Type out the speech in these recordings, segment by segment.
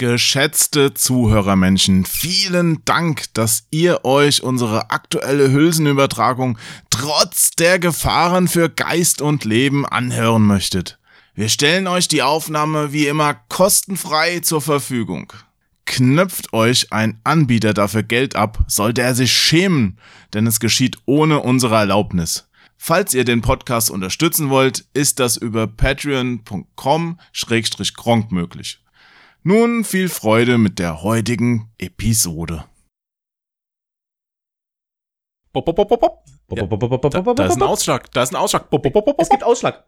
Geschätzte Zuhörermenschen, vielen Dank, dass ihr euch unsere aktuelle Hülsenübertragung trotz der Gefahren für Geist und Leben anhören möchtet. Wir stellen euch die Aufnahme wie immer kostenfrei zur Verfügung. Knöpft euch ein Anbieter dafür Geld ab, sollte er sich schämen, denn es geschieht ohne unsere Erlaubnis. Falls ihr den Podcast unterstützen wollt, ist das über patreon.com-gronk möglich. Nun viel Freude mit der heutigen Episode. Da, da ist ein Ausschlag, da ist ein Ausschlag. Es gibt Ausschlag.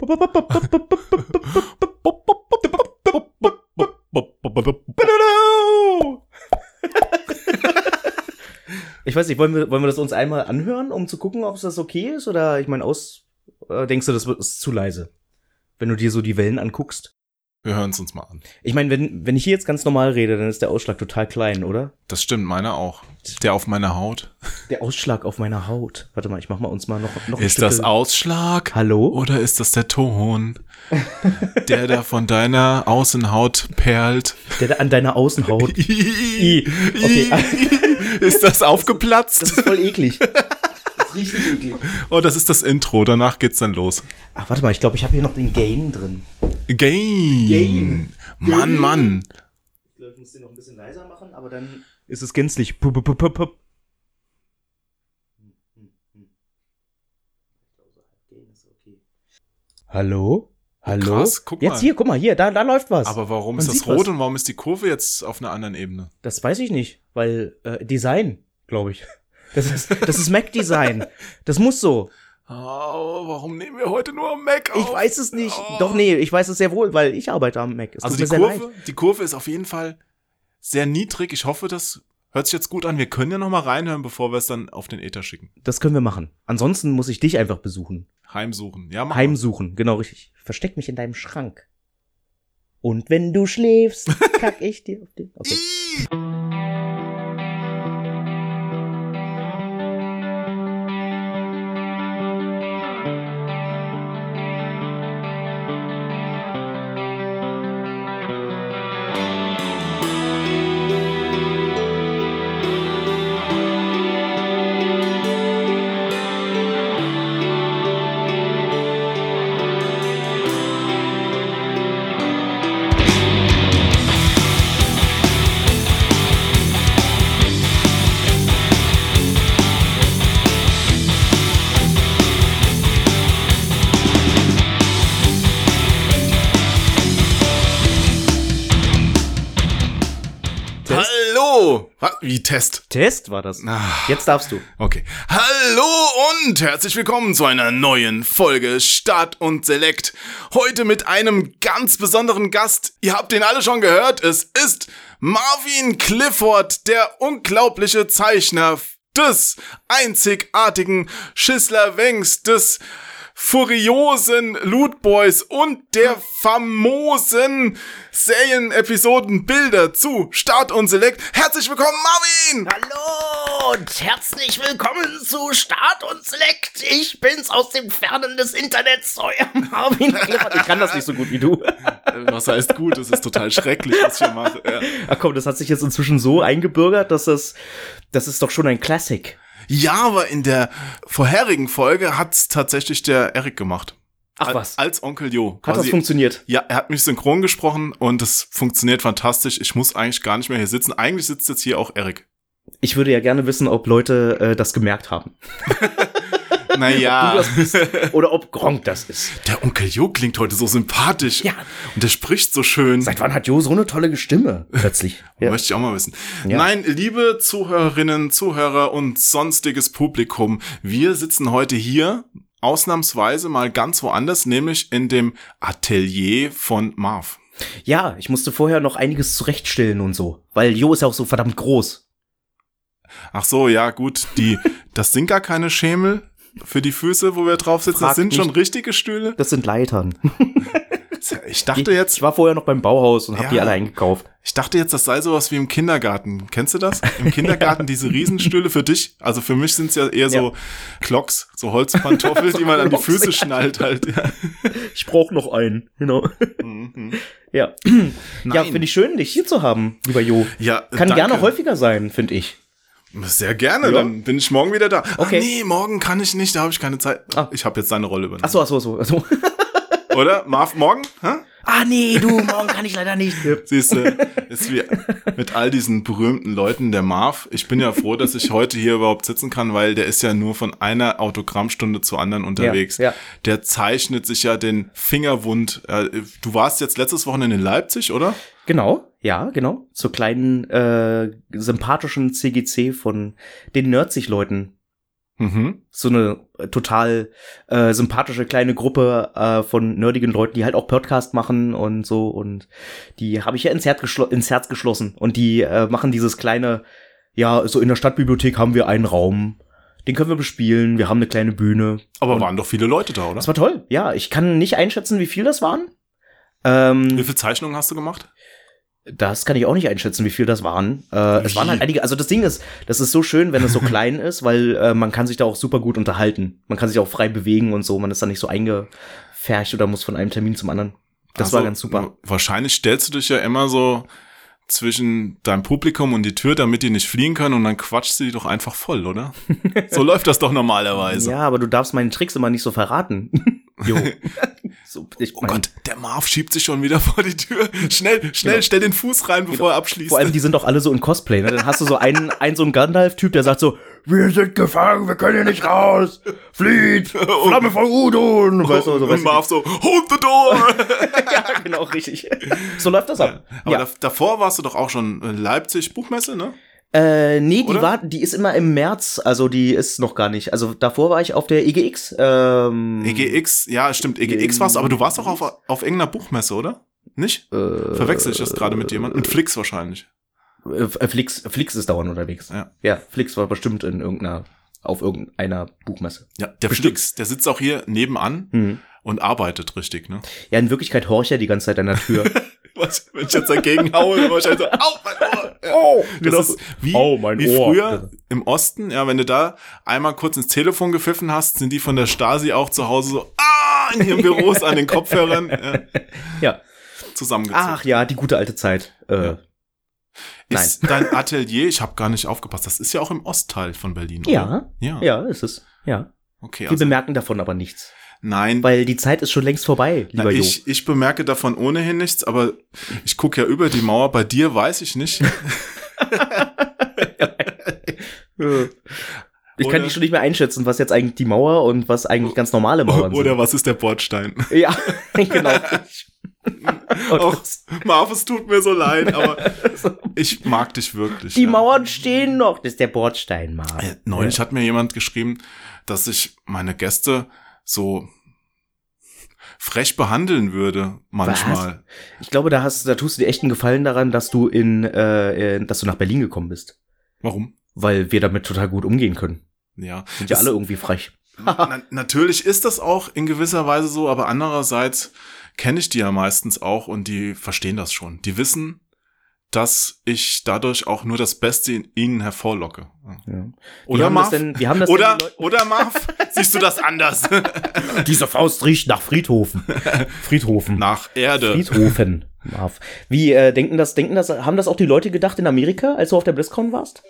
Ich weiß nicht, wollen wir, wollen wir das uns einmal anhören, um zu gucken, ob das okay ist? Oder ich meine, aus äh, denkst du, das ist zu leise? Wenn du dir so die Wellen anguckst. Wir hören es uns mal an. Ich meine, wenn, wenn ich hier jetzt ganz normal rede, dann ist der Ausschlag total klein, oder? Das stimmt, meiner auch. Der auf meiner Haut. Der Ausschlag auf meiner Haut. Warte mal, ich mach mal uns mal noch, noch ein Ist das Stückchen- Ausschlag? Hallo? Oder ist das der Ton, der da von deiner Außenhaut perlt? Der da an deiner Außenhaut. I. Okay. Ist das aufgeplatzt? Das ist voll eklig. Ist richtig eklig. Oh, das ist das Intro. Danach geht's dann los. Ach, warte mal, ich glaube, ich habe hier noch den Gain drin. Gain. Gain. Mann, Mann. Ich glaube, ich muss den noch ein bisschen leiser machen, aber dann ist es gänzlich. Pup. Hallo? Hallo? Krass, guck jetzt mal. hier, guck mal, hier, da, da läuft was. Aber warum Man ist das rot was. und warum ist die Kurve jetzt auf einer anderen Ebene? Das weiß ich nicht, weil äh, Design, glaube ich. Das ist, das ist Mac-Design. Das muss so. Oh, warum nehmen wir heute nur am Mac auf? Ich weiß es nicht. Oh. Doch, nee, ich weiß es sehr wohl, weil ich arbeite am Mac. Es Also die Kurve, die Kurve ist auf jeden Fall sehr niedrig. Ich hoffe, das hört sich jetzt gut an. Wir können ja noch mal reinhören, bevor wir es dann auf den Ether schicken. Das können wir machen. Ansonsten muss ich dich einfach besuchen. Heimsuchen. Ja, mach Heimsuchen, genau richtig. Versteck mich in deinem Schrank. Und wenn du schläfst, kack ich dir auf den. Okay. Test? Test war das. Ah. Jetzt darfst du. Okay. Hallo und herzlich willkommen zu einer neuen Folge Start und Select. Heute mit einem ganz besonderen Gast. Ihr habt ihn alle schon gehört. Es ist Marvin Clifford, der unglaubliche Zeichner des einzigartigen Schissler Wengs, des furiosen Loot Boys und der famosen Serienepisoden Bilder zu Start und Select. Herzlich willkommen, Marvin! Hallo und herzlich willkommen zu Start und Select. Ich bin's aus dem Fernen des Internets, euer Marvin. Ich kann das nicht so gut wie du. Was heißt gut? Das ist total schrecklich, was ich hier mache. Ja. Ach komm, das hat sich jetzt inzwischen so eingebürgert, dass das, das ist doch schon ein Classic. Ja, aber in der vorherigen Folge hat's tatsächlich der Erik gemacht. Ach was. Als Onkel Jo. Hat das Quasi- funktioniert? Ja, er hat mich synchron gesprochen und es funktioniert fantastisch. Ich muss eigentlich gar nicht mehr hier sitzen. Eigentlich sitzt jetzt hier auch Erik. Ich würde ja gerne wissen, ob Leute äh, das gemerkt haben. Naja. Du das bist oder ob Gronk das ist. Der Onkel Jo klingt heute so sympathisch. Ja. Und der spricht so schön. Seit wann hat Jo so eine tolle Stimme? Plötzlich. Ja. Möchte ich auch mal wissen. Ja. Nein, liebe Zuhörerinnen, Zuhörer und sonstiges Publikum, wir sitzen heute hier ausnahmsweise mal ganz woanders, nämlich in dem Atelier von Marv. ja, ich musste vorher noch einiges zurechtstellen und so. Weil Jo ist ja auch so verdammt groß. Ach so, ja, gut, die, das sind gar keine Schemel für die Füße, wo wir drauf sitzen. Frag das sind schon nicht. richtige Stühle. Das sind Leitern. Ich dachte jetzt, Ich war vorher noch beim Bauhaus und hab Ja. die alle eingekauft. ich dachte jetzt, das sei sowas wie im Kindergarten. Kennst du das? Im Kindergarten diese Riesenstühle für dich. Also für mich sind es ja eher so Ja. Klocks, so Holzpantoffeln, So die man an die Füße ja. schnallt halt. Ja. Ich brauch noch einen, genau. Mhm. Ja. Ja, finde ich schön, dich hier zu haben, lieber Jo. Ja, Kann danke. gerne häufiger sein, finde ich. Sehr gerne, Ja. dann bin ich morgen wieder da. Okay. Ach nee, morgen kann ich nicht, da habe ich keine Zeit. Ah. Ich habe jetzt deine Rolle übernommen. Ach so, ach so, ach so. Oder? Marv, morgen? Hä? Ah, nee, du, morgen kann ich leider nicht. Siehst du, ist wie mit all diesen berühmten Leuten, der Marv. Ich bin ja froh, dass ich heute hier überhaupt sitzen kann, weil der ist ja nur von einer Autogrammstunde zur anderen unterwegs. ja. Der zeichnet sich ja den Fingerwund. Äh, Du warst jetzt letztes Wochenende in Leipzig, oder? Genau, ja, genau. Zur kleinen, äh, sympathischen CGC von den Nerdzig-Leuten. Mhm. So eine äh, total äh, sympathische kleine Gruppe äh, von nerdigen Leuten, die halt auch Podcast machen und so. Und die habe ich ja ins Herz, ins Herz geschlossen. Und die äh, machen dieses kleine, ja, so in der Stadtbibliothek haben wir einen Raum. Den können wir bespielen. Wir haben eine kleine Bühne. Aber waren doch viele Leute da, oder? Das war toll. Ja, ich kann nicht einschätzen, wie viel das waren. Ähm, Wie viele Zeichnungen hast du gemacht? Das kann ich auch nicht einschätzen, wie viel das waren. Äh, es waren halt einige, also das Ding ist, das ist so schön, wenn es so klein ist, weil äh, man kann sich da auch super gut unterhalten. Man kann sich auch frei bewegen und so, man ist da nicht so eingefärcht oder muss von einem Termin zum anderen. Das Also, war ganz super. Wahrscheinlich stellst du dich ja immer so zwischen deinem Publikum und die Tür, damit die nicht fliehen können und dann quatschst du die doch einfach voll, oder? so läuft das doch normalerweise. Ja, aber du darfst meine Tricks immer nicht so verraten. Jo. so, ich Oh mein, Gott, der Marv schiebt sich schon wieder vor die Tür. Schnell, schnell, Genau. stell den Fuß rein, bevor er abschließt. Vor allem, die sind doch alle so in Cosplay, ne? Dann hast du so einen, einen so einen Gandalf-Typ, der sagt so, wir sind gefangen, wir können hier nicht raus. Flieht, Flamme von Udun. Weißt du, so, und weißt du, Marv so, hold the door! ja, genau, richtig. So läuft das ab. Aber ja. da, davor warst du doch auch schon in Leipzig Buchmesse, ne? Äh, nee, die war, die ist immer im März, also die ist noch gar nicht. Also davor war ich auf der EGX. Ähm, EGX, ja, stimmt, EGX warst aber du warst doch auf, auf irgendeiner Buchmesse, oder? Nicht? Äh, Verwechsel ich das gerade mit jemandem? Mit Flix wahrscheinlich. äh, Flix, Flix ist dauernd unterwegs. Ja. ja, Flix war bestimmt in irgendeiner, auf irgendeiner Buchmesse. Ja, der Flix, der sitzt auch hier nebenan Hm. und arbeitet richtig, ne? Ja, in Wirklichkeit horcht er die ganze Zeit an der Tür. Was, wenn ich jetzt dagegen haue, wahrscheinlich so, au, mein Ohr! Ja. oh, Das ist wie, Oh, mein wie Ohr. früher im Osten, ja, wenn du da einmal kurz ins Telefon gepfiffen hast, sind die von der Stasi auch zu Hause so, ah, in ihren Büros an den Kopfhörern ja, Ja. zusammengezogen. Ach ja, die gute alte Zeit. Äh, Ja. ist dein Atelier, ich habe gar nicht aufgepasst, das ist ja auch im Ostteil von Berlin, oder? ja, Ja. ja, ist es. Ja. Okay, Wir also, bemerken davon aber nichts. Nein, Weil die Zeit ist schon längst vorbei, Na, lieber Jo. ich, ich bemerke davon ohnehin nichts, aber ich gucke ja über die Mauer. Bei dir weiß ich nicht. Ich Oder- kann die schon nicht mehr einschätzen, was jetzt eigentlich die Mauer und was eigentlich ganz normale Mauern Oder was ist der Bordstein? sind. Ja, genau. Das- Marv, es tut mir so leid, aber ich mag dich wirklich. die ja. Mauern stehen noch. Das ist der Bordstein, Mann. Äh, Neulich hat mir jemand geschrieben, dass ich meine Gäste so frech behandeln würde manchmal. Ich glaube, da hast, da tust du dir echt einen Gefallen daran, dass du in, äh, äh, dass du nach Berlin gekommen bist, Warum? weil wir damit total gut umgehen können. Ja. Sind ja alle irgendwie frech. Na, natürlich ist das auch in gewisser Weise so, aber andererseits kenne ich die ja meistens auch und die verstehen das schon. Die wissen, dass ich dadurch auch nur das Beste in ihnen hervorlocke. Ja. Oder Marv? denn, Oder, oder Marv? Siehst du das anders? Diese Faust riecht nach Friedhofen. Friedhofen. Nach Erde. Friedhofen. Marv. Wie äh, denken das, denken das, haben das auch die Leute gedacht in Amerika, als du auf der BlizzCon warst?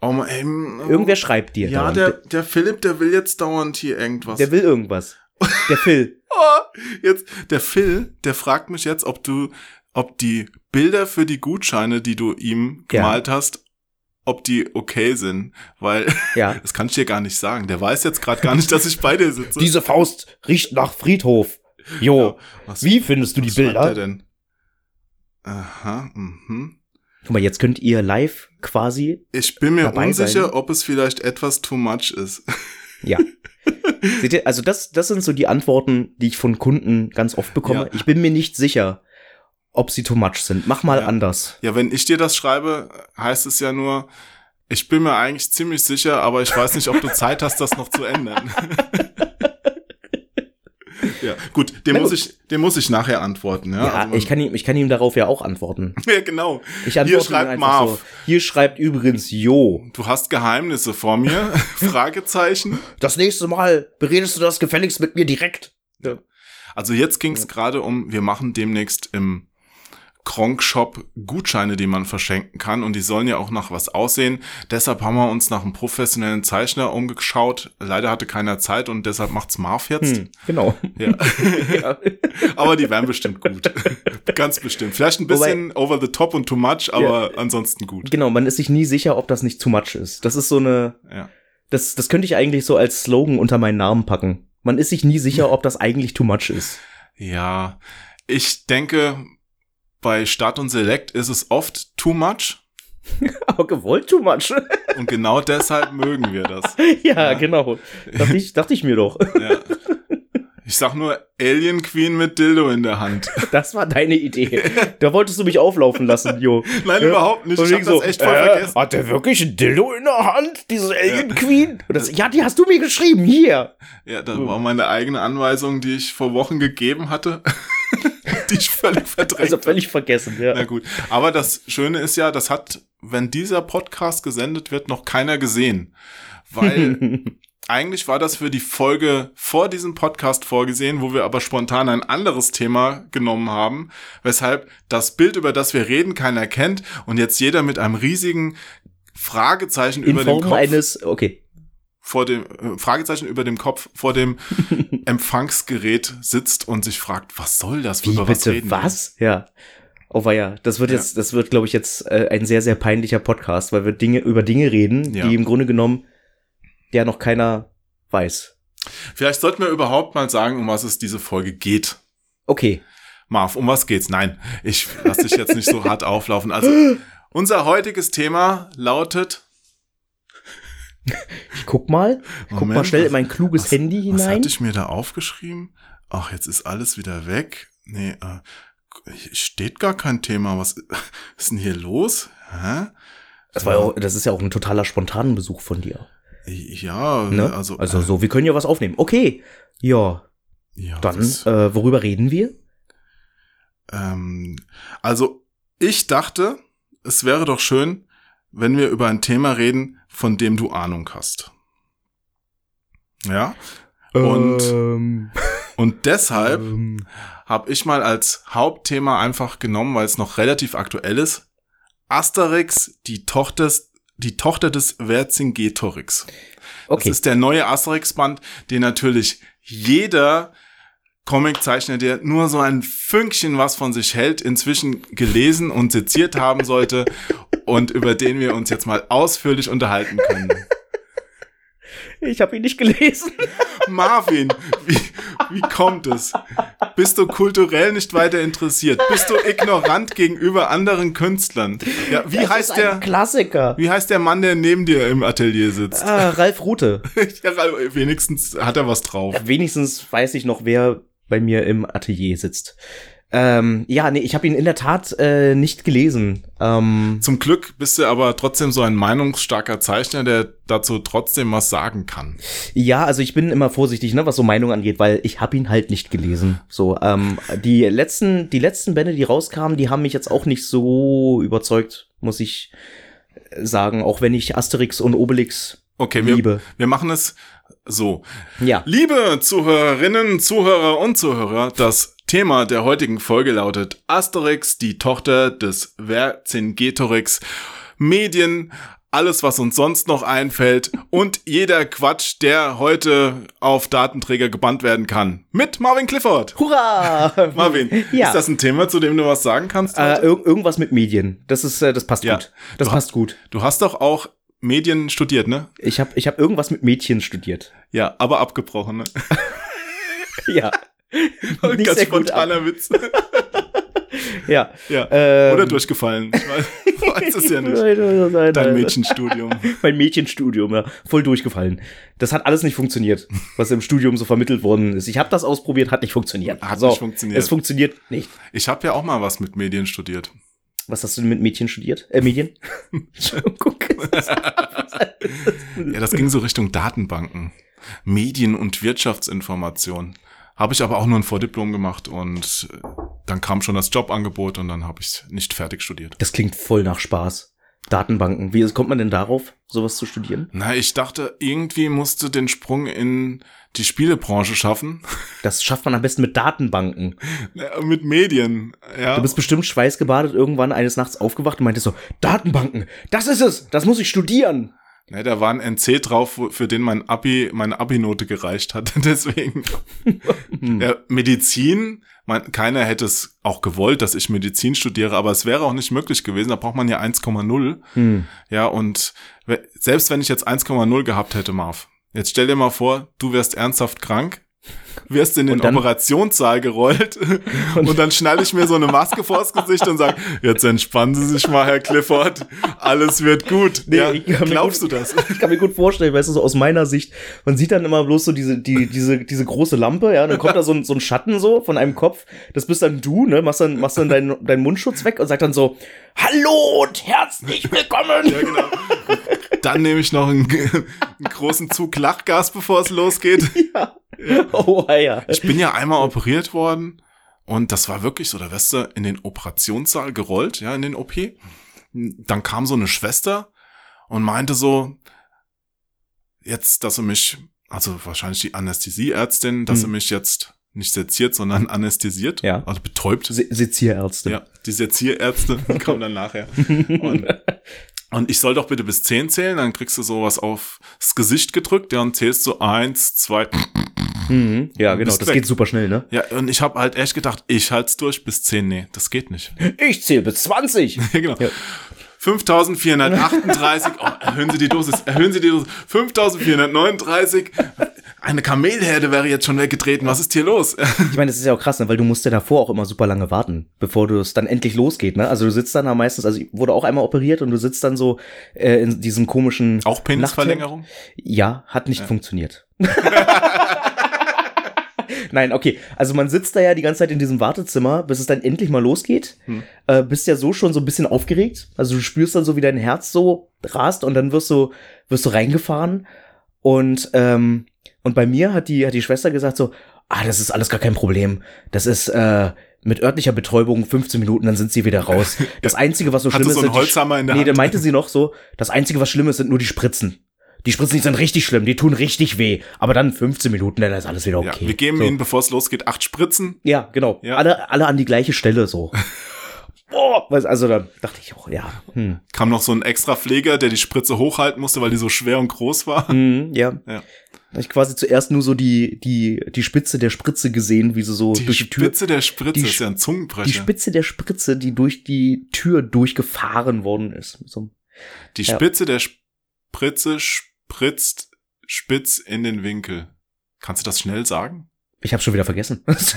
Oh, man, ähm, Irgendwer schreibt dir. Ja, dauernd. der, der Philipp, der will jetzt dauernd hier irgendwas. der will irgendwas. Der Phil. Oh, jetzt, der Phil, der fragt mich jetzt, ob du, ob die Bilder für die Gutscheine, die du ihm Ja. gemalt hast, ob die okay sind. Weil, Ja. das kann ich dir gar nicht sagen. Der weiß jetzt gerade gar nicht, dass ich bei dir sitze. Diese Faust riecht nach Friedhof. Jo. Was- Wie findest du die er Bilder? denn? Aha, mhm. Guck mal, jetzt könnt ihr live quasi. Ich bin mir unsicher, sein. ob es vielleicht etwas too much ist. Ja. Seht ihr, also das, das sind so die Antworten, die ich von Kunden ganz oft bekomme. Ja. Ich bin mir nicht sicher, ob sie too much sind. Mach mal Ja. anders. Ja, wenn ich dir das schreibe, heißt es ja nur, ich bin mir eigentlich ziemlich sicher, aber ich weiß nicht, ob du Zeit hast, das noch zu ändern. ja, gut, dem Na muss gut. ich, dem muss ich nachher antworten. Ja, Ja, Also ich, kann ihm, ich kann ihm darauf ja auch antworten. ja genau. Ich antworte ihm schreibt Marv. So. Hier schreibt übrigens Jo. Du hast Geheimnisse vor mir? Fragezeichen. Das nächste Mal beredest du das gefälligst mit mir direkt. Also jetzt ging es gerade um, wir machen demnächst im Kronk Shop Gutscheine, die man verschenken kann und die sollen ja auch nach was aussehen. Deshalb haben wir uns nach einem professionellen Zeichner umgeschaut. Leider hatte keiner Zeit und deshalb macht's Marv jetzt. Hm, genau. Ja. ja. aber die wären bestimmt gut. Ganz bestimmt. Vielleicht ein bisschen Wobei, over the top und too much, aber ja, ansonsten gut. Genau, man ist sich nie sicher, ob das nicht too much ist. Das ist so eine. Ja. Das, das könnte ich eigentlich so als Slogan unter meinen Namen packen. Man ist sich nie sicher, ob das eigentlich too much ist. Ja, ich denke, bei Start und Select ist es oft too much. Aber gewollt too much. und genau deshalb mögen wir das. Ja, ja. genau. Dachte ich, dachte ich mir doch. Ja. Ich sag nur Alien Queen mit Dildo in der Hand. Das war deine Idee. Da wolltest du mich auflaufen lassen, Jo. Nein, ja? überhaupt nicht. Ich hab so, das echt voll äh, vergessen. Hat der wirklich ein Dildo in der Hand? Diese Alien ja. Queen? Das, ja, die hast du mir geschrieben. Hier. Ja, das war meine eigene Anweisung, die ich vor Wochen gegeben hatte. die ich völlig verdrängt Also völlig vergessen, ja. Na gut. Aber das Schöne ist ja, das hat, wenn dieser Podcast gesendet wird, noch keiner gesehen. Weil eigentlich war das für die Folge vor diesem Podcast vorgesehen, wo wir aber spontan ein anderes Thema genommen haben, weshalb das Bild, über das wir reden, keiner kennt und jetzt jeder mit einem riesigen Fragezeichen In über Form dem Kopf. eines, okay vor dem äh, Fragezeichen über dem Kopf vor dem Empfangsgerät sitzt und sich fragt, was soll das? Wie, bitte, was reden was? Ja. Oh ja, das wird jetzt, das wird, glaube ich, jetzt äh, ein sehr, sehr peinlicher Podcast, weil wir Dinge über Dinge reden, ja. die im Grunde genommen ja noch keiner weiß. Vielleicht sollten wir überhaupt mal sagen, um was es diese Folge geht. Okay. Marv, um was geht's? Nein, ich lasse dich jetzt nicht so hart auflaufen. Also, unser heutiges Thema lautet ich guck mal. Ich guck mal schnell was, in mein kluges was, Handy hinein. Was hatte ich mir da aufgeschrieben? Ach, jetzt ist alles wieder weg. Nee, äh, steht gar kein Thema. Was ist denn hier los? Hä? Das, war ja auch, das ist ja auch ein totaler spontaner Besuch von dir. Ja, ne? also. Also so, wir können ja was aufnehmen. Okay. Ja. Ja. Dann, äh, worüber reden wir? Ähm, also, ich dachte, es wäre doch schön, wenn wir über ein Thema reden, von dem du Ahnung hast. Ja. Und, ähm, und deshalb ähm, habe ich mal als Hauptthema einfach genommen, weil es noch relativ aktuell ist, Asterix, die Tochter, die Tochter des Vercingetorix. Okay. Das ist der neue Asterix-Band, den natürlich jeder Comiczeichner, der nur so ein Fünkchen was von sich hält, inzwischen gelesen und seziert haben sollte und über den wir uns jetzt mal ausführlich unterhalten können. Ich habe ihn nicht gelesen. Marvin, wie, wie kommt es? Bist du kulturell nicht weiter interessiert? Bist du ignorant gegenüber anderen Künstlern? Ja, wie das heißt der Klassiker? Wie heißt der Mann, der neben dir im Atelier sitzt? Ah, Ralf Rute. ja, wenigstens hat er was drauf. Ja, wenigstens weiß ich noch, wer bei mir im Atelier sitzt. Ähm, ja, nee, ich habe ihn in der Tat äh, nicht gelesen. Ähm, Zum Glück bist du aber trotzdem so ein meinungsstarker Zeichner, der dazu trotzdem was sagen kann. Ja, also ich bin immer vorsichtig, ne, was so Meinung angeht, weil ich habe ihn halt nicht gelesen. So, ähm, die letzten, die letzten Bände, die rauskamen, die haben mich jetzt auch nicht so überzeugt, muss ich sagen, auch wenn ich Asterix und Obelix okay, liebe. Wir, wir machen es so. Ja. Liebe Zuhörerinnen, Zuhörer und Zuhörer, das Thema der heutigen Folge lautet Asterix, die Tochter des Vercingetorix. Medien, alles, was uns sonst noch einfällt und jeder Quatsch, der heute auf Datenträger gebannt werden kann. Mit Marvin Clifford. Hurra! Marvin, ja. ist das ein Thema, zu dem du was sagen kannst? Äh, ir irgendwas mit Medien. Das ist, äh, das passt ja. gut. Das du passt gut. Du hast doch auch Medien studiert, ne? Ich habe ich hab irgendwas mit Mädchen studiert. Ja, aber abgebrochen, ne? ja. Nicht Ganz spontaner Witz. ja. ja. Ähm, Oder durchgefallen. Ich weiß, weiß es ja nicht. Dein Mädchenstudium. mein Mädchenstudium, ja. Voll durchgefallen. Das hat alles nicht funktioniert, was im Studium so vermittelt worden ist. Ich habe das ausprobiert, hat nicht funktioniert. Hat so, nicht funktioniert. Es funktioniert nicht. Ich habe ja auch mal was mit Medien studiert. Was hast du denn mit Mädchen studiert? Äh, Medien? Guck. ja, das ging so Richtung Datenbanken. Medien- und Wirtschaftsinformation. Habe ich aber auch nur ein Vordiplom gemacht und dann kam schon das Jobangebot und dann habe ich nicht fertig studiert. Das klingt voll nach Spaß. Datenbanken. Wie kommt man denn darauf, sowas zu studieren? Na, ich dachte, irgendwie musste den Sprung in die Spielebranche schaffen. Das schafft man am besten mit Datenbanken. Ja, mit Medien, ja. Du bist bestimmt schweißgebadet irgendwann eines Nachts aufgewacht und meintest so, Datenbanken, das ist es, das muss ich studieren. Ja, da war ein NC drauf, für den mein Abi, meine Abi-Note gereicht hat. Deswegen. ja, Medizin, man, keiner hätte es auch gewollt, dass ich Medizin studiere, aber es wäre auch nicht möglich gewesen. Da braucht man ja 1,0. Hm. Ja, und selbst wenn ich jetzt 1,0 gehabt hätte, Marv, jetzt stell dir mal vor, du wärst ernsthaft krank, wirst in den Und dann- Operationssaal gerollt und, dann schnalle ich mir so eine Maske vors Gesicht und sage, jetzt entspannen Sie sich mal, Herr Clifford, alles wird gut. Nee, ja, glaubst gut- du das? Ich kann mir gut vorstellen, weißt du, so aus meiner Sicht, man sieht dann immer bloß so diese, die, diese, diese große Lampe, ja, und dann kommt da so ein, so ein Schatten so von einem Kopf, das bist dann du, ne, machst dann, machst dann deinen, deinen Mundschutz weg und sagt dann so, Hallo und herzlich willkommen! Ja, genau. Dann nehme ich noch einen, einen großen Zug Lachgas, bevor es losgeht. ja. Oh, ja. Ich bin ja einmal operiert worden und das war wirklich so, da wirst du in den Operationssaal gerollt, ja, in den OP. Dann kam so eine Schwester und meinte so, jetzt, dass sie mich, also wahrscheinlich die Anästhesieärztin, dass Hm. sie mich jetzt nicht seziert, sondern anästhesiert, Ja. also betäubt. Se Sezierärzte. Ja, die Sezierärzte kommen dann nachher. Und, und ich soll doch bitte bis 10 zählen, dann kriegst du sowas aufs Gesicht gedrückt, ja, und zählst so eins, zwei. Mhm. Ja, genau, das weg. geht super schnell, ne? Ja, und ich habe halt echt gedacht, ich halt's durch bis 10. Nee, das geht nicht. Ich zähle bis 20. Ja, genau. Ja. 5438, oh, erhöhen Sie die Dosis, erhöhen Sie die Dosis. 5439, eine Kamelherde wäre jetzt schon weggetreten, was ist hier los? Ich meine, das ist ja auch krass, ne? weil du musst ja davor auch immer super lange warten, bevor du es dann endlich losgeht, ne? Also du sitzt dann da meistens, also ich wurde auch einmal operiert und du sitzt dann so äh, in diesem komischen Auch Penisverlängerung? Nachthemd. Ja, hat nicht funktioniert. Nein, okay. Also man sitzt da ja die ganze Zeit in diesem Wartezimmer, bis es dann endlich mal losgeht. Hm. Äh, bist ja so schon so ein bisschen aufgeregt. Also du spürst dann so, wie dein Herz so rast und dann wirst du, wirst du reingefahren. Und, ähm, und bei mir hat die, hat die Schwester gesagt so, ah, das ist alles gar kein Problem. Das ist, äh, mit örtlicher Betäubung 15 Minuten, dann sind sie wieder raus. Das Einzige, was so schlimm ist, so sind die Holzhammer in der Nee, Hand? dann meinte sie noch so, das Einzige, was schlimm ist, sind nur die Spritzen. Die Spritzen, die sind richtig schlimm, die tun richtig weh. Aber dann 15 Minuten, dann ist alles wieder okay. Ja, wir geben so. Ihnen, bevor es losgeht, acht Spritzen. Ja, genau. Ja. Alle, alle an die gleiche Stelle so. Boah, also da dachte ich auch, ja. Hm. Kam noch so ein extra Pfleger, der die Spritze hochhalten musste, weil die so schwer und groß war. Hm, ja. Ja. Da ich quasi zuerst nur so die, die, die Spitze der Spritze gesehen, wie sie so Die durch die Tür. Spitze der Spritze die ist ja ein Zungenbrecher. Die Spitze der Spritze, die durch die Tür durchgefahren worden ist. So Die Ja. Spitze der Spritze spritzt spitz in den Winkel. Kannst du das schnell sagen? ich habe schon wieder vergessen. das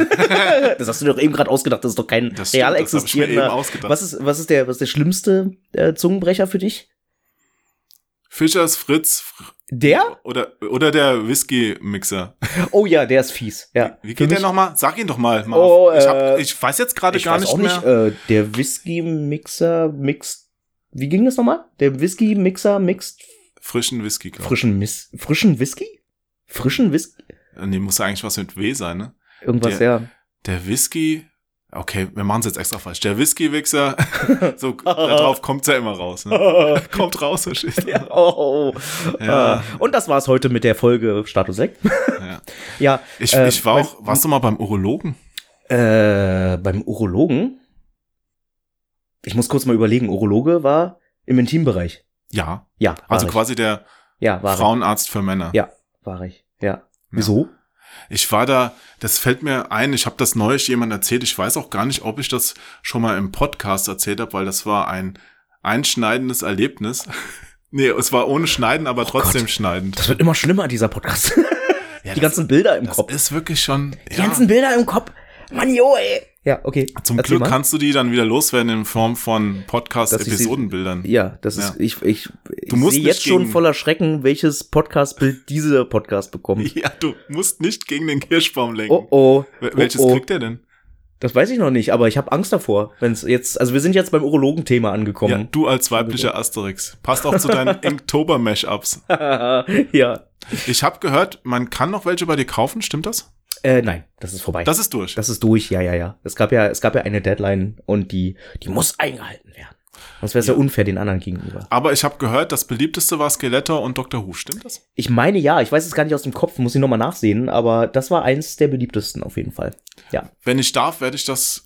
hast du doch eben gerade ausgedacht, das ist doch kein Das real stimmt, existierender. Was ist, was ist der, was ist der schlimmste äh, Zungenbrecher für dich? Fischers Fritz Fr- Der? oder, oder der Whisky-Mixer. Oh ja, der ist fies. Ja. Wie Für geht der nochmal? Sag ihn doch mal. Marv. Oh, ich, hab, äh, ich weiß jetzt gerade gar weiß nicht auch mehr. nicht, äh, der Whisky-Mixer mixt. Wie ging das nochmal? Der Whisky-Mixer mixt Frischen Whisky, glaube frischen, Miss, frischen Whisky? Frischen Whisky? ich. Nee, muss ja eigentlich was mit W sein, ne? Irgendwas, Der- ja. Der Whisky. Okay, wir machen es jetzt extra falsch. Der Whisky-Wichser, so darauf kommt's ja immer raus. Ne? Kommt raus, verstehst du? ja, oh, oh. Ja. Ah. Und das war's heute mit der Folge Status Sekt. Ja. ja, Ich, Äh, ich war auch, warst du mal beim Urologen? äh, beim Urologen. Ich muss kurz mal überlegen, Urologe war im Intimbereich. Ja. Ja, Also ich. quasi der ja, Frauenarzt für Männer. Ja. ich. War ich. Ja. Wieso? Ich war da, das fällt mir ein, ich habe das neulich jemand erzählt, ich weiß auch gar nicht, ob ich das schon mal im Podcast erzählt habe, weil das war ein einschneidendes Erlebnis. nee, es war ohne Schneiden, aber trotzdem Oh Gott. schneidend. Das wird immer schlimmer, dieser Podcast. Ja, Die ganzen Bilder im Das Kopf. ist wirklich schon. Die Ja, ganzen Bilder im Kopf. Mann, jo, ey. Ja, okay. zum Erzähl Glück mal. kannst du die dann wieder loswerden in Form von ich Podcast-Episodenbildern. Ja, das ist, Ja. ich, ich, ich Du musst sehe jetzt schon voller Schrecken, welches Podcast-Bild dieser Podcast bekommt. Ja, du musst nicht gegen den Kirschbaum lenken. Oh, oh. Wel- Welches oh, oh. kriegt er denn? Das weiß ich noch nicht, aber ich habe Angst davor, wenn es jetzt, also wir sind jetzt beim Urologen-Thema Ja, angekommen. du als weiblicher Asterix. Passt auch zu deinen Inktober-Mashups. Ja. Ich habe gehört, man kann noch welche bei dir kaufen, stimmt das? Äh, nein, das ist vorbei. Das ist durch. Das ist durch, ja, ja, ja. Es gab ja, es gab ja eine Deadline und die, die muss eingehalten werden. Sonst wäre es ja. unfair den anderen gegenüber. Aber ich habe gehört, das beliebteste war Skeletor und Dr. Who, stimmt das? Ich meine ja, ich weiß es gar nicht aus dem Kopf, muss ich nochmal nachsehen, aber das war eins der beliebtesten auf jeden Fall. Ja. Wenn ich darf, werde ich das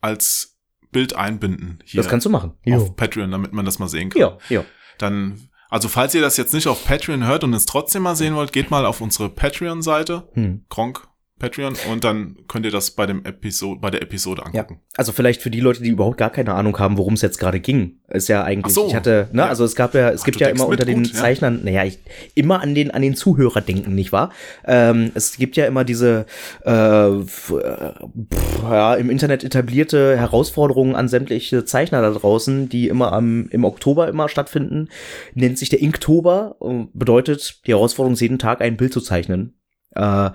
als Bild einbinden. Hier das kannst du machen. Auf jo. Patreon, damit man das mal sehen kann. Ja, ja. Dann, also falls ihr das jetzt nicht auf Patreon hört und es trotzdem mal sehen wollt, geht mal auf unsere Patreon-Seite. Hm. Gronk Patreon und dann könnt ihr das bei dem Episode, bei der Episode angucken. Ja, also vielleicht für die Leute, die überhaupt gar keine Ahnung haben, worum es jetzt gerade ging, ist ja eigentlich, so, ich hatte, ne, ja. also es gab ja, es Ach, gibt ja immer unter den gut, Zeichnern, ja. naja, ich, immer an den, an den Zuhörer denken, nicht wahr? Ähm, es gibt ja immer diese, äh, pf, ja, im Internet etablierte Herausforderungen an sämtliche Zeichner da draußen, die immer am, im Oktober immer stattfinden, nennt sich der Inktober, bedeutet, die Herausforderung ist jeden Tag ein Bild zu zeichnen. Äh,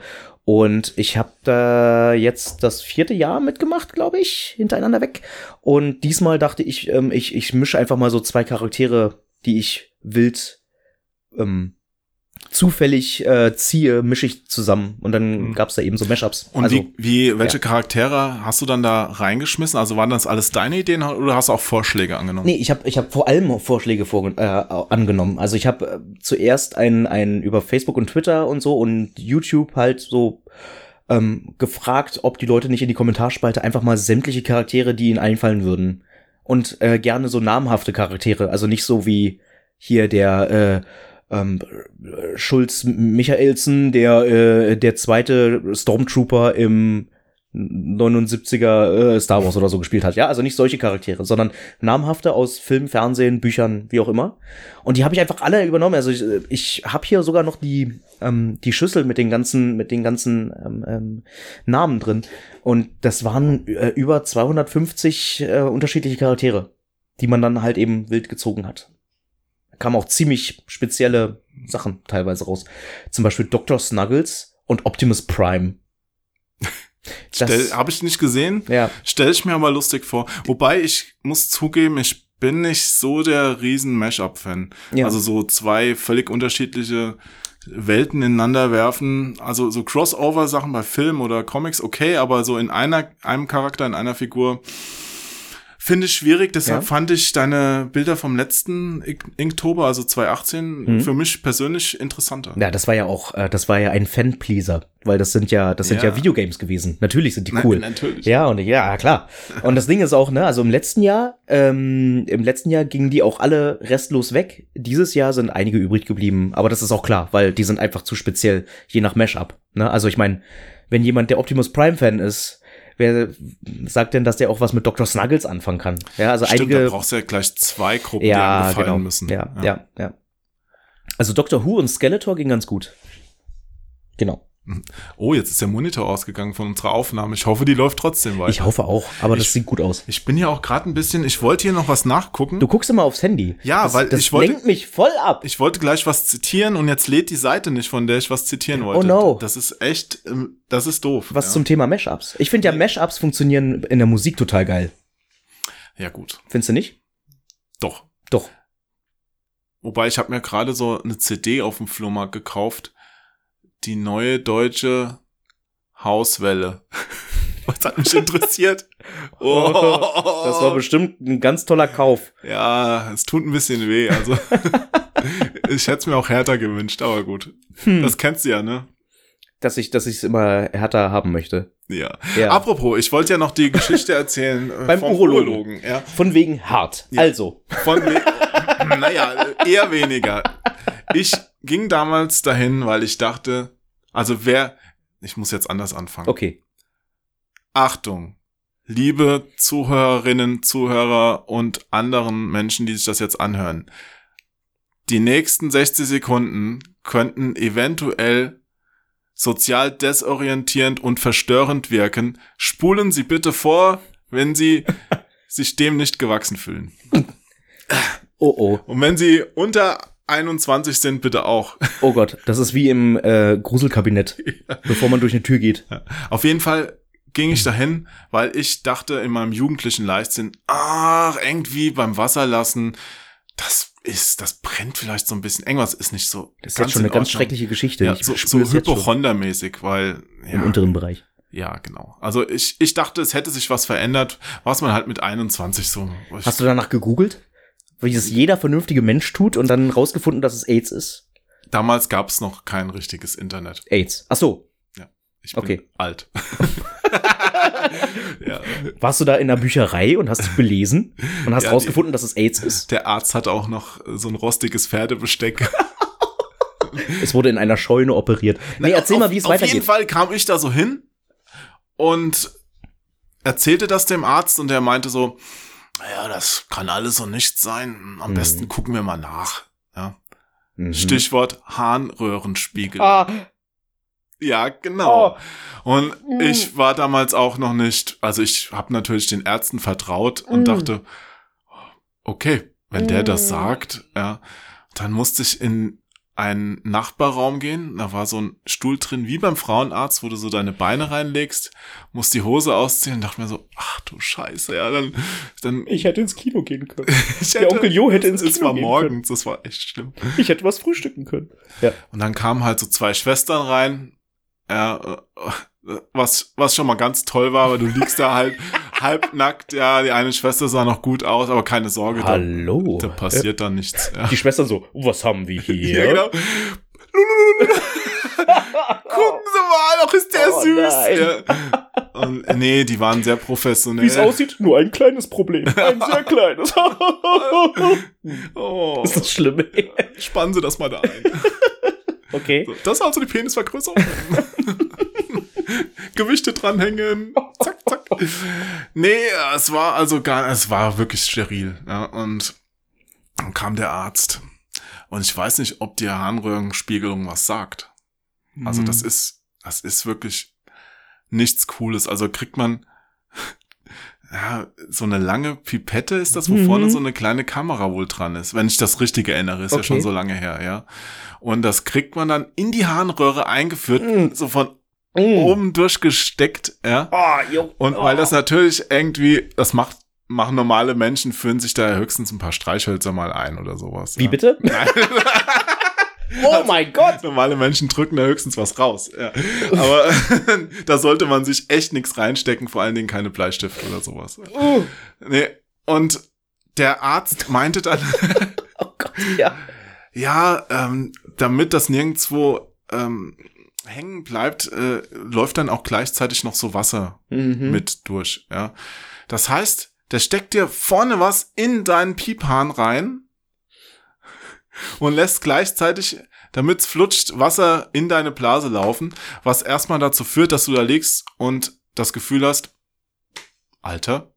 und ich habe da jetzt das vierte Jahr mitgemacht, glaube ich, hintereinander weg. Und diesmal dachte ich, ähm, ich, ich mische einfach mal so zwei Charaktere, die ich wild ähm, zufällig äh, ziehe, mische ich zusammen und dann mhm. gab es da eben so Mashups. Und also, wie, wie, welche ja. Charaktere hast du dann da reingeschmissen? Also waren das alles deine Ideen oder hast du auch Vorschläge angenommen? Nee, ich habe ich hab vor allem Vorschläge vor, äh, angenommen. Also ich habe äh, zuerst ein, ein über Facebook und Twitter und so und YouTube halt so ähm, gefragt, ob die Leute nicht in die Kommentarspalte einfach mal sämtliche Charaktere, die ihnen einfallen würden. Und äh, gerne so namhafte Charaktere, also nicht so wie hier der äh, ähm, Schulz Michaelsen, der äh, der zweite Stormtrooper im 79er äh, Star Wars oder so gespielt hat. Ja, also nicht solche Charaktere, sondern namhafte aus Film, Fernsehen, Büchern, wie auch immer. Und die habe ich einfach alle übernommen. Also ich, ich habe hier sogar noch die ähm, die Schüssel mit den ganzen mit den ganzen ähm, ähm, Namen drin. Und das waren äh, über 250 äh, unterschiedliche Charaktere, die man dann halt eben wild gezogen hat kamen auch ziemlich spezielle Sachen teilweise raus. Zum Beispiel Dr. Snuggles und Optimus Prime. Habe ich nicht gesehen. Ja. Stell ich mir aber lustig vor. Wobei ich muss zugeben, ich bin nicht so der riesen Mashup-Fan. Ja. Also so zwei völlig unterschiedliche Welten ineinander werfen. Also so Crossover-Sachen bei Film oder Comics, okay, aber so in einer, einem Charakter, in einer Figur Finde ich schwierig, deshalb ja. fand ich deine Bilder vom letzten Inktober, also 2018, mhm. für mich persönlich interessanter. Ja, das war ja auch, äh, das war ja ein Fanpleaser, weil das sind ja, das sind ja, ja Videogames gewesen. Natürlich sind die cool. Nein, natürlich. Ja, und ja, klar. Und das Ding ist auch, ne, also im letzten Jahr, ähm, im letzten Jahr gingen die auch alle restlos weg. Dieses Jahr sind einige übrig geblieben, aber das ist auch klar, weil die sind einfach zu speziell, je nach Mashup. Ne? Also ich meine, wenn jemand der Optimus Prime Fan ist, wer sagt denn, dass der auch was mit Dr. Snuggles anfangen kann? Ja, also Stimmt, einige. Da brauchst du ja gleich zwei Gruppen, ja, die gefallen genau. müssen. Ja, ja, ja, ja. Also Dr. Who und Skeletor ging ganz gut. Genau. Oh, jetzt ist der Monitor ausgegangen von unserer Aufnahme. Ich hoffe, die läuft trotzdem weiter. Ich hoffe auch, aber ich, das sieht gut aus. Ich bin ja auch gerade ein bisschen, ich wollte hier noch was nachgucken. Du guckst immer aufs Handy. Ja, das, weil das ich wollte. lenkt mich voll ab. Ich wollte gleich was zitieren und jetzt lädt die Seite nicht, von der ich was zitieren wollte. Oh no. Das ist echt, ähm, das ist doof. Was ja. zum Thema Mashups. Ich finde ja, Mashups funktionieren in der Musik total geil. Ja, gut. Findest du nicht? Doch. Doch. Wobei ich habe mir gerade so eine CD auf dem Flohmarkt gekauft. Die neue deutsche Hauswelle. Was hat mich interessiert? Oh. Das war bestimmt ein ganz toller Kauf. Ja, es tut ein bisschen weh. Also ich hätte es mir auch härter gewünscht, aber gut. Hm. Das kennst du ja, ne? Dass ich, dass ich es immer härter haben möchte. Ja. ja. Apropos, ich wollte ja noch die Geschichte erzählen äh, beim Urologen. Urologen ja. Von wegen hart. Ja. Also. Von naja, eher weniger. Ich ging damals dahin, weil ich dachte, also wer, ich muss jetzt anders anfangen. Okay. Achtung, liebe Zuhörerinnen, Zuhörer und anderen Menschen, die sich das jetzt anhören. Die nächsten 60 Sekunden könnten eventuell sozial desorientierend und verstörend wirken. Spulen Sie bitte vor, wenn Sie sich dem nicht gewachsen fühlen. Oh oh. Und wenn Sie unter 21 sind, bitte auch. Oh Gott, das ist wie im äh, Gruselkabinett, ja. bevor man durch eine Tür geht. Ja. Auf jeden Fall ging ich dahin, weil ich dachte in meinem jugendlichen Leichtsinn, ach, irgendwie beim Wasser lassen, das ist, das brennt vielleicht so ein bisschen. Irgendwas ist nicht so. Das ist jetzt schon eine ganz schreckliche Geschichte. Ja, so so Hypochondermäßig, weil ja, im unteren Bereich. Ja, genau. Also ich, ich dachte, es hätte sich was verändert, was man halt mit 21 so. Hast du danach gegoogelt? Wie das jeder vernünftige Mensch tut und dann rausgefunden, dass es AIDS ist? Damals gab es noch kein richtiges Internet. AIDS. Ach so. Ich bin Okay. alt. ja. Warst du da in der Bücherei und hast dich belesen und hast Ja, rausgefunden, dass es AIDS ist? Der Arzt hatte auch noch so ein rostiges Pferdebesteck. Es wurde in einer Scheune operiert. Nee, erzähl auf, mal, wie es Auf jeden weitergeht. Fall kam ich da so hin und erzählte das dem Arzt und der meinte so, naja, das kann alles so nichts sein. Am Mhm. besten gucken wir mal nach. Ja. Mhm. Stichwort Harnröhrenspiegel. Ah, Ja, genau. Oh. Und ich war damals auch noch nicht, also ich habe natürlich den Ärzten vertraut und Mm. dachte, okay, wenn der das Mm. sagt, ja, dann musste ich in einen Nachbarraum gehen. Da war so ein Stuhl drin, wie beim Frauenarzt, wo du so deine Beine reinlegst, musst die Hose ausziehen und dachte mir so, ach du Scheiße, ja, dann, dann ich hätte ins Kino gehen können. ich der Onkel Jo hätte ins Es Kino war gehen morgens, das war echt schlimm. Ich hätte was frühstücken können. Ja. Und dann kamen halt so zwei Schwestern rein. Ja, äh, was, was schon mal ganz toll war, weil du liegst da halt halbnackt. Ja, die eine Schwester sah noch gut aus, aber keine Sorge, da, Hallo. da passiert dann nichts. Ja, Die Schwestern so, was haben wir hier? ja genau. Gucken Sie mal, doch ist der Oh, süß. Ja. Und äh, nee, die waren sehr professionell. Wie es aussieht, nur ein kleines Problem. Ein sehr kleines. Oh, ist das schlimm? ey? spannen Sie das mal da ein. Okay. So, das ist also die Penisvergrößerung. Gewichte dranhängen. Zack, zack. Nee, es war also gar, es war wirklich steril. Ja, und dann kam der Arzt. Und ich weiß nicht, ob die Harnröhrenspiegelung was sagt. Also das ist, das ist wirklich nichts Cooles. Also kriegt man ja, so eine lange Pipette ist das, wo Mhm. vorne so eine kleine Kamera wohl dran ist, wenn ich das richtig erinnere, ist ja Okay. schon so lange her, ja. Und das kriegt man dann in die Harnröhre eingeführt, Mhm. so von Mm. oben durchgesteckt, ja. Oh, jo. Und weil das natürlich irgendwie, das macht, machen normale Menschen, führen sich da höchstens ein paar Streichhölzer mal ein oder sowas. Wie ja. bitte? Nein. Oh mein Gott. Normale Menschen drücken da höchstens was raus. Ja. Aber da sollte man sich echt nichts reinstecken, vor allen Dingen keine Bleistift oder sowas. Uh. Nee. Und der Arzt meinte dann, Oh Gott, ja. ja, ähm, damit das nirgendwo ähm, hängen bleibt, äh, läuft dann auch gleichzeitig noch so Wasser Mhm. mit durch. Ja. Das heißt, der steckt dir vorne was in deinen Piephahn rein und lässt gleichzeitig, damit's flutscht, Wasser in deine Blase laufen, was erstmal dazu führt, dass du da liegst und das Gefühl hast, Alter,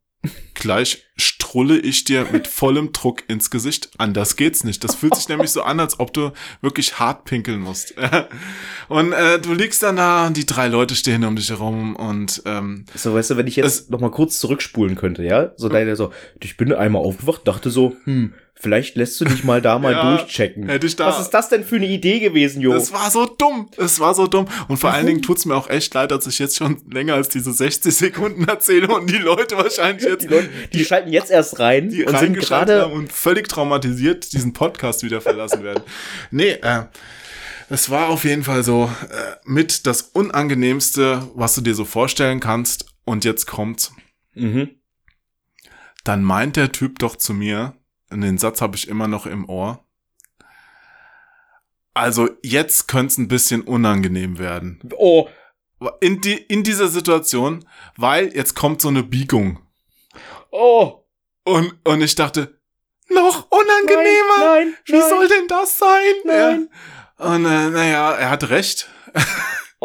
gleich strulle ich dir mit vollem Druck ins Gesicht. Anders geht's nicht. Das fühlt sich nämlich so an, als ob du wirklich hart pinkeln musst. Und äh, du liegst dann da, und die drei Leute stehen um dich herum und ähm, So, weißt du, wenn ich jetzt noch mal kurz zurückspulen könnte, ja? So deine so, ich bin einmal aufgewacht, dachte so, hm, vielleicht lässt du dich mal da mal Ja, durchchecken. hätte ich da- Was ist das denn für eine Idee gewesen, Jo? Es war so dumm. Es war so dumm. Und vor allen Warum? Dingen tut's mir auch echt leid, dass ich jetzt schon länger als diese 60 Sekunden erzähle und die Leute wahrscheinlich jetzt die Leute, die schalten jetzt erst rein die und sind gerade und völlig traumatisiert diesen Podcast wieder verlassen werden. Nee, äh, es war auf jeden Fall so äh, mit das Unangenehmste, was du dir so vorstellen kannst. Und jetzt kommt's. mhm. Dann meint der Typ doch zu mir, und den Satz habe ich immer noch im Ohr. Also jetzt könnte es ein bisschen unangenehm werden. Oh, In, die, in dieser Situation, weil jetzt kommt so eine Biegung. oh, Und, und ich dachte, noch unangenehmer? Nein, nein, Wie nein. soll denn das sein? Nein. Ja. Und äh, naja, er hat recht.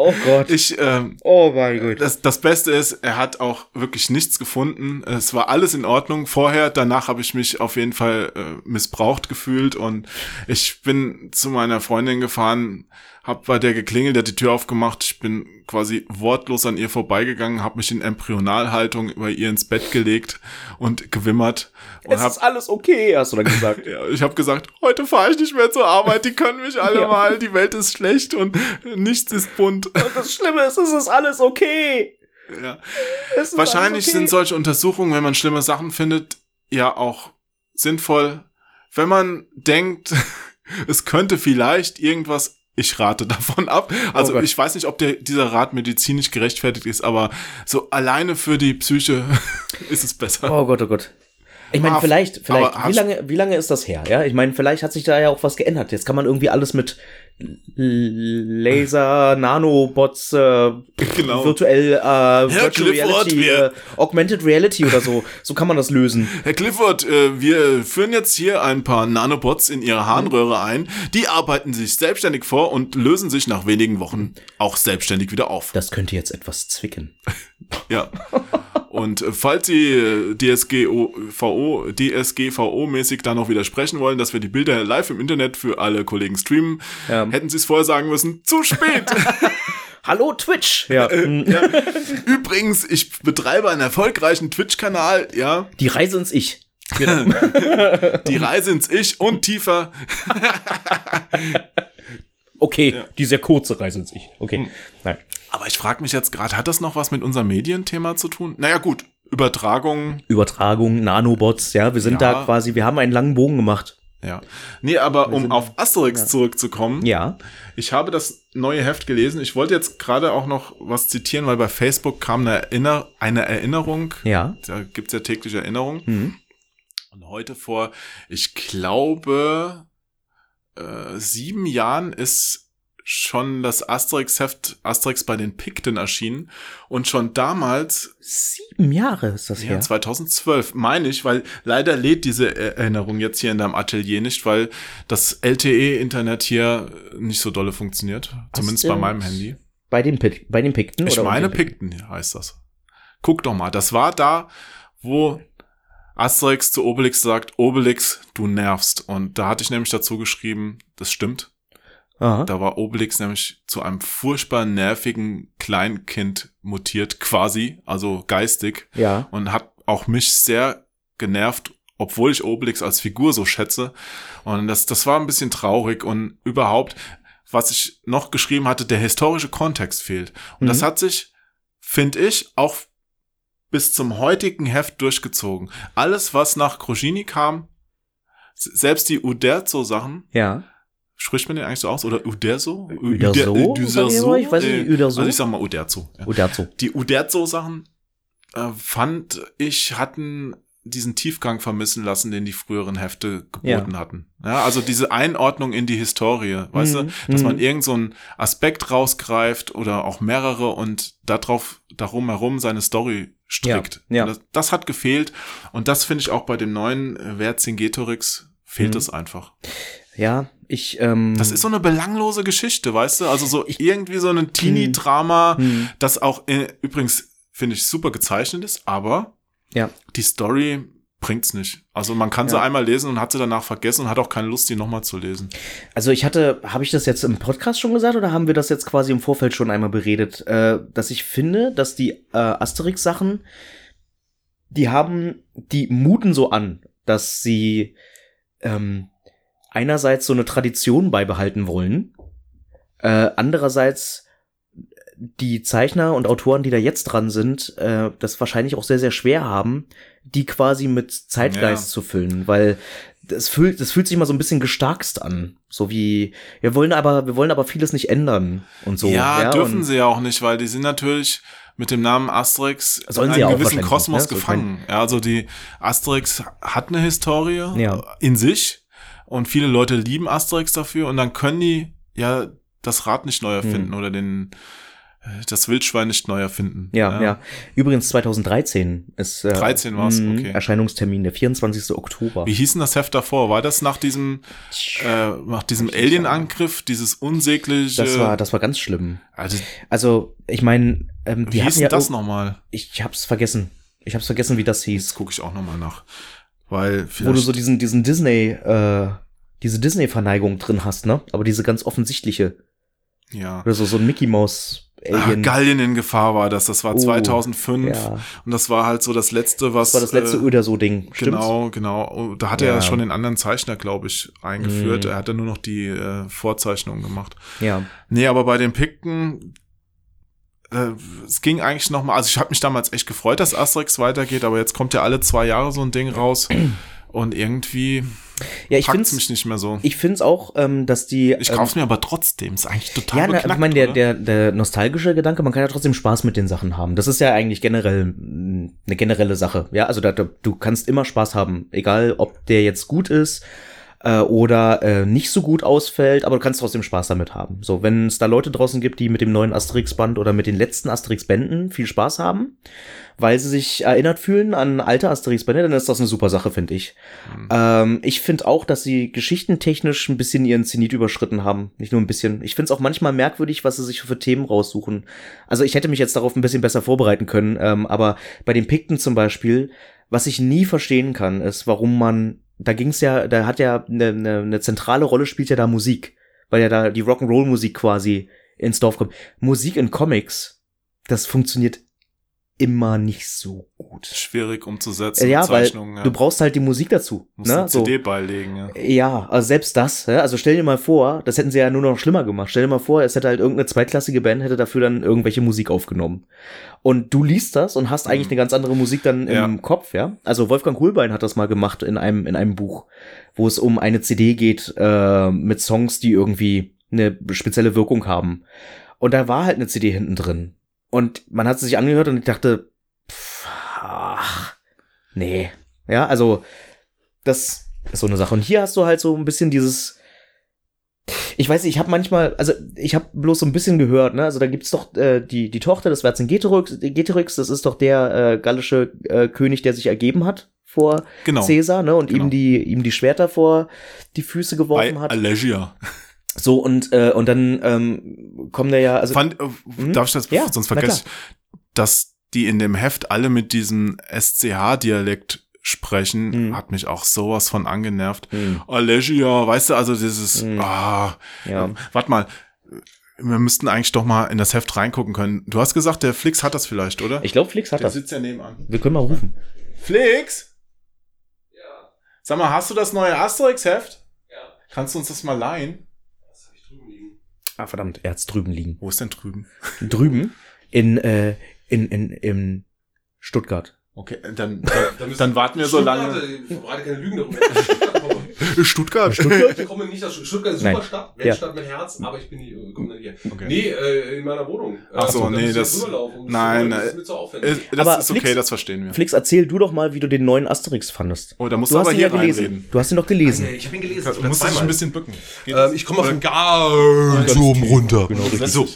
Oh Gott. Ich, ähm, oh mein Gott. das, das Beste ist, er hat auch wirklich nichts gefunden. Es war alles in Ordnung. Vorher, danach habe ich mich auf jeden Fall äh, missbraucht gefühlt und ich bin zu meiner Freundin gefahren, hab bei der geklingelt, der hat die Tür aufgemacht. Ich bin quasi wortlos an ihr vorbeigegangen, habe mich in Embryonalhaltung über ihr ins Bett gelegt und gewimmert und Es hab ist alles okay, hast du dann gesagt. ja, ich habe gesagt, heute fahre ich nicht mehr zur Arbeit, die können mich alle Ja. mal, die Welt ist schlecht und nichts ist bunt. Und das Schlimme ist, es ist alles okay. Ja. Wahrscheinlich okay. sind solche Untersuchungen, wenn man schlimme Sachen findet, ja auch sinnvoll, wenn man denkt, es könnte vielleicht irgendwas ich rate davon ab. Also Oh ich weiß nicht, ob der, dieser Rat medizinisch gerechtfertigt ist, aber so alleine für die Psyche ist es besser. Oh Gott, oh Gott. Ich meine, Marv, vielleicht, vielleicht, aber wie lange, wie lange ist das her? Ja, ich meine, vielleicht hat sich da ja auch was geändert. Jetzt kann man irgendwie alles mit Laser, Nanobots, äh, Genau. virtuell, äh, Virtual Clifford, Reality, äh, Augmented Reality oder so. So kann man das lösen. Herr Clifford, äh, wir führen jetzt hier ein paar Nanobots in Ihre Harnröhre ein. Die arbeiten sich selbstständig vor und lösen sich nach wenigen Wochen auch selbstständig wieder auf. Das könnte jetzt etwas zwicken. Ja. Und äh, falls Sie äh, DSGVO, DSGVO-mäßig da noch widersprechen wollen, dass wir die Bilder live im Internet für alle Kollegen streamen, Ja. Hätten Sie es vorher sagen müssen, zu spät. Hallo Twitch! Ja, mm, Übrigens, ich betreibe einen erfolgreichen Twitch-Kanal, ja. die Reise ins Ich. Die Reise ins Ich und tiefer. Okay, die sehr kurze Reise ins Ich. Okay. Hm. Nein. Aber ich frage mich jetzt gerade, hat das noch was mit unserem Medienthema zu tun? Naja, gut. Übertragung, Übertragung, Nanobots, ja, wir sind Ja. da quasi, wir haben einen langen Bogen gemacht. Ja. Nee, aber um auf Asterix ja. zurückzukommen. Ja. Ich habe das neue Heft gelesen. Ich wollte jetzt gerade auch noch was zitieren, weil bei Facebook kam eine, Erinner eine Erinnerung. Ja. Da gibt's ja tägliche Erinnerungen. Mhm. Und heute vor, ich glaube, äh, sieben Jahren ist schon das Asterix-Heft Asterix bei den Pikten erschienen. Und schon damals, Sieben Jahre ist das ja, her. 2012, meine ich, weil leider lädt diese Erinnerung jetzt hier in deinem Atelier nicht, weil das LTE-Internet hier nicht so dolle funktioniert. Zumindest bei Asterix? meinem Handy. Bei den, Pik bei den Pikten? Ich meine Pikten? Pikten heißt das. Guck doch mal, das war da, wo Asterix zu Obelix sagt, Obelix, du nervst. Und da hatte ich nämlich dazu geschrieben, das stimmt. Aha. Da war Obelix nämlich zu einem furchtbar nervigen Kleinkind mutiert, quasi, also geistig, Ja. und hat auch mich sehr genervt, obwohl ich Obelix als Figur so schätze. Und das, das war ein bisschen traurig und überhaupt, was ich noch geschrieben hatte, der historische Kontext fehlt. Und das Mhm. hat sich, finde ich, auch bis zum heutigen Heft durchgezogen. Alles, was nach Crogini kam, selbst die Uderzo-Sachen, Ja. Spricht man den eigentlich so aus? Oder Uderzo? Uderzo? Uder- Uderzo? Ich weiß nicht, Äh, Uderzo? Also ich sag mal Uderzo. Ja. Oder so. Die Uderzo-Sachen äh, fand ich hatten diesen Tiefgang vermissen lassen, den die früheren Hefte geboten hatten. Ja, also diese Einordnung in die Historie, weißt Mhm, du, dass man mhm. irgend so einen Aspekt rausgreift oder auch mehrere und darauf, darum herum seine Story strickt. Ja, ja. Das, das hat gefehlt und das finde ich auch bei dem neuen äh, Vercingetorix fehlt Mhm. es einfach. Ja, ich, ähm. Das ist so eine belanglose Geschichte, weißt du? Also so irgendwie so ein Teenie-Drama, Hm. das auch äh, übrigens, finde ich, super gezeichnet ist, aber Ja. die Story bringt's nicht. Also man kann sie Ja. einmal lesen und hat sie danach vergessen und hat auch keine Lust, die nochmal zu lesen. Also ich hatte, habe ich das jetzt im Podcast schon gesagt oder haben wir das jetzt quasi im Vorfeld schon einmal beredet, äh, dass ich finde, dass die äh, Asterix-Sachen, die haben, die muten so an, dass sie ähm, einerseits so eine Tradition beibehalten wollen, äh, andererseits die Zeichner und Autoren, die da jetzt dran sind, äh, das wahrscheinlich auch sehr, sehr schwer haben, die quasi mit Zeitgeist Ja. zu füllen, weil das fühlt, das fühlt sich immer so ein bisschen gestarkst an. So wie, wir wollen aber, wir wollen aber vieles nicht ändern und so. ja, dürfen und, sie ja auch nicht, weil die sind natürlich mit dem Namen Asterix Sollen in einem ja gewissen Kosmos ne? Gefangen. Ja, also die Asterix hat eine Historie Ja. in sich und viele Leute lieben Asterix dafür und dann können die ja das Rad nicht neu erfinden Hm. oder den äh, das Wildschwein nicht neu erfinden. Ja, ja, Übrigens 2013 ist äh, 13 war's, okay. Erscheinungstermin, der 24. Oktober. Wie hieß denn das Heft davor? War das nach diesem, äh, nach diesem Alien-Angriff, dieses unsägliche? Das war, das war ganz schlimm. also, Also, ich meine, ähm, wie hieß denn ja das nochmal? Ich hab's vergessen. Ich hab's vergessen, wie das hieß. Das gucke ich auch nochmal nach. Weil Wo vielleicht, du so diesen, diesen Disney, äh, diese Disney-Verneigung drin hast, ne? Aber diese ganz offensichtliche. ja. Oder so, so ein Mickey Mouse Ah, Alien. Gallien in Gefahr war das. Das war Oh, 2005. ja. Und das war halt so das letzte, was. Das war das letzte äh, oder so Ding. Stimmt's? Genau, genau. Da hat er Ja. ja schon den anderen Zeichner, glaube ich, eingeführt. Mhm. Er hat dann nur noch die äh, Vorzeichnungen gemacht. Ja. Nee, aber bei den Pikten, äh, es ging eigentlich noch mal, also ich habe mich damals echt gefreut, dass Asterix weitergeht, aber jetzt kommt ja alle zwei Jahre so ein Ding raus und irgendwie, Ja, ich packt's find's, mich nicht mehr so. ich find's auch, ähm, dass die. Ich ähm, kauf's mir aber trotzdem. Ist eigentlich total Ja, na, ich meine, der, der, der nostalgische Gedanke, man kann ja trotzdem Spaß mit den Sachen haben. Das ist ja eigentlich generell mh, eine generelle Sache. Ja, also da, da, du kannst immer Spaß haben, egal ob der jetzt gut ist äh, oder äh, nicht so gut ausfällt, aber du kannst trotzdem Spaß damit haben. So, wenn es da Leute draußen gibt, die mit dem neuen Asterix-Band oder mit den letzten Asterix-Bänden viel Spaß haben, weil sie sich erinnert fühlen an alte Asterix-Bände, dann ist das eine super Sache, finde ich. Ähm, ich finde auch, dass sie geschichtentechnisch ein bisschen ihren Zenit überschritten haben. Nicht nur ein bisschen. Ich finde es auch manchmal merkwürdig, was sie sich für Themen raussuchen. Also ich hätte mich jetzt darauf ein bisschen besser vorbereiten können, ähm, aber bei den Pikten zum Beispiel, was ich nie verstehen kann, ist, warum man, da ging's ja, da hat ja eine, eine, eine zentrale Rolle spielt ja da Musik, weil ja da die Rock'n'Roll-Musik quasi ins Dorf kommt. Musik in Comics, das funktioniert immer nicht so gut. Schwierig umzusetzen. Äh, ja, weil ja. du brauchst halt die Musik dazu. musst ne? eine so. CD beilegen, ja. Ja, also selbst das, ja, also stell dir mal vor, das hätten sie ja nur noch schlimmer gemacht. Stell dir mal vor, es hätte halt irgendeine zweitklassige Band, hätte dafür dann irgendwelche Musik aufgenommen. Und du liest das und hast eigentlich eine ganz andere Musik dann Ja. im Kopf, ja. Also Wolfgang Kohlbein hat das mal gemacht in einem, in einem Buch, wo es um eine CD geht, äh, mit Songs, die irgendwie eine spezielle Wirkung haben. Und da war halt eine CD hinten drin. Und man hat sie sich angehört und ich dachte, pff, ach, nee. Ja, also, das ist so eine Sache. Und hier hast du halt so ein bisschen dieses. Ich weiß nicht, ich habe manchmal, also ich habe bloß so ein bisschen gehört, ne? Also da gibt's doch äh, die die Tochter des Vercingetorix, Getorix, das ist doch der äh, gallische äh, König, der sich ergeben hat vor Genau. Caesar, ne? Und Genau. ihm die ihm die Schwerter vor die Füße Bei geworfen hat. Allegia. So und äh, und dann ähm, kommen da ja, also Fand, äh, Mhm. Darf ich das, Ja, sonst vergesse ich, dass die in dem Heft alle mit diesem SCH-Dialekt sprechen, Mhm. hat mich auch sowas von angenervt. Hm, Allegia, weißt du, also dieses, Mhm. ah, ja. warte mal, wir müssten eigentlich doch mal in das Heft reingucken können. Du hast gesagt, der Flix hat das vielleicht, oder? Ich glaube, Flix hat der das. sitzt ja nebenan. Wir können mal rufen. Flix? Ja. Sag mal, hast du das neue Asterix-Heft? Ja. Kannst du uns das mal leihen? Ah, verdammt, er hat's drüben liegen. Wo ist denn drüben? Drüben in äh, in in in Stuttgart. Okay, dann, dann, dann warten wir so lange. Ich verbreite keine Lügen darüber. Stuttgart. Stuttgart. Ich komme nicht aus Stuttgart, ist Nein. super Stadt, Ja. Weltstadt mit Herz, aber ich bin die, äh, komme dann hier. Okay. Nee, äh, in meiner Wohnung. Ach so, da nee, das- nein, das äh, ist mir zu aufwendig. Äh, Das Aber ist okay, Flix- das verstehen wir. Flix, erzähl du doch mal, wie du den neuen Asterix fandest. Oh, da musst Du du, hast aber ihn hier ja gelesen. reinreden. Du hast ihn doch gelesen. ich habe ihn gelesen. Du musst dich ein bisschen bücken. Ähm, ich komme von ganz oben runter. So,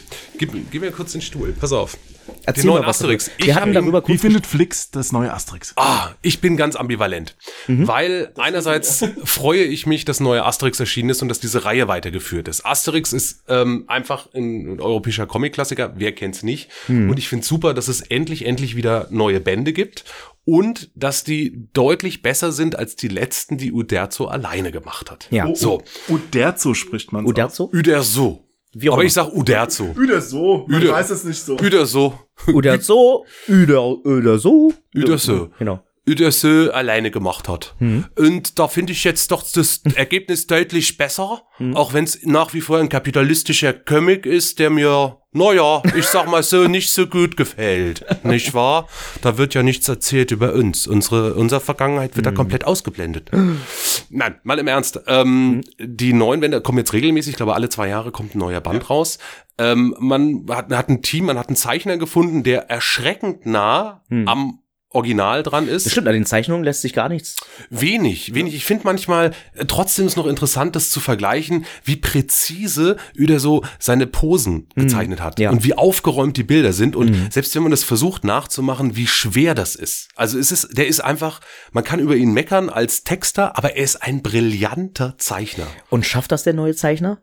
gib, gib mir kurz den Stuhl. Pass auf. Erzähl Den neuen. Asterix. Ich Wir hatten darüber kurz findet Flix das neue Asterix? Ah, ich bin ganz ambivalent. Mhm. Weil einerseits freue ich mich, dass neue Asterix erschienen ist und dass diese Reihe weitergeführt ist. Asterix ist ähm, einfach ein, ein europäischer Comic-Klassiker, wer kennt's nicht? Mhm. Und ich finde super, dass es endlich, endlich wieder neue Bände gibt und dass die deutlich besser sind als die letzten, die Uderzo alleine gemacht hat. Ja. Oh, So, Uderzo spricht man. Uderzo? Uderzo. Wie auch Aber immer. ich sag Uderzo. Uderzo. Man Uder- weiß es nicht so. Uderzo. Uderzo, Uder, Uderzo. Uderzo. Genau. Uderso alleine gemacht hat. Und da finde ich jetzt doch das Ergebnis deutlich besser, auch wenn es nach wie vor ein kapitalistischer Comic ist, der mir, naja, ich sag mal so, nicht so gut gefällt. Nicht wahr? Da wird ja nichts erzählt über uns. Unsere, unsere Vergangenheit wird da komplett ausgeblendet. Nein, mal im Ernst. Ähm, Die neuen Bände kommen jetzt regelmäßig, ich glaube, alle zwei Jahre kommt ein neuer Band raus. Ähm, man hat, hat ein Team, man hat einen Zeichner gefunden, der erschreckend nah am Original dran ist. Das stimmt, an den Zeichnungen lässt sich gar nichts. Wenig, wenig. Ich finde manchmal äh, trotzdem ist noch interessant, das zu vergleichen, wie präzise Ueder so seine Posen gezeichnet hat ja. und wie aufgeräumt die Bilder sind. Und selbst wenn man das versucht nachzumachen, wie schwer das ist. Also es ist, der ist einfach, man kann über ihn meckern als Texter, aber er ist ein brillanter Zeichner. Und schafft das der neue Zeichner?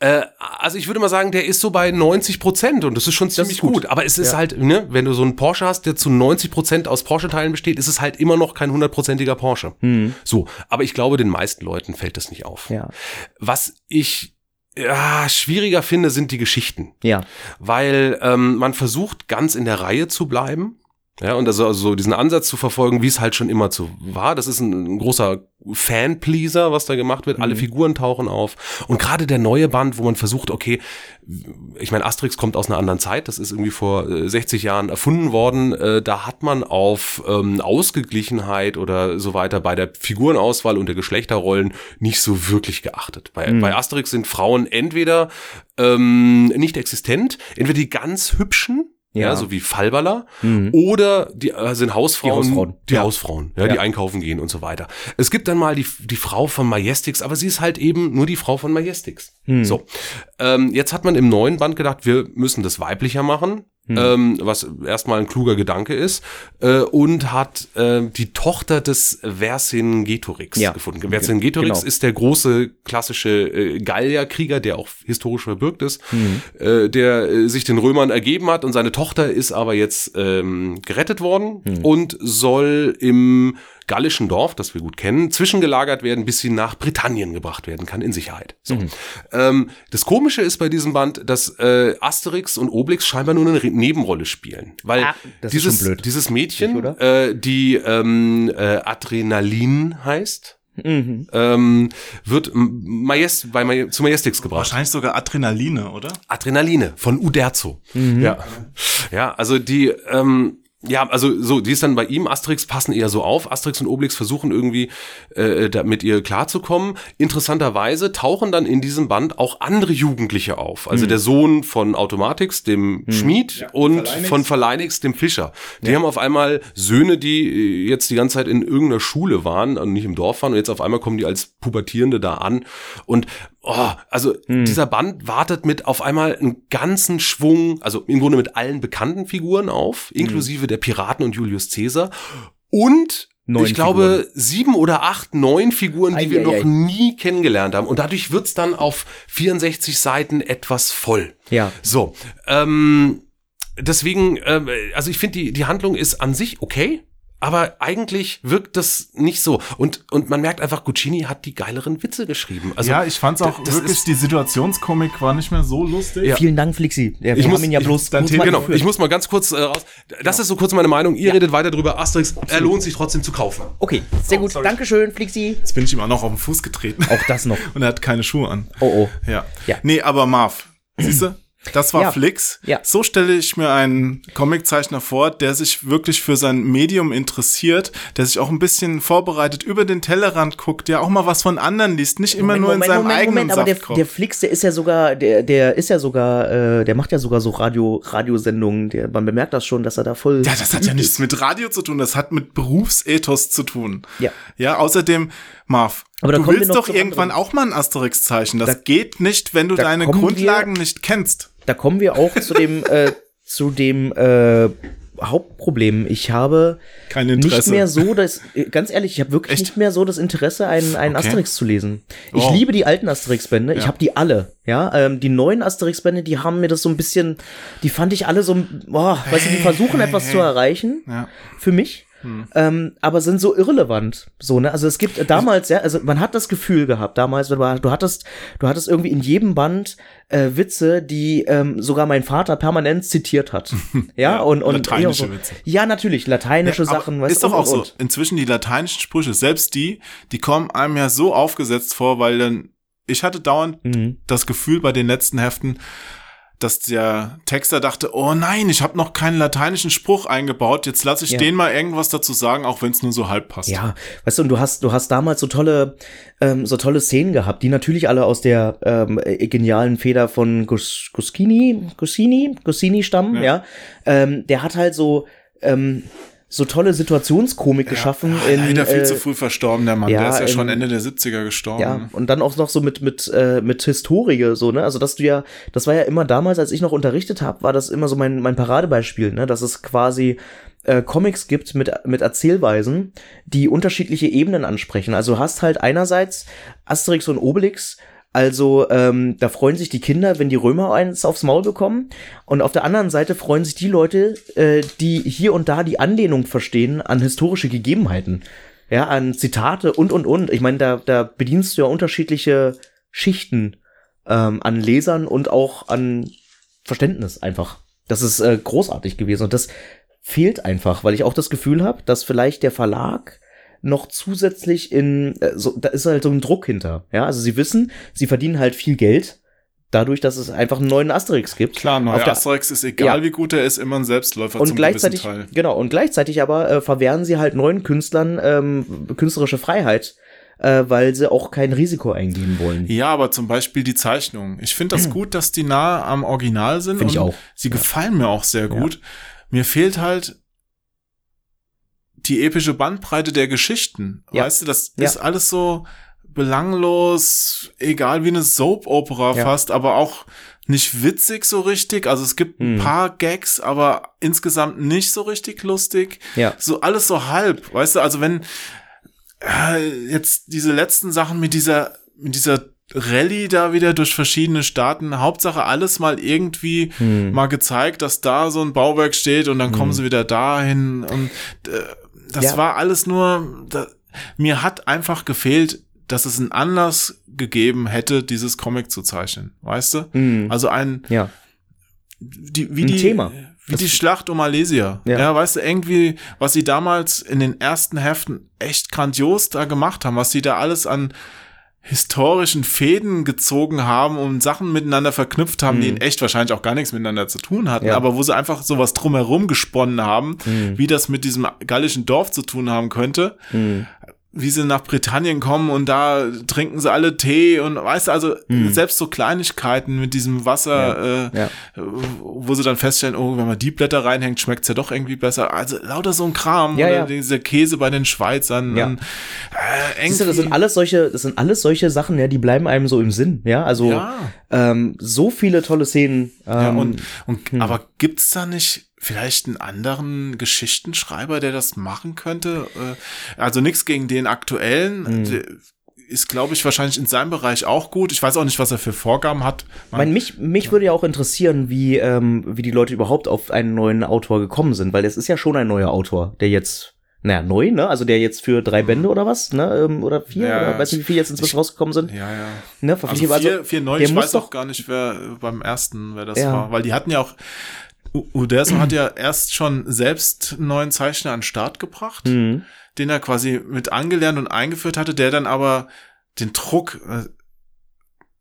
Äh, also ich würde mal sagen, der ist so bei 90 Prozent und das ist schon ziemlich ist gut. gut. Aber es ist halt, ne, wenn du so einen Porsche hast, der zu 90 Prozent aus Porsche-Teilen besteht, ist es halt immer noch kein hundertprozentiger Porsche. So, aber ich glaube, den meisten Leuten fällt das nicht auf. Ja. Was ich ja, schwieriger finde, sind die Geschichten. Ja. Weil ähm, man versucht, ganz in der Reihe zu bleiben. Ja, und also, also so diesen Ansatz zu verfolgen, wie es halt schon immer zu war, das ist ein, ein großer Fan-Pleaser, was da gemacht wird. Alle Figuren tauchen auf. Und gerade der neue Band, wo man versucht, okay, ich meine, Asterix kommt aus einer anderen Zeit, das ist irgendwie vor äh, 60 Jahren erfunden worden. Äh, da hat man auf ähm, Ausgeglichenheit oder so weiter bei der Figurenauswahl und der Geschlechterrollen nicht so wirklich geachtet. Bei, bei Asterix sind Frauen entweder ähm, nicht existent, entweder die ganz hübschen, ja, Ja. so wie Fallballer, oder die äh, sind Hausfrauen, Die Hausfrauen. die Ja. Hausfrauen, ja, die Ja. einkaufen gehen und so weiter. Es gibt dann mal die, die Frau von Majestix, aber sie ist halt eben nur die Frau von Majestix. So, ähm, jetzt hat man im neuen Band gedacht, wir müssen das weiblicher machen. Ähm, was erstmal ein kluger Gedanke ist, äh, und hat äh, die Tochter des Vercingetorix Ja. gefunden. Vercingetorix Genau. ist der große klassische äh, Gallierkrieger, der auch historisch verbürgt ist, Mhm. äh, der äh, sich den Römern ergeben hat und seine Tochter ist aber jetzt ähm, gerettet worden Mhm. und soll im gallischen Dorf, das wir gut kennen, zwischengelagert werden, bis sie nach Britannien gebracht werden kann, in Sicherheit. So. Mhm. Ähm, das Komische ist bei diesem Band, dass äh, Asterix und Obelix scheinbar nur eine Re- Nebenrolle spielen. Weil Ah, das ist dieses, schon blöd. dieses Mädchen, Nicht, äh, die ähm, äh, Adrenalin heißt, Mhm. ähm, wird Majest bei Maj zu Majestix gebracht. Wahrscheinlich sogar Adrenaline, oder? Adrenaline von Uderzo. Ja. Ja, also die, ähm, ja, also so, die ist dann bei ihm, Asterix passen eher so auf. Asterix und Obelix versuchen irgendwie äh, da mit ihr klarzukommen. Interessanterweise tauchen dann in diesem Band auch andere Jugendliche auf. Also der Sohn von Automatix, dem Schmied, und Verleinix. von Verleinix, dem Fischer. Die haben auf einmal Söhne, die äh, jetzt die ganze Zeit in irgendeiner Schule waren und nicht im Dorf waren und jetzt auf einmal kommen die als Pubertierende da an und Oh, also dieser Band wartet mit auf einmal einen ganzen Schwung, also im Grunde mit allen bekannten Figuren auf, inklusive der Piraten und Julius Caesar. Und Neun ich glaube, sieben oder acht, neun Figuren, die wir Eieiei. noch nie kennengelernt haben. Und dadurch wird's dann auf 64 Seiten etwas voll. Ja. So, ähm, deswegen, ähm, also ich finde, die, die Handlung ist an sich okay. Aber eigentlich wirkt das nicht so. Und, und man merkt einfach, Guccini hat die geileren Witze geschrieben. Also, ja, ich fand's auch wirklich, die Situationskomik war nicht mehr so lustig. Ja. Vielen Dank, Flixi. Ja, wir Ich haben muss- ihn ja ich- bloß dein kurz Thema- mal Genau, ich muss mal ganz kurz äh, raus. Das ist so kurz meine Meinung. Ihr redet weiter drüber. Asterix, er lohnt sich trotzdem zu kaufen. Okay, sehr gut. Dankeschön, Flixi. Jetzt bin ich ihm auch noch auf den Fuß getreten. Auch das noch. Und er hat keine Schuhe an. Oh, oh. Ja. Ja. Nee, aber Marv, siehst du? Das war Ja. Flix. Ja. So stelle ich mir einen Comiczeichner vor, der sich wirklich für sein Medium interessiert, der sich auch ein bisschen vorbereitet, über den Tellerrand guckt, der auch mal was von anderen liest, nicht immer nur in seinem eigenen aber der, Saft kocht. der Flix, der ist ja sogar, der, der ist ja sogar, äh, der macht ja sogar so Radio, Radiosendungen. Der, man bemerkt das schon, dass er da voll. Ja, das hat ja nichts mit Radio zu tun, das hat mit Berufsethos zu tun. Ja. Ja, außerdem, Marv, Aber du willst doch irgendwann anderen. auch mal ein Asterix-Zeichen. Das Da- geht nicht, wenn du deine kommen wir- Grundlagen nicht kennst. Da kommen wir auch zu dem, äh, zu dem äh, Hauptproblem. Ich habe Kein nicht Interesse. mehr so das, ganz ehrlich, ich habe wirklich Echt? nicht mehr so das Interesse, einen, einen Okay. Asterix zu lesen. Ich Wow. liebe die alten Asterix-Bände, ich Ja. habe die alle. Ja, ähm, die neuen Asterix-Bände, die haben mir das so ein bisschen, die fand ich alle so, boah, weißt du, die Hey, versuchen hey, etwas hey. zu erreichen Ja. für mich. Ähm, aber sind so irrelevant. So, ne? Also es gibt damals, ja, also man hat das Gefühl gehabt, damals, du, du hattest, du hattest irgendwie in jedem Band äh, Witze, die ähm, sogar mein Vater permanent zitiert hat. Ja, und, und lateinische ja, so. Witze. Ja, natürlich, lateinische Ja, Sachen, weißt ist du, doch und, auch so. und. Inzwischen die lateinischen Sprüche, selbst die, die kommen einem ja so aufgesetzt vor, weil dann, ich hatte dauernd Mhm. das Gefühl bei den letzten Heften, dass der Texter dachte, oh nein, ich habe noch keinen lateinischen Spruch eingebaut, jetzt lasse ich Ja. denen mal irgendwas dazu sagen, auch wenn es nur so halb passt. Ja, weißt du, und du hast, du hast damals so tolle, ähm, so tolle Szenen gehabt, die natürlich alle aus der ähm, äh, genialen Feder von Gus, Guschini, Guschini, Guschini stammen, Ja. ja. Ähm, der hat halt so, ähm, so tolle Situationskomik geschaffen. Ah, in, Leider viel äh, zu früh verstorben, der Mann. ja, der ist ja schon in- Ende der 70er gestorben. Ja, und dann auch noch so mit mit äh, mit Historie so, ne? Also, dass du ja, das war ja immer damals, als ich noch unterrichtet habe, war das immer so mein mein Paradebeispiel, ne, dass es quasi äh, Comics gibt mit mit Erzählweisen, die unterschiedliche Ebenen ansprechen. Also, du hast halt einerseits Asterix und Obelix also ähm, da freuen sich die Kinder, wenn die Römer eins aufs Maul bekommen. Und auf der anderen Seite freuen sich die Leute, äh, die hier und da die Anlehnung verstehen an historische Gegebenheiten. Ja, an Zitate und, und, und. Ich meine, da, da bedienst du ja unterschiedliche Schichten ähm, an Lesern und auch an Verständnis einfach. Das ist äh, großartig gewesen. Und das fehlt einfach, weil ich auch das Gefühl habe, dass vielleicht der Verlag noch zusätzlich in, äh, so, da ist halt so ein Druck hinter. Ja, also sie wissen, sie verdienen halt viel Geld dadurch, dass es einfach einen neuen Asterix gibt. Klar, Auf neuer der- Asterix ist egal, Ja. wie gut er ist, immer ein Selbstläufer und zum gleichzeitig, Teil. genau, und gleichzeitig aber äh, verwehren sie halt neuen Künstlern ähm, künstlerische Freiheit, äh, weil sie auch kein Risiko eingehen wollen. Ja, aber zum Beispiel die Zeichnungen. Ich finde das gut, dass die nah am Original sind. Find ich auch. Sie gefallen mir auch sehr gut. Mir fehlt halt die epische Bandbreite der Geschichten. Ja. Weißt du, das Ja. ist alles so belanglos, egal wie eine Soap-Opera Ja. fast, aber auch nicht witzig so richtig. Also es gibt ein Mhm. paar Gags, aber insgesamt nicht so richtig lustig. Ja. So alles so halb, weißt du, also wenn äh, jetzt diese letzten Sachen mit dieser, mit dieser Rallye da wieder durch verschiedene Staaten, Hauptsache alles mal irgendwie Hm. mal gezeigt, dass da so ein Bauwerk steht und dann kommen sie wieder dahin und äh, das Ja. war alles nur, da, mir hat einfach gefehlt, dass es einen Anlass gegeben hätte, dieses Comic zu zeichnen, weißt du? Hm. Also ein, Ja. die, wie Ein die, Thema. wie Das- die Schlacht um Alesia. Ja. Ja. weißt du, irgendwie, was sie damals in den ersten Heften echt grandios da gemacht haben, was sie da alles an historischen Fäden gezogen haben und Sachen miteinander verknüpft haben, die in echt wahrscheinlich auch gar nichts miteinander zu tun hatten, Mhm. Ja. aber wo sie einfach sowas drumherum gesponnen haben, Mhm. wie das mit diesem gallischen Dorf zu tun haben könnte Hm. Wie sie nach Britannien kommen und da trinken sie alle Tee und weißt du, also selbst so Kleinigkeiten mit diesem Wasser, Mhm. Ja. Äh, wo sie dann feststellen, oh, wenn man die Blätter reinhängt, schmeckt's ja doch irgendwie besser. Also lauter so ein Kram. Ja, oder ja. Dieser Käse bei den Schweizern. Ja. Und, äh, Siehst du, das sind alles solche, das sind alles solche Sachen, ja, die bleiben einem so im Sinn, ja. Also Ja. ähm, so viele tolle Szenen. Ähm, Ja, und, und aber gibt's da nicht vielleicht einen anderen Geschichtenschreiber, der das machen könnte? Äh, Also nichts gegen den aktuellen. Hm. Der Ist, glaube ich, wahrscheinlich in seinem Bereich auch gut. Ich weiß auch nicht, was er für Vorgaben hat. Ich meine, mich, mich würde ja auch interessieren, wie, ähm, wie die Leute überhaupt auf einen neuen Autor gekommen sind, weil es ist ja schon ein neuer Autor, der jetzt, naja, neu, ne? Also der jetzt für drei Bände oder was, ne? Ähm, oder vier, Ja, oder weiß nicht, wie viele jetzt inzwischen rausgekommen sind. ja, ja. Ne? Also vier, vier neu, ich weiß doch- auch gar nicht, wer beim ersten, wer das Ja. war. Weil die hatten ja auch, U- Uderso hat ja erst schon selbst einen neuen Zeichner an den Start gebracht, Mhm. den er quasi mit angelernt und eingeführt hatte, der dann aber den Druck äh,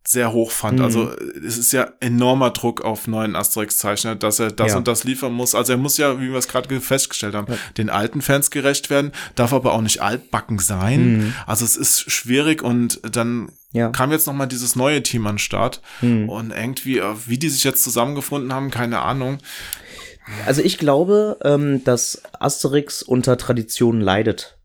sehr hoch fand. Mhm. Also es ist ja enormer Druck auf neuen Asterix-Zeichner, dass er das Ja. und das liefern muss. Also er muss ja, wie wir es gerade festgestellt haben, den alten Fans gerecht werden, darf aber auch nicht altbacken sein. Mhm. Also es ist schwierig und dann Ja. kam jetzt noch mal dieses neue Team an den Start Mhm. und irgendwie, äh, wie die sich jetzt zusammengefunden haben, keine Ahnung. Also ich glaube, ähm, dass Asterix unter Tradition leidet.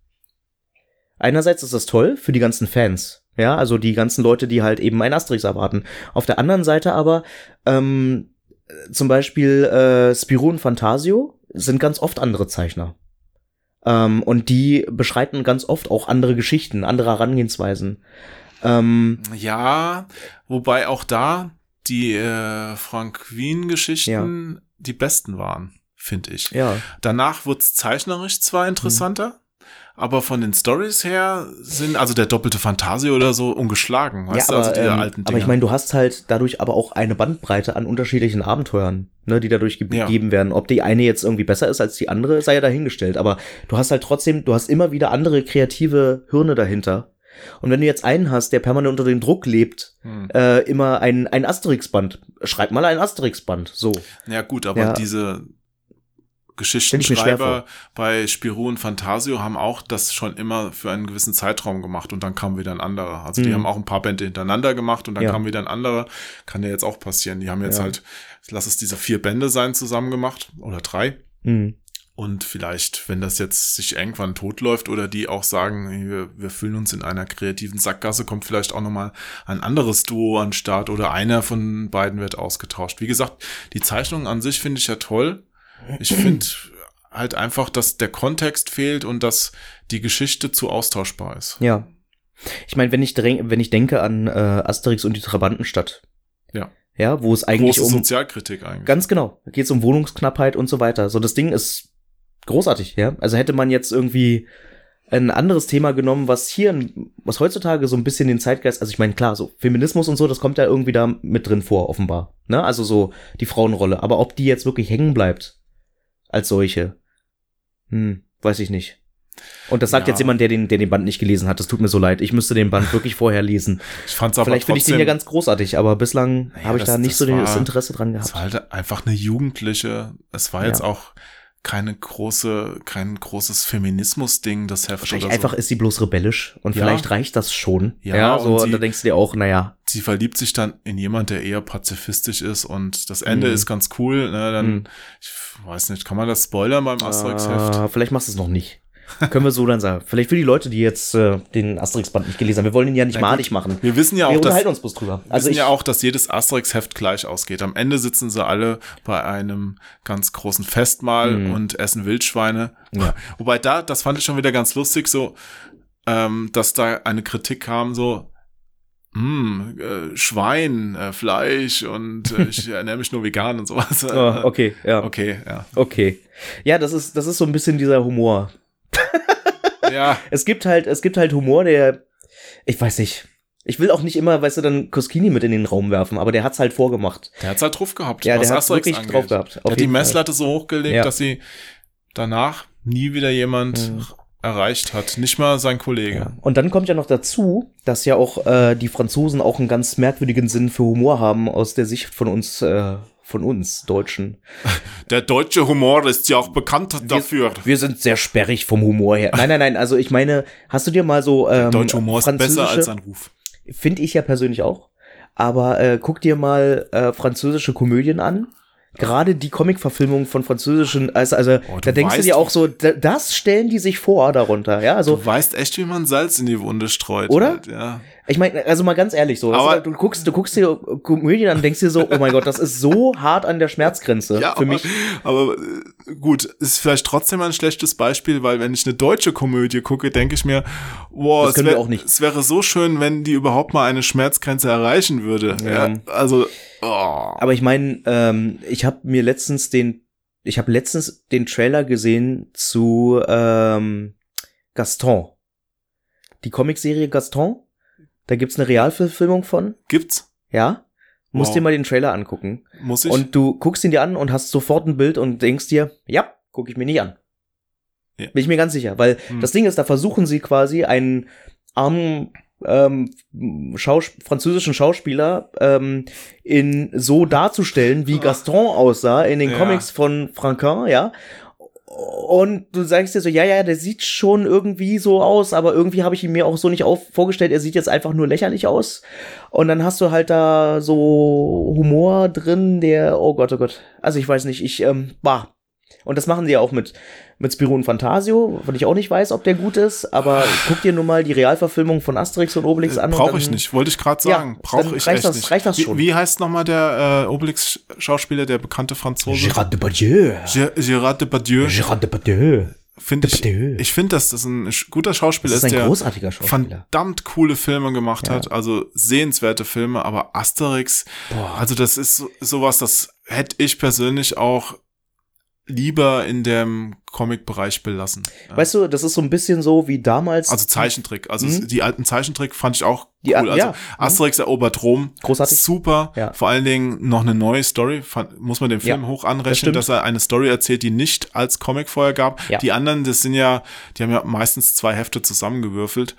Einerseits ist das toll für die ganzen Fans. Ja, also die ganzen Leute, die halt eben ein Asterix erwarten. Auf der anderen Seite aber, ähm, zum Beispiel äh, Spirou und Fantasio sind ganz oft andere Zeichner. Ähm, und die beschreiten ganz oft auch andere Geschichten, andere Herangehensweisen. Ähm, Ja, wobei auch da die äh, Frank Queen-Geschichten die besten waren, finde ich. ja. Danach wurde es zeichnerisch zwar interessanter, aber von den Stories her sind, also der doppelte Fantasie oder so, ungeschlagen, weißt ja, du, aber, also diese ähm, alten Dinger. aber ich meine, du hast halt dadurch aber auch eine Bandbreite an unterschiedlichen Abenteuern, ne, die dadurch ge Ja. gegeben werden. Ob die eine jetzt irgendwie besser ist als die andere, sei ja dahingestellt. Aber du hast halt trotzdem, du hast immer wieder andere kreative Hirne dahinter. Und wenn du jetzt einen hast, der permanent unter dem Druck lebt, Hm. äh, immer ein, ein Asterix-Band, schreib mal ein Asterix-Band, so. Ja, gut, aber Ja. diese Stell ich mir schwer Geschichtenschreiber bei Spirou und Fantasio haben auch das schon immer für einen gewissen Zeitraum gemacht und dann kam wieder ein anderer. Also die Mhm. haben auch ein paar Bände hintereinander gemacht und dann Ja. kam wieder ein anderer. Kann ja jetzt auch passieren. Die haben jetzt Ja. halt, lass es diese vier Bände sein, zusammen gemacht oder drei. Hm. Und vielleicht, wenn das jetzt sich irgendwann totläuft oder die auch sagen, wir, wir fühlen uns in einer kreativen Sackgasse, kommt vielleicht auch nochmal ein anderes Duo an den Start oder einer von beiden wird ausgetauscht. Wie gesagt, die Zeichnung an sich finde ich ja toll. Ich finde halt einfach, dass der Kontext fehlt und dass die Geschichte zu austauschbar ist. Ja. Ich meine, wenn ich, wenn ich denke an äh, Asterix und die Trabantenstadt. Ja. Ja, wo es eigentlich Große um Sozialkritik eigentlich. Ganz genau. Da geht es um Wohnungsknappheit und so weiter. So, das Ding ist großartig, ja. Also hätte man jetzt irgendwie ein anderes Thema genommen, was hier, was heutzutage so ein bisschen den Zeitgeist, also ich meine, klar, so Feminismus und so, das kommt ja irgendwie da mit drin vor, offenbar. Ne? Also so die Frauenrolle. Aber ob die jetzt wirklich hängen bleibt als solche, Hm, weiß ich nicht. Und das sagt Ja. jetzt jemand, der den, der den Band nicht gelesen hat. Das tut mir so leid. Ich müsste den Band wirklich vorher lesen. Ich fand's aber Vielleicht finde ich den ja ganz großartig, aber bislang Naja, habe ich das- da nicht das so das war- Interesse dran es gehabt. war halt einfach eine jugendliche, es war jetzt Ja. auch keine große, kein großes Feminismus-Ding, das Heft Wahrscheinlich oder so. einfach ist sie bloß rebellisch und Ja. vielleicht reicht das schon. Ja, Ja, so, und und, sie- da denkst du dir auch, naja, sie verliebt sich dann in jemand, der eher pazifistisch ist und das Ende Mhm. ist ganz cool. Ne? Dann, Mhm. ich weiß nicht, kann man das spoilern beim Asterix-Heft? äh, vielleicht machst du es noch nicht. Können wir so dann sagen. Vielleicht für die Leute, die jetzt äh, den Asterix-Band nicht gelesen haben. Wir wollen ihn ja nicht gut. malig machen. Wir wissen ja Wir auch, dass, unterhalten uns bloß drüber. wir Also wissen ich, ja auch, dass jedes Asterix-Heft gleich ausgeht. Am Ende sitzen sie alle bei einem ganz großen Festmahl Mhm. und essen Wildschweine. Ja. Wobei da, das fand ich schon wieder ganz lustig, so, ähm, dass da eine Kritik kam, so, hm, äh, Schwein, äh, Fleisch und äh, ich ernähre mich nur vegan und sowas. oh, okay, ja. Okay, ja. Okay. Ja, das ist, das ist so ein bisschen dieser Humor. Ja, Es gibt halt, es gibt halt Humor, der, ich weiß nicht. Ich will auch nicht immer, weißt du, dann Koskini mit in den Raum werfen, aber der hat's halt vorgemacht. der hat's halt drauf gehabt. Ja, was der hat's wirklich angeht. drauf gehabt. Der hat die jeden Fall. Messlatte so hochgelegt, Ja. dass sie danach nie wieder jemand Mhm. Erreicht hat. Nicht mal sein Kollege. Ja. Und dann kommt ja noch dazu, dass ja auch äh, die Franzosen auch einen ganz merkwürdigen Sinn für Humor haben aus der Sicht von uns, äh, von uns Deutschen. Der deutsche Humor ist ja auch bekannt dafür. Wir sind sehr sperrig vom Humor her. Nein, nein, nein. Also ich meine, hast du dir mal so ähm, Deutscher Humor ist besser als sein Ruf. Finde ich ja persönlich auch. Aber äh, guck dir mal äh, französische Komödien an. Gerade die Comic-Verfilmung von französischen, also, also Oh, du da denkst du weißt, dir auch so, da, das stellen die sich vor darunter, ja, also Du weißt echt, wie man Salz in die Wunde streut. Oder? Halt, ja. Ich meine, also mal ganz ehrlich so, Aber- weißt du, guckst, du guckst dir Komödien an, und denkst dir so, oh mein Gott, das ist so hart an der Schmerzgrenze Ja, für mich. Aber, aber äh, gut, ist vielleicht trotzdem ein schlechtes Beispiel, weil wenn ich eine deutsche Komödie gucke, denke ich mir, wow, Das es, wär, wir auch nicht. es wäre so schön, wenn die überhaupt mal eine Schmerzgrenze erreichen würde. Ja. Ja. also, oh. Aber ich meine, ähm, ich habe mir letztens den, ich habe letztens den Trailer gesehen zu ähm, Gaston. Die Comicserie Gaston. Da gibt's eine Realverfilmung von. gibt's? Ja. Musst Wow. dir mal den Trailer angucken. Muss ich? Und du guckst ihn dir an und hast sofort ein Bild und denkst dir, ja, gucke ich mir nicht an. Ja. Bin ich mir ganz sicher. Weil Hm. das Ding ist, da versuchen sie quasi einen armen ähm, Schaus französischen Schauspieler ähm, in so darzustellen, wie Gaston aussah in den Ja. Comics von Franquin, ja. Und du sagst dir so, ja, ja, der sieht schon irgendwie so aus, aber irgendwie habe ich ihn mir auch so nicht auf vorgestellt. Er sieht jetzt einfach nur lächerlich aus. Und dann hast du halt da so Humor drin, der, oh Gott, oh Gott. Also ich weiß nicht, ich, ähm, bah. Und das machen sie ja auch mit, mit Spirou und Fantasio, von ich auch nicht weiß, ob der gut ist, aber guck dir nur mal die Realverfilmung von Asterix und Obelix an. und Brauche Äh, ich nicht, wollte ich gerade Ja, sagen. Brauche dann ich reicht echt das- nicht. reicht das wie, schon. Wie heißt nochmal der äh, Obelix-Schauspieler, der bekannte Franzose? Gérard Depardieu. Gé- Gérard Depardieu. Gérard Depardieu. Finde ich, ich finde, dass das ein guter Schauspieler Das ist ist, ein der großartiger Schauspieler. verdammt coole Filme gemacht Ja. hat, also sehenswerte Filme, aber Asterix, Boah. also das ist so, sowas, das hätte ich persönlich auch lieber in dem Comic-Bereich belassen. Weißt du, das ist so ein bisschen so wie damals. also Zeichentrick, also Mhm. die alten Zeichentrick fand ich auch Die cool. al- Also ja. Mhm. Asterix erobert Rom, Großartig. super. Ja. Vor allen Dingen noch eine neue Story, fand, muss man dem Film Ja, hoch das anrechnen, stimmt. dass er eine Story erzählt, die nicht als Comic vorher gab. Ja. Die anderen, das sind ja, die haben ja meistens zwei Hefte zusammengewürfelt.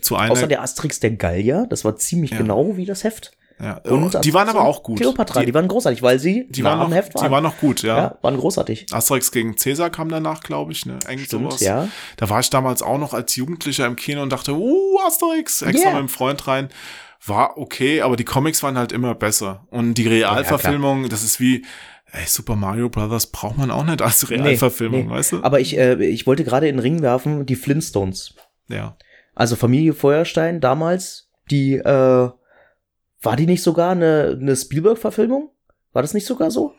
Zu einer, Außer der Asterix der Gallier, das war ziemlich genau wie das Heft. Ja. Und die waren aber auch gut. Cleopatra, die, die, waren großartig, weil sie die waren noch, Heft waren. die waren noch gut, ja. ja, waren großartig. Asterix gegen Cäsar kam danach, glaube ich, ne? Irgend Stimmt, sowas. ja. Da war ich damals auch noch als Jugendlicher im Kino und dachte, uh, Asterix, extra Yeah. mit dem Freund rein. War okay, aber die Comics waren halt immer besser. Und die Realverfilmung, das ist wie, ey, Super Mario Brothers braucht man auch nicht als Realverfilmung, nee. weißt du? Aber ich, äh, ich wollte gerade in den Ring werfen, die Flintstones. ja. Also Familie Feuerstein damals, die, äh, war die nicht sogar eine, eine Spielberg-Verfilmung? War das nicht sogar so?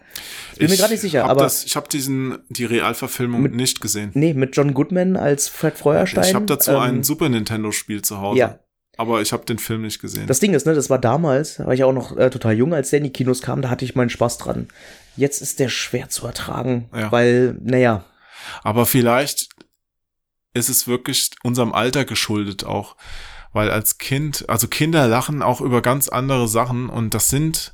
Ich bin mir gerade nicht sicher, hab aber Das, ich habe diesen, die Realverfilmung Mit- nicht gesehen. nee, mit John Goodman als Fred Feuerstein. Ich habe dazu ähm, ein Super Nintendo-Spiel zu Hause. Ja, Aber ich habe den Film nicht gesehen. Das Ding ist, ne, das war damals, da war ich auch noch äh, total jung, als der in die Kinos kam, da hatte ich meinen Spaß dran. Jetzt ist der schwer zu ertragen, Ja. weil, naja, Aber vielleicht ist es wirklich unserem Alter geschuldet auch. Weil als Kind, also Kinder lachen auch über ganz andere Sachen und das sind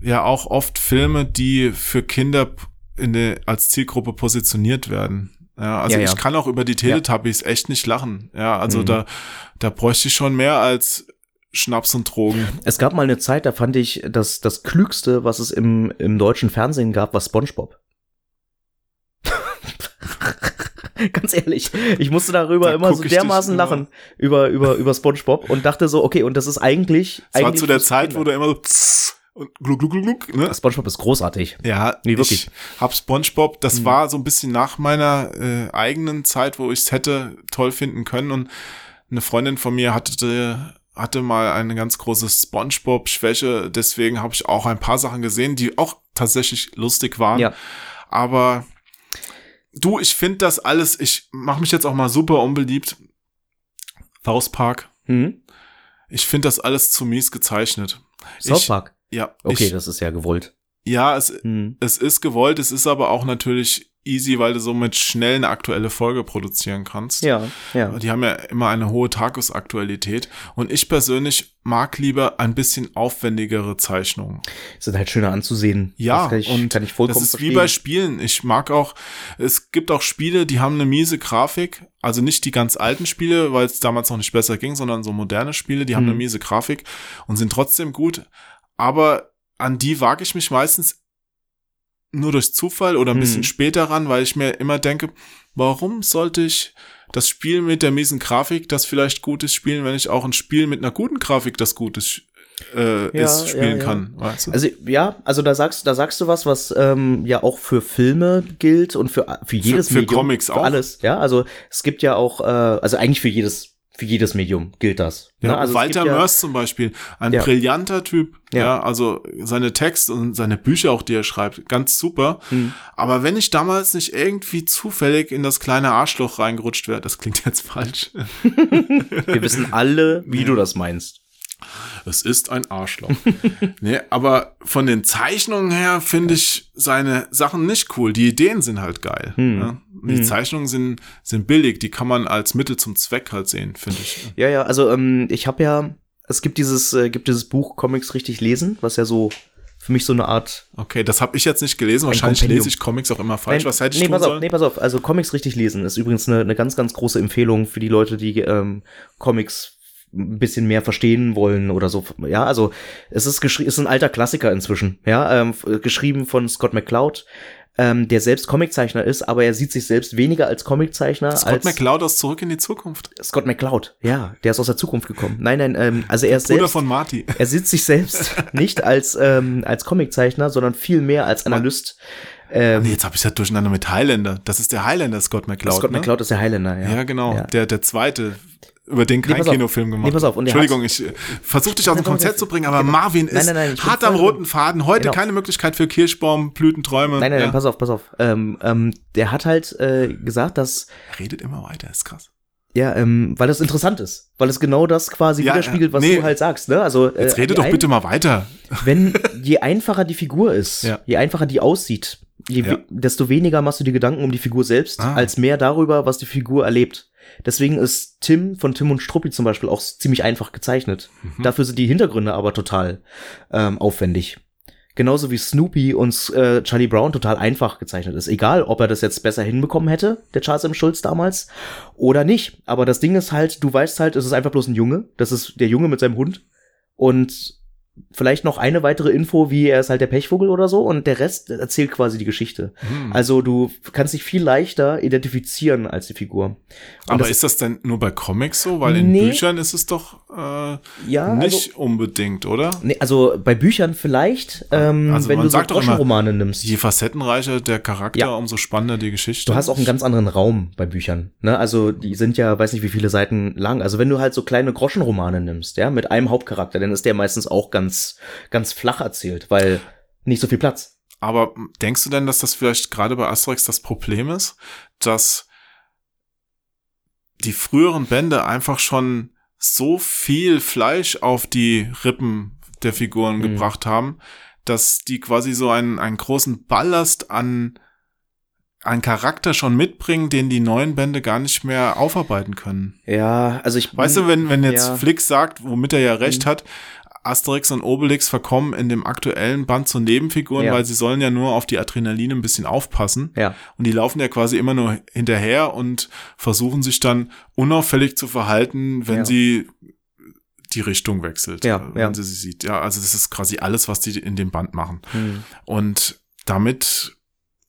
ja auch oft Filme, die für Kinder in der, als Zielgruppe positioniert werden. Ja, also Ja, ja. ich kann auch über die Teletubbies echt nicht lachen. Ja, also da, da bräuchte ich schon mehr als Schnaps und Drogen. Es gab mal eine Zeit, da fand ich, dass das Klügste, was es im, im deutschen Fernsehen gab, war SpongeBob. Ganz ehrlich, ich musste darüber Da immer so dermaßen lachen über, über, über SpongeBob und dachte so, okay, und das ist eigentlich. War eigentlich zu der Zeit, wo der immer so und gluck, gluck, gluck, gluck, ne? SpongeBob ist großartig. Ja, Nee, wirklich. ich hab SpongeBob, das Mhm. war so ein bisschen nach meiner äh, eigenen Zeit, wo ich es hätte toll finden können und eine Freundin von mir hatte hatte mal eine ganz große SpongeBob-Schwäche, deswegen habe ich auch ein paar Sachen gesehen, die auch tatsächlich lustig waren. Ja. Aber du, ich finde das alles, ich mache mich jetzt auch mal super unbeliebt. South Park, Hm? ich finde das alles zu mies gezeichnet. South Ich- Park. Ja, Okay, ich, das ist ja gewollt. ja, es, Hm. es ist gewollt, es ist aber auch natürlich easy, weil du somit schnell eine aktuelle Folge produzieren kannst. Ja, ja. Die haben ja immer eine hohe Tagesaktualität. Und ich persönlich mag lieber ein bisschen aufwendigere Zeichnungen. Sind halt schöner anzusehen. Ja, das kann ich, und kann ich vollkommen das ist verstehen. wie bei Spielen. Ich mag auch, es gibt auch Spiele, die haben eine miese Grafik. Also nicht die ganz alten Spiele, weil es damals noch nicht besser ging, sondern so moderne Spiele, die haben Mhm. eine miese Grafik und sind trotzdem gut. Aber an die wage ich mich meistens nur durch Zufall oder ein bisschen später ran, weil ich mir immer denke, warum sollte ich das Spiel mit der miesen Grafik, das vielleicht gut ist, spielen, wenn ich auch ein Spiel mit einer guten Grafik, das gut ist, äh, Ja, ist, spielen ja, ja. kann. Weißt du? Also ja, also da sagst da sagst du was, was ähm, ja auch für Filme gilt und für für jedes für Medium, Comics für auch. alles. Ja, also es gibt ja auch, äh, also eigentlich für jedes für jedes Medium gilt das. Ja, ne? also Walter ja, Mörs zum Beispiel, ein Ja. brillanter Typ. Ja. Ja. also seine Texte und seine Bücher auch, die er schreibt, ganz super. Hm. Aber wenn ich damals nicht irgendwie zufällig in das kleine Arschloch reingerutscht wäre, das klingt jetzt falsch. Wir wissen alle, wie du das meinst. Es ist ein Arschloch. nee, aber von den Zeichnungen her finde ich seine Sachen nicht cool. Die Ideen sind halt geil. Hm. Ja? Die. Zeichnungen sind, sind billig, die kann man als Mittel zum Zweck halt sehen, finde ich. Ja, ja, also ähm, ich habe ja, es gibt dieses, äh, gibt dieses Buch Comics richtig lesen, was ja so für mich so eine Art Okay, das habe ich jetzt nicht gelesen. Wahrscheinlich Kompendium. lese ich Comics auch immer falsch. Nein, Was hätte ich nee, tun pass auf, sollen? nee, pass auf. Also Comics richtig lesen ist übrigens eine, eine ganz, ganz große Empfehlung für die Leute, die ähm, Comics ein bisschen mehr verstehen wollen oder so. Ja, also es ist geschrieben, ist ein alter Klassiker inzwischen. Ja, ähm, geschrieben von Scott McCloud, ähm, der selbst Comiczeichner ist, aber er sieht sich selbst weniger als Comiczeichner Scott als McCloud aus Zurück in die Zukunft. Scott McCloud. Ja, der ist aus der Zukunft gekommen. Nein, nein, ähm, also er ist Bruder selbst, von Marty. er sieht sich selbst nicht als ähm, als Comiczeichner, sondern viel mehr als Analyst. Ähm, Nee, jetzt habe ich ja durcheinander mit Highlander. Das ist der Highlander Scott McCloud. Scott ne? McCloud ist der Highlander, ja. Ja, genau. Ja. Der, der zweite, über den kein auf. Kinofilm gemacht Nee, pass auf. Und Entschuldigung, ich äh, versuche dich aus dem Nein, Konzept nein, zu bringen, aber genau. Marvin Nein, ist nein, nein, bin hart am roten Faden. Heute Genau. keine Möglichkeit für Kirschbaum, Blütenträume. Nein, nein, ja. nein, pass auf, pass auf. Ähm, ähm, der hat halt äh, gesagt, dass Er redet immer weiter, ist krass. ja, ähm, weil das interessant ist, weil es genau das quasi Ja, widerspiegelt, was nee. du halt sagst, ne? Also äh, Jetzt rede doch ein- bitte mal weiter. wenn je einfacher die Figur ist, Ja. je einfacher die aussieht, je desto weniger machst du dir Gedanken um die Figur selbst, Ah. als mehr darüber, was die Figur erlebt. Deswegen ist Tim von Tim und Struppi zum Beispiel auch ziemlich einfach gezeichnet. Mhm. Dafür sind die Hintergründe aber total ähm, aufwendig. Genauso wie Snoopy und äh, Charlie Brown total einfach gezeichnet ist. Egal, ob er das jetzt besser hinbekommen hätte, der Charles M. Schulz damals, oder nicht. Aber das Ding ist halt, du weißt halt, es ist einfach bloß ein Junge. Das ist der Junge mit seinem Hund. Und vielleicht noch eine weitere Info, wie er ist halt der Pechvogel oder so. Und der Rest erzählt quasi die Geschichte. Hm. Also du kannst dich viel leichter identifizieren als die Figur. Und aber das- ist das denn nur bei Comics so? Weil in Nee. Büchern ist es doch äh, ja, nicht also, unbedingt, oder? nee, also bei Büchern vielleicht, ähm, Also wenn du so Groschenromane nimmst. Je facettenreicher der Charakter, Ja. umso spannender die Geschichte. Du hast auch einen ganz anderen Raum bei Büchern. Ne? Also die sind ja, weiß nicht wie viele Seiten lang. Also wenn du halt so kleine Groschenromane nimmst, ja, mit einem Hauptcharakter, dann ist der meistens auch ganz, ganz flach erzählt, weil nicht so viel Platz. Aber denkst du denn, dass das vielleicht gerade bei Asterix das Problem ist, dass die früheren Bände einfach schon so viel Fleisch auf die Rippen der Figuren Mhm. gebracht haben, dass die quasi so einen, einen großen Ballast an, an Charakter schon mitbringen, den die neuen Bände gar nicht mehr aufarbeiten können. Ja, also ich. Weißt du, wenn, wenn jetzt Ja. Flick sagt, womit er ja recht Mhm. hat, Asterix und Obelix verkommen in dem aktuellen Band zu Nebenfiguren, Ja. weil sie sollen ja nur auf die Adrenaline ein bisschen aufpassen. Ja. Und die laufen ja quasi immer nur hinterher und versuchen sich dann unauffällig zu verhalten, wenn Ja. sie die Richtung wechselt, Ja, äh, wenn ja. sie sie sieht. Ja, also das ist quasi alles, was die in dem Band machen. Hm. Und damit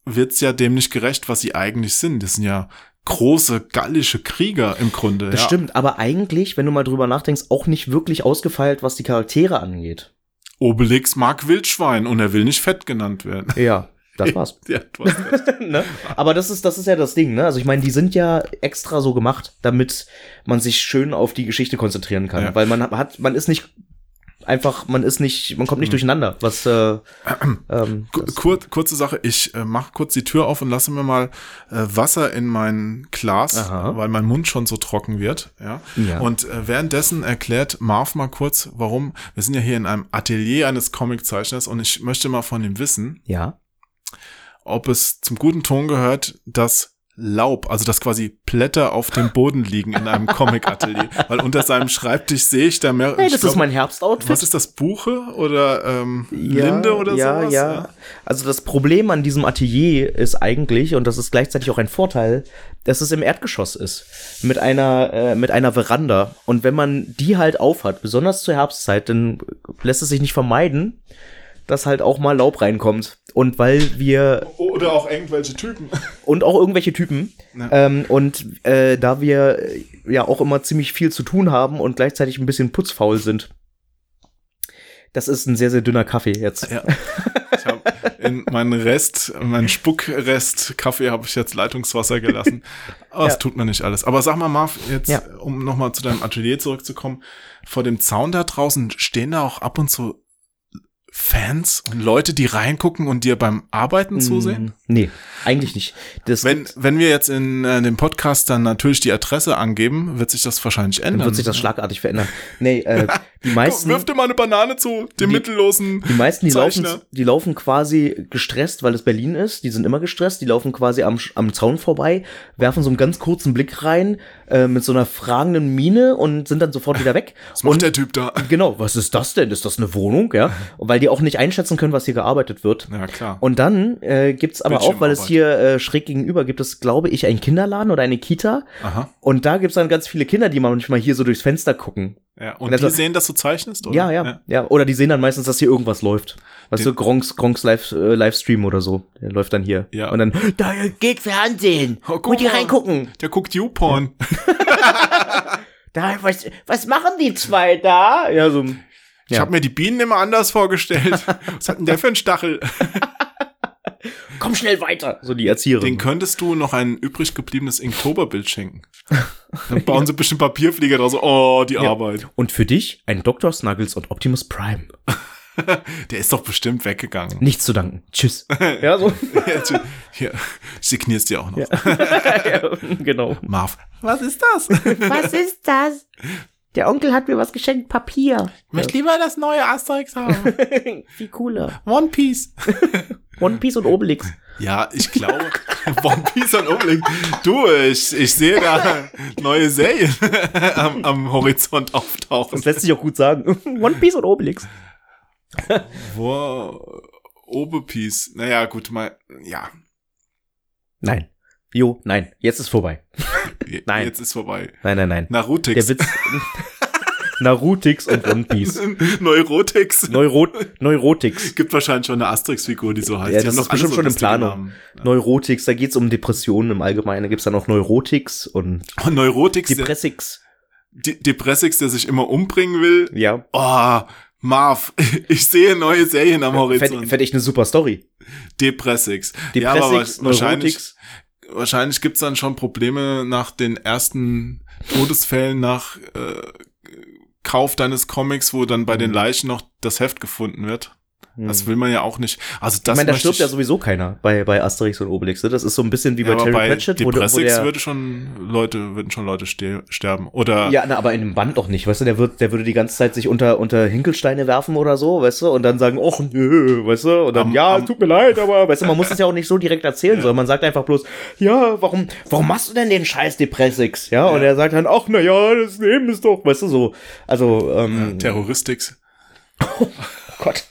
wird's ja dem nicht gerecht, was sie eigentlich sind. Das sind ja große gallische Krieger im Grunde. Das ja. stimmt, aber eigentlich, wenn du mal drüber nachdenkst, auch nicht wirklich ausgefeilt, was die Charaktere angeht. Obelix mag Wildschwein und er will nicht fett genannt werden. Ja, das war's. ja, du hast recht. ne? Aber das ist, das ist ja das Ding, ne? Also ich meine, die sind ja extra so gemacht, damit man sich schön auf die Geschichte konzentrieren kann. Ja. Weil man hat, man ist nicht einfach, man ist nicht, man kommt nicht durcheinander, was äh, ähm, Kur kurze Sache, ich äh, mach kurz die Tür auf und lasse mir mal äh, Wasser in mein Glas, Aha. weil mein Mund schon so trocken wird. Ja. Ja. Und äh, währenddessen erklärt Marv mal kurz, warum. Wir sind ja hier in einem Atelier eines Comiczeichners und ich möchte mal von ihm wissen, ja. ob es zum guten Ton gehört, dass Laub, also dass quasi Blätter auf dem Boden liegen in einem Comic-Atelier. Weil unter seinem Schreibtisch sehe ich da mehr. Hey, das glaub, ist mein Herbstoutfit. Was ist das, Buche oder ähm, Ja, Linde oder ja, sowas? Ja, Also das Problem an diesem Atelier ist eigentlich, und das ist gleichzeitig auch ein Vorteil, dass es im Erdgeschoss ist. Mit einer, äh, mit einer Veranda. Und wenn man die halt aufhat, besonders zur Herbstzeit, dann lässt es sich nicht vermeiden, dass halt auch mal Laub reinkommt. Und weil wir Oder auch irgendwelche Typen. und auch irgendwelche Typen. Ja. Ähm, und äh, da wir äh, ja auch immer ziemlich viel zu tun haben und gleichzeitig ein bisschen putzfaul sind. Das ist ein sehr, sehr dünner Kaffee jetzt. Ja. Ich habe in meinen Rest, meinen Spuckrest Kaffee habe ich jetzt Leitungswasser gelassen. Aber Ja. das tut man nicht alles. Aber sag mal, Marv, jetzt, Ja. um nochmal zu deinem Atelier zurückzukommen, vor dem Zaun da draußen stehen da auch ab und zu Fans und Leute, die reingucken und dir beim Arbeiten zusehen? Mm, Nee, eigentlich nicht. Das Wenn, wenn wir jetzt in äh, dem Podcast dann natürlich die Adresse angeben, wird sich das wahrscheinlich ändern. dann wird sich das schlagartig verändern. Nee, äh, die meisten, wirf dir mal eine Banane zu, dem Die- mittellosen die meisten, die laufen, die laufen quasi gestresst, weil es Berlin ist. Die sind immer gestresst. Die laufen quasi am, am Zaun vorbei, werfen so einen ganz kurzen Blick rein, äh, mit so einer fragenden Miene und sind dann sofort wieder weg. Was macht der Typ da? Genau, was ist das denn? Ist das eine Wohnung? Ja, und weil die auch nicht einschätzen können, was hier gearbeitet wird. Ja, klar. Und dann äh, gibt's aber auch, weil es hier äh, schräg gegenüber gibt es, glaube ich, einen Kinderladen oder eine Kita. Aha. Und da gibt's dann ganz viele Kinder, die manchmal hier so durchs Fenster gucken. Ja, und Also- die sehen, dass du zeichnest, oder? Ja, ja, ja, Oder die sehen dann meistens, dass hier irgendwas läuft. Weißt Den- du, Gronks, Gronks Live, äh, Livestream oder so. Der läuft dann hier. Ja. Und dann, Da geht Fernsehen. Oh, guck ihr mal. reingucken? Der guckt YouPorn. Da, was, was machen die zwei da? ja, so. Ich Ja. habe mir die Bienen immer anders vorgestellt. Was hat denn der für einen Stachel? Komm schnell weiter. So die Erzieherin. Den könntest du noch ein übrig gebliebenes Inktoberbild schenken. Dann bauen sie bestimmt Papierflieger draus. Oh, die Arbeit. Und für dich ein Dr. Snuggles und Optimus Prime. Der ist doch bestimmt weggegangen. Nichts zu danken. Tschüss. ja, so. Jetzt, Hier, ich signierst dir auch noch. ja, genau. Marv, was ist das? Was ist das? Der Onkel hat mir was geschenkt, Papier. Ich möchte lieber das neue Asterix haben. Viel cooler. One Piece. One Piece und Obelix. Ja, ich glaube, One Piece und Obelix. Du, ich, ich sehe da neue Serien am, am Horizont auftauchen. Das lässt sich auch gut sagen. One Piece und Obelix. Wo, Obepiece. Naja, gut, mal, ja, Nein. Jo, nein. Jetzt ist vorbei. Nein. jetzt ist vorbei. Nein, nein, nein. Narutix. Der Witz. Narutix und One Piece. Neurotix. Neuro Neurotix. Gibt wahrscheinlich schon eine Asterix-Figur, die so heißt. Ja, Die das haben ist bestimmt schon in Planung. Namen. Neurotix, da geht's um Depressionen im Allgemeinen. Da gibt's dann auch Neurotix und Und Neurotix, der, Depressix. De- Depressix, der sich immer umbringen will. Ja. Oh, Marv, ich sehe neue Serien am Horizont. Fände fänd ich eine super Story. Depressix. ja, aber Depressix, wa- wahrscheinlich, wahrscheinlich gibt's dann schon Probleme nach den ersten Todesfällen nach äh, Kauf deines Comics, wo dann bei Mhm. den Leichen noch das Heft gefunden wird. Das will man ja auch nicht. Also Ich das meine, da stirbt ich, ja sowieso keiner bei, bei Asterix und Obelix. ne? Das ist so ein bisschen wie bei ja, Terry bei Pratchett, wo, der- wo Depressix der, würde schon Leute, würden schon Leute ste sterben. Oder Ja, na, aber in einem Band doch nicht, weißt du, der wird, der würde die ganze Zeit sich unter, unter Hinkelsteine werfen oder so, weißt du, und dann sagen, och, nö, weißt du, und dann, Am- ja, am- tut mir leid, aber, weißt du, man muss es ja auch nicht so direkt erzählen, sondern man sagt einfach bloß, ja, warum, warum machst du denn den Scheiß Depressix, ja, und er sagt dann, ach, na ja, das Leben ist doch, weißt du, so, also, ähm, Terroristix. Oh Gott.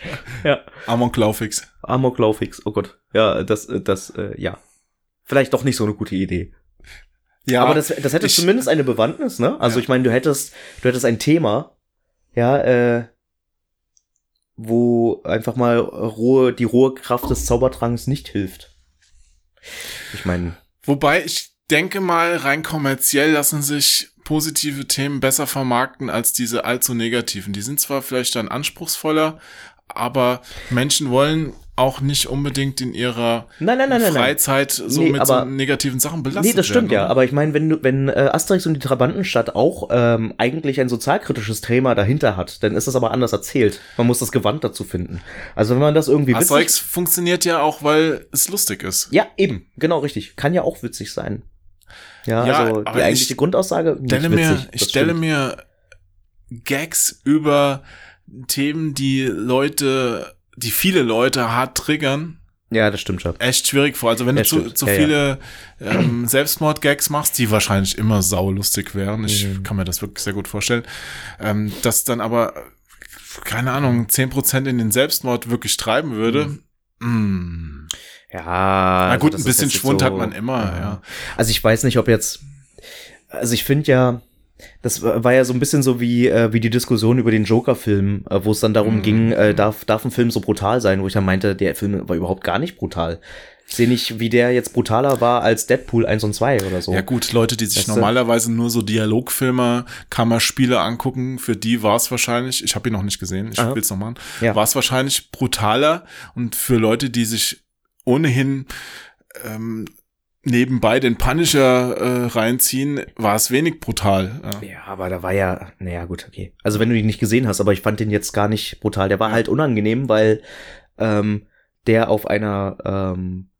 Ja. Amoklaufix. Amoklaufix. Oh Gott. Ja, das, äh, das, äh, ja. Vielleicht doch nicht so eine gute Idee. Ja, Aber das, das hätte ich- zumindest eine Bewandtnis, ne? Also Ja. ich meine, du hättest, du hättest ein Thema, ja, äh, wo einfach mal rohe, die rohe Kraft des Zaubertranks nicht hilft. Ich meine, Wobei ich denke mal, rein kommerziell lassen sich positive Themen besser vermarkten als diese allzu negativen. Die sind zwar vielleicht dann anspruchsvoller, aber Menschen wollen auch nicht unbedingt in ihrer nein, nein, nein. Freizeit so Nee, mit so aber- negativen Sachen belastet Nee, das stimmt werden. ja. Aber ich meine, wenn wenn äh, Asterix und die Trabantenstadt auch ähm, eigentlich ein sozialkritisches Thema dahinter hat, dann ist das aber anders erzählt. Man muss das Gewand dazu finden. Also wenn man das irgendwie Asterix funktioniert ja auch, weil es lustig ist. ja eben, genau richtig, kann ja auch witzig sein. Ja, Ja, also die eigentliche ich Grundaussage. Stelle witzig, mir, ich stelle stimmt. mir Gags über Themen, die Leute, die viele Leute hart triggern, Ja, das stimmt schon. echt schwierig vor. Also wenn Ja, du zu, zu Ja, viele Ähm, Selbstmord-Gags machst, die wahrscheinlich immer saulustig wären. Ich Mhm. kann mir das wirklich sehr gut vorstellen. Ähm, dass dann aber, keine Ahnung, 10% in den Selbstmord wirklich treiben würde. Mm. Ja. Na also gut, das ein bisschen Schwund so- hat man immer, ja. Also ich weiß nicht, ob jetzt. Also ich finde ja, das war ja so ein bisschen so wie, äh, wie die Diskussion über den Joker-Film, äh, wo es dann darum Mhm. ging, äh, darf, darf ein Film so brutal sein, wo ich dann meinte, der Film war überhaupt gar nicht brutal. Ich sehe nicht, wie der jetzt brutaler war als Deadpool 1 und 2 oder so. Ja gut, Leute, die sich Weißt du? normalerweise nur so Dialogfilme, Kammerspiele angucken, für die war es wahrscheinlich, ich habe ihn noch nicht gesehen, ich will es noch machen, Ja. war es wahrscheinlich brutaler und für Leute, die sich ohnehin ähm, nebenbei den Punisher äh, reinziehen, war es wenig brutal. Ja. Ja, aber da war ja, naja, gut, okay. Also wenn du ihn nicht gesehen hast, aber ich fand den jetzt gar nicht brutal. Der war halt unangenehm, weil ähm, der auf einer ähm,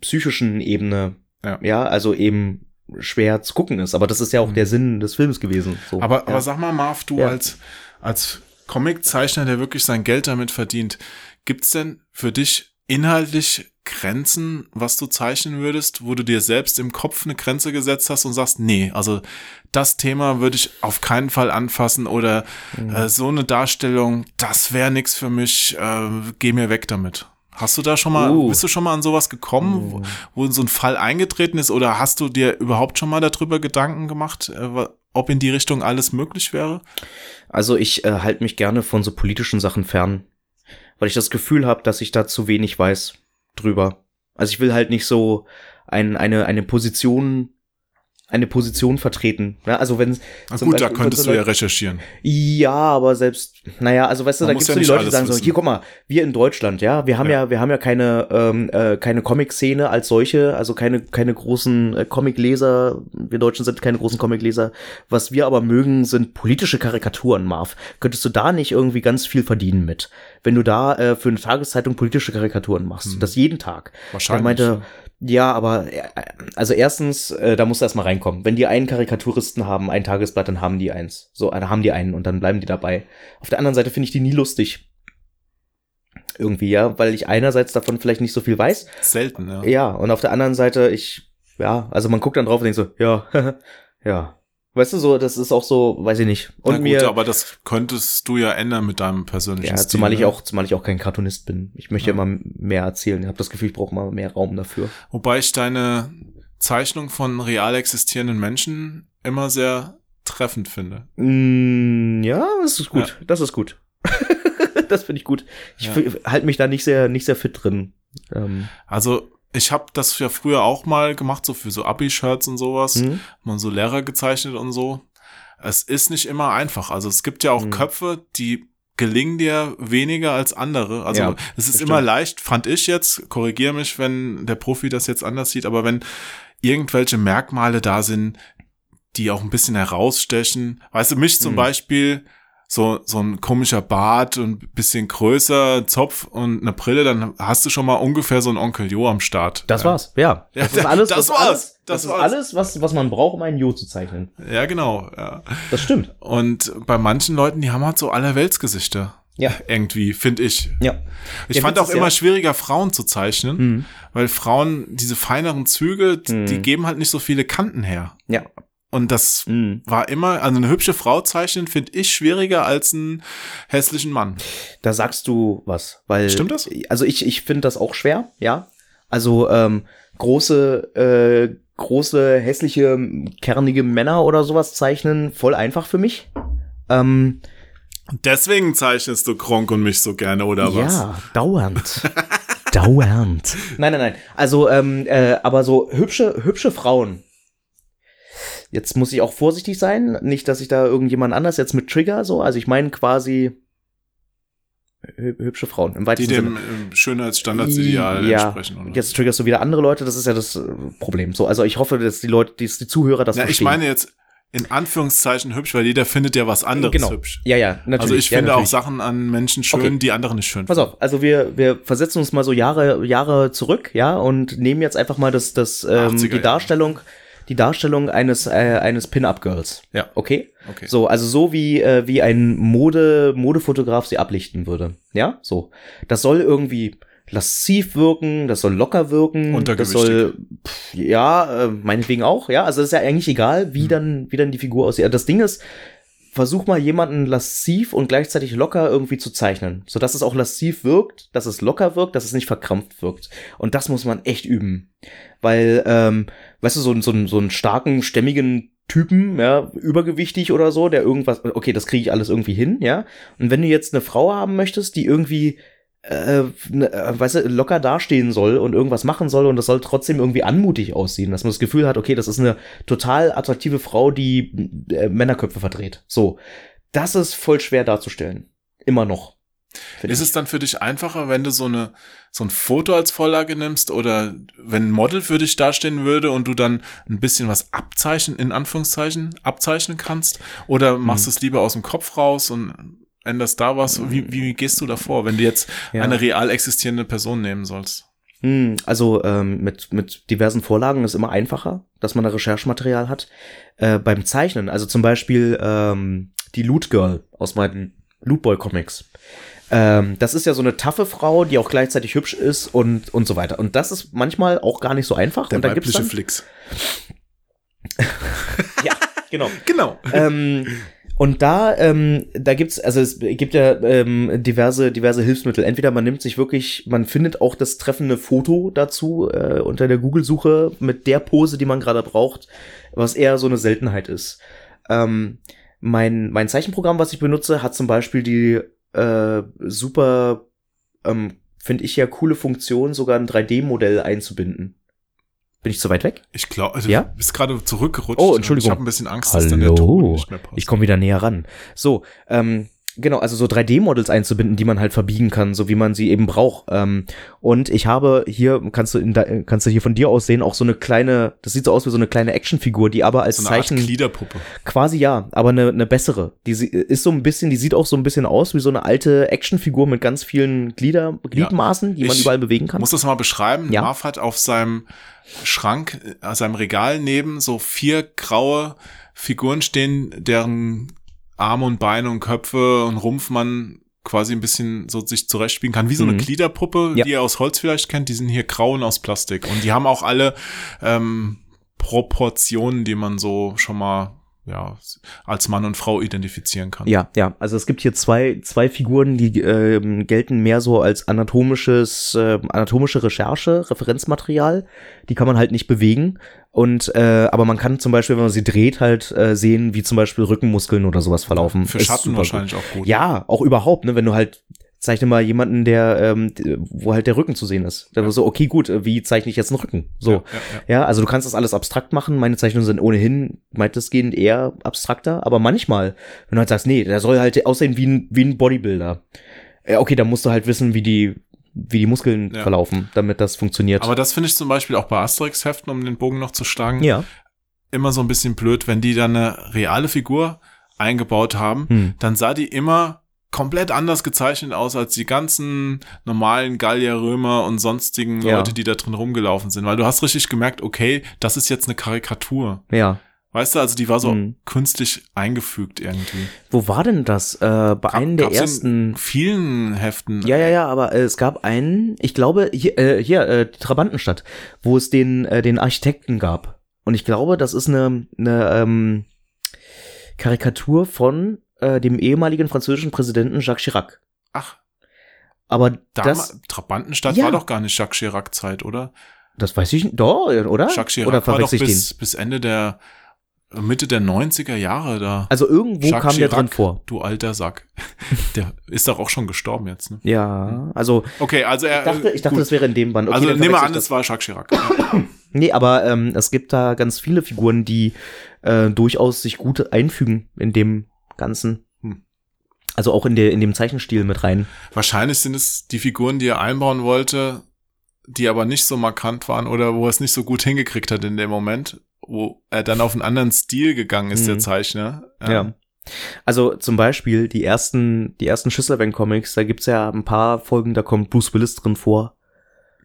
psychischen Ebene, Ja. also eben schwer zu gucken ist. Aber das ist ja auch Mhm. der Sinn des Films gewesen. So, Aber, ja. aber sag mal, Marv, du Ja. als, als Comiczeichner, der wirklich sein Geld damit verdient, gibt's denn für dich inhaltlich Grenzen, was du zeichnen würdest, wo du dir selbst im Kopf eine Grenze gesetzt hast und sagst, nee, also das Thema würde ich auf keinen Fall anfassen oder Mhm. äh, so eine Darstellung, das wäre nix für mich, äh, geh mir weg damit. Hast du da schon mal, Uh. bist du schon mal an sowas gekommen, wo, wo so ein Fall eingetreten ist oder hast du dir überhaupt schon mal darüber Gedanken gemacht, äh, ob in die Richtung alles möglich wäre? Also ich äh, halte mich gerne von so politischen Sachen fern, weil ich das Gefühl habe, dass ich da zu wenig weiß drüber. Also ich will halt nicht so ein, eine, eine Position, eine Position vertreten. Ja, also wenn Na gut, da Beispiel könntest so du ja recherchieren. Ja, aber selbst, naja, also weißt du, Man da muss gibt's ja so die Leute, die sagen so, wissen. hier guck mal, wir in Deutschland, ja, wir haben ja, Ja. wir haben ja keine, ähm, äh, keine Comic-Szene als solche, also keine, keine großen äh, Comic-Leser, wir Deutschen sind keine großen Comic-Leser. Was wir aber mögen, sind politische Karikaturen, Marv. Könntest du da nicht irgendwie ganz viel verdienen mit? Wenn du da äh, für eine Tageszeitung politische Karikaturen machst, Hm. das jeden Tag. Wahrscheinlich. Er meinte, ja, aber äh, also erstens, äh, da musst du erstmal reinkommen. Wenn die einen Karikaturisten haben, ein Tagesblatt, dann haben die eins. So, dann haben die einen und dann bleiben die dabei. Auf der anderen Seite finde ich die nie lustig. Irgendwie, ja, weil ich einerseits davon vielleicht nicht so viel weiß. Selten, ja. Ja, und auf der anderen Seite, ich, ja, also man guckt dann drauf und denkt so, ja, ja. Weißt du, so, das ist auch so, weiß ich nicht. Und Na gut, mir, aber das könntest du ja ändern mit deinem persönlichen ja, Stil. zumal ich ne? auch, zumal ich auch kein Cartoonist bin. Ich möchte Ja. ja. immer mehr erzählen. Ich habe das Gefühl, ich brauche mal mehr Raum dafür. Wobei ich deine Zeichnung von real existierenden Menschen immer sehr treffend finde. Mm, ja, das ist gut. Das ist gut. das finde ich gut. Ich Ja. halte mich da nicht sehr, nicht sehr fit drin. Ähm, Also ich habe das ja früher auch mal gemacht, so für so Abi-Shirts und sowas. hm? Man so Lehrer gezeichnet und so. Es ist nicht immer einfach. Also es gibt ja auch Mhm. Köpfe, die gelingen dir weniger als andere. Also Ja, es ist immer leicht, fand ich jetzt, korrigiere mich, wenn der Profi das jetzt anders sieht, aber wenn irgendwelche Merkmale da sind, die auch ein bisschen herausstechen. Weißt du, mich zum Mhm. Beispiel, so, so ein komischer Bart und ein bisschen größer, Zopf und eine Brille, dann hast du schon mal ungefähr so einen Onkel Jo am Start. Das ja. war's, ja. Ja, Das ist alles, das ist war's. Alles, Das das, ist war's. alles, was, was man braucht, um einen Jo zu zeichnen. Ja, genau. Ja. Das stimmt. Und bei manchen Leuten, die haben halt so allerweltsgesichter. Ja. Irgendwie, finde ich. Ja. Ich Der fand auch immer ja- schwieriger, Frauen zu zeichnen, Mhm. weil Frauen diese feineren Züge, Mhm. die geben halt nicht so viele Kanten her. Ja. Und das Mhm. war immer, also eine hübsche Frau zeichnen finde ich schwieriger als einen hässlichen Mann. Da sagst du was, weil. Stimmt das? Also ich, ich finde das auch schwer, ja. Also ähm, große, äh, große, hässliche, kernige Männer oder sowas zeichnen, voll einfach für mich. Ähm, Deswegen zeichnest du Kronk und mich so gerne, oder was? ja, dauernd. dauernd. Nein, nein, nein. Also, ähm, äh, aber so hübsche, hübsche Frauen. Jetzt muss ich auch vorsichtig sein, nicht, dass ich da irgendjemand anders jetzt mit Trigger so. Also ich meine quasi hü- hübsche Frauen im Die weitesten Sinne. dem ähm, Schönheitsstandardsideal Ja, entsprechen, oder? Jetzt triggerst du wieder andere Leute, das ist ja das äh, Problem. So, also ich hoffe, dass die Leute, dass die Zuhörer das Ja, ich verstehen. meine jetzt in Anführungszeichen hübsch, weil jeder findet ja was anderes genau. hübsch. Ja, ja, natürlich. Also ich ja, finde auch natürlich. Sachen an Menschen schön, Okay. die andere nicht schön Pass auf, also wir, wir versetzen uns mal so Jahre, Jahre zurück, ja, und nehmen jetzt einfach mal das, das, ähm, 80er die Jahre. Die Darstellung eines, äh, eines Pin-Up-Girls. Ja. Okay? Okay. So, also so wie, äh, wie ein Mode, Modefotograf sie ablichten würde. Ja, so. Das soll irgendwie lasziv wirken, das soll locker wirken, das soll, pff, ja, äh, meinetwegen auch, ja, also es ist ja eigentlich egal, Hm. wie dann, wie dann die Figur aussieht. Das Ding ist, versuch mal jemanden lasziv und gleichzeitig locker irgendwie zu zeichnen, so dass es auch lasziv wirkt, dass es locker wirkt, dass es nicht verkrampft wirkt. Und das muss man echt üben, weil, ähm, weißt du, so, so, so einen starken, stämmigen Typen, ja, übergewichtig oder so, der irgendwas, okay, das kriege ich alles irgendwie hin, ja. Und wenn du jetzt eine Frau haben möchtest, die irgendwie äh, ne, äh, weißt du, locker dastehen soll und irgendwas machen soll und das soll trotzdem irgendwie anmutig aussehen, dass man das Gefühl hat, okay, das ist eine total attraktive Frau, die äh, Männerköpfe verdreht. So, das ist voll schwer darzustellen. Immer noch. Ist ich. es dann für dich einfacher, wenn du so eine so ein Foto als Vorlage nimmst oder wenn ein Model für dich dastehen würde und du dann ein bisschen was abzeichnen in Anführungszeichen abzeichnen kannst oder Mhm. machst du es lieber aus dem Kopf raus und änderst da was? Wie, wie gehst du davor, wenn du jetzt Ja. eine real existierende Person nehmen sollst? Hm, also ähm, mit, mit diversen Vorlagen ist immer einfacher, dass man da Recherchematerial hat. Äh, beim Zeichnen, also zum Beispiel ähm, die Loot Girl aus meinen Loot Boy Comics. Ähm, das ist ja so eine taffe Frau, die auch gleichzeitig hübsch ist und, und so weiter. Und das ist manchmal auch gar nicht so einfach. Der und da gibt's weibliche dann, Flix. Ja, genau. Genau. ähm, und da, ähm, da gibt's, also es gibt ja ähm, diverse, diverse Hilfsmittel. Entweder man nimmt sich wirklich, man findet auch das treffende Foto dazu äh, unter der Google-Suche mit der Pose, die man gerade braucht, was eher so eine Seltenheit ist. Ähm, mein, mein Zeichenprogramm, was ich benutze, hat zum Beispiel die äh, super, ähm, finde ich ja coole Funktion, sogar ein 3D-Modell einzubinden. Bin ich zu weit weg? Ich glaube, also Ja? du bist gerade zurückgerutscht. Oh, Entschuldigung. Ich habe ein bisschen Angst, dass dann der Ton nicht mehr passt. Ich komme wieder näher ran. So, ähm, genau, also so 3D-Models einzubinden, die man halt verbiegen kann, so wie man sie eben braucht. Ähm, und ich habe hier, kannst du, in kannst du hier von dir aus sehen, auch so eine kleine, das sieht so aus wie so eine kleine Actionfigur, die aber als so eine Art Zeichen Gliederpuppe. quasi ja, aber eine, eine bessere. Die ist so ein bisschen, die sieht auch so ein bisschen aus wie so eine alte Actionfigur mit ganz vielen Glieder, Gliedmaßen, die man Ich überall bewegen kann. Muss das mal beschreiben? Ja. Marv hat auf seinem Schrank, äh, seinem Regal neben so vier graue Figuren stehen, deren Arme und Beine und Köpfe und Rumpf man quasi ein bisschen so sich zurechtspielen kann, wie so eine Mhm. Gliederpuppe, Ja. die ihr aus Holz vielleicht kennt, die sind hier grau und aus Plastik. Und die haben auch alle ähm, Proportionen, die man so schon mal ja, als Mann und Frau identifizieren kann. Ja, ja. Also es gibt hier zwei, zwei Figuren, die ähm, gelten mehr so als anatomisches, äh, anatomische Recherche, Referenzmaterial. Die kann man halt nicht bewegen. Und äh, aber man kann zum Beispiel, wenn man sie dreht, halt äh, sehen, wie zum Beispiel Rückenmuskeln oder sowas verlaufen. Für Schatten wahrscheinlich gut. auch gut. Ja, auch überhaupt, ne, wenn du halt zeichne mal jemanden, der, ähm, wo halt der Rücken zu sehen ist. Dann so, okay, gut, äh, wie zeichne ich jetzt einen Rücken? So. Ja, ja, ja. Ja, also du kannst das alles abstrakt machen. Meine Zeichnungen sind ohnehin weitestgehend eher abstrakter, aber manchmal, wenn du halt sagst, nee, der soll halt aussehen wie ein, wie ein Bodybuilder. Ja, okay, dann musst du halt wissen, wie die, wie die Muskeln Ja. verlaufen, damit das funktioniert. Aber das finde ich zum Beispiel auch bei Asterix-Heften, um den Bogen noch zu schlagen, ja. immer so ein bisschen blöd, wenn die dann eine reale Figur eingebaut haben, Hm. dann sah die immer komplett anders gezeichnet aus als die ganzen normalen Gallier, Römer und sonstigen Ja. Leute, die da drin rumgelaufen sind. Weil du hast richtig gemerkt, okay, das ist jetzt eine Karikatur. Ja. Weißt du, also die war so Hm. künstlich eingefügt irgendwie. Wo war denn das? Äh, bei einem der Gab's in ersten. vielen Heften. Ja, ja, ja, aber äh, es gab einen, ich glaube, hier, äh, hier äh, die Trabantenstadt, wo es den, äh, den Architekten gab. Und ich glaube, das ist eine, eine ähm, Karikatur von äh, dem ehemaligen französischen Präsidenten Jacques Chirac. Ach, Aber da das, Trabantenstadt Ja. war doch gar nicht Jacques Chirac-Zeit, oder? das weiß ich nicht. Doch, oder? Jacques Chirac oder war doch bis, bis Ende der, Mitte der 90er Jahre da. Also irgendwo Jacques kam der Chirac, drin vor. Du alter Sack. Der ist doch auch schon gestorben jetzt, ne? Ja, also Okay, also er. ich dachte, ich dachte gut. das wäre in dem Band. Okay, also nehmen wir an, es war Jacques Chirac. Nee, aber ähm, es gibt da ganz viele Figuren, die äh, durchaus sich gut einfügen in dem Ganzen. Hm. Also auch in, der, in dem Zeichenstil mit rein. Wahrscheinlich sind es die Figuren, die er einbauen wollte, die aber nicht so markant waren oder wo er es nicht so gut hingekriegt hat in dem Moment, wo er dann auf einen anderen Stil gegangen ist, der Mhm. Zeichner. Ja. Also zum Beispiel die ersten, die ersten Schüsselwand-Comics, da gibt's ja ein paar Folgen, da kommt Bruce Willis drin vor.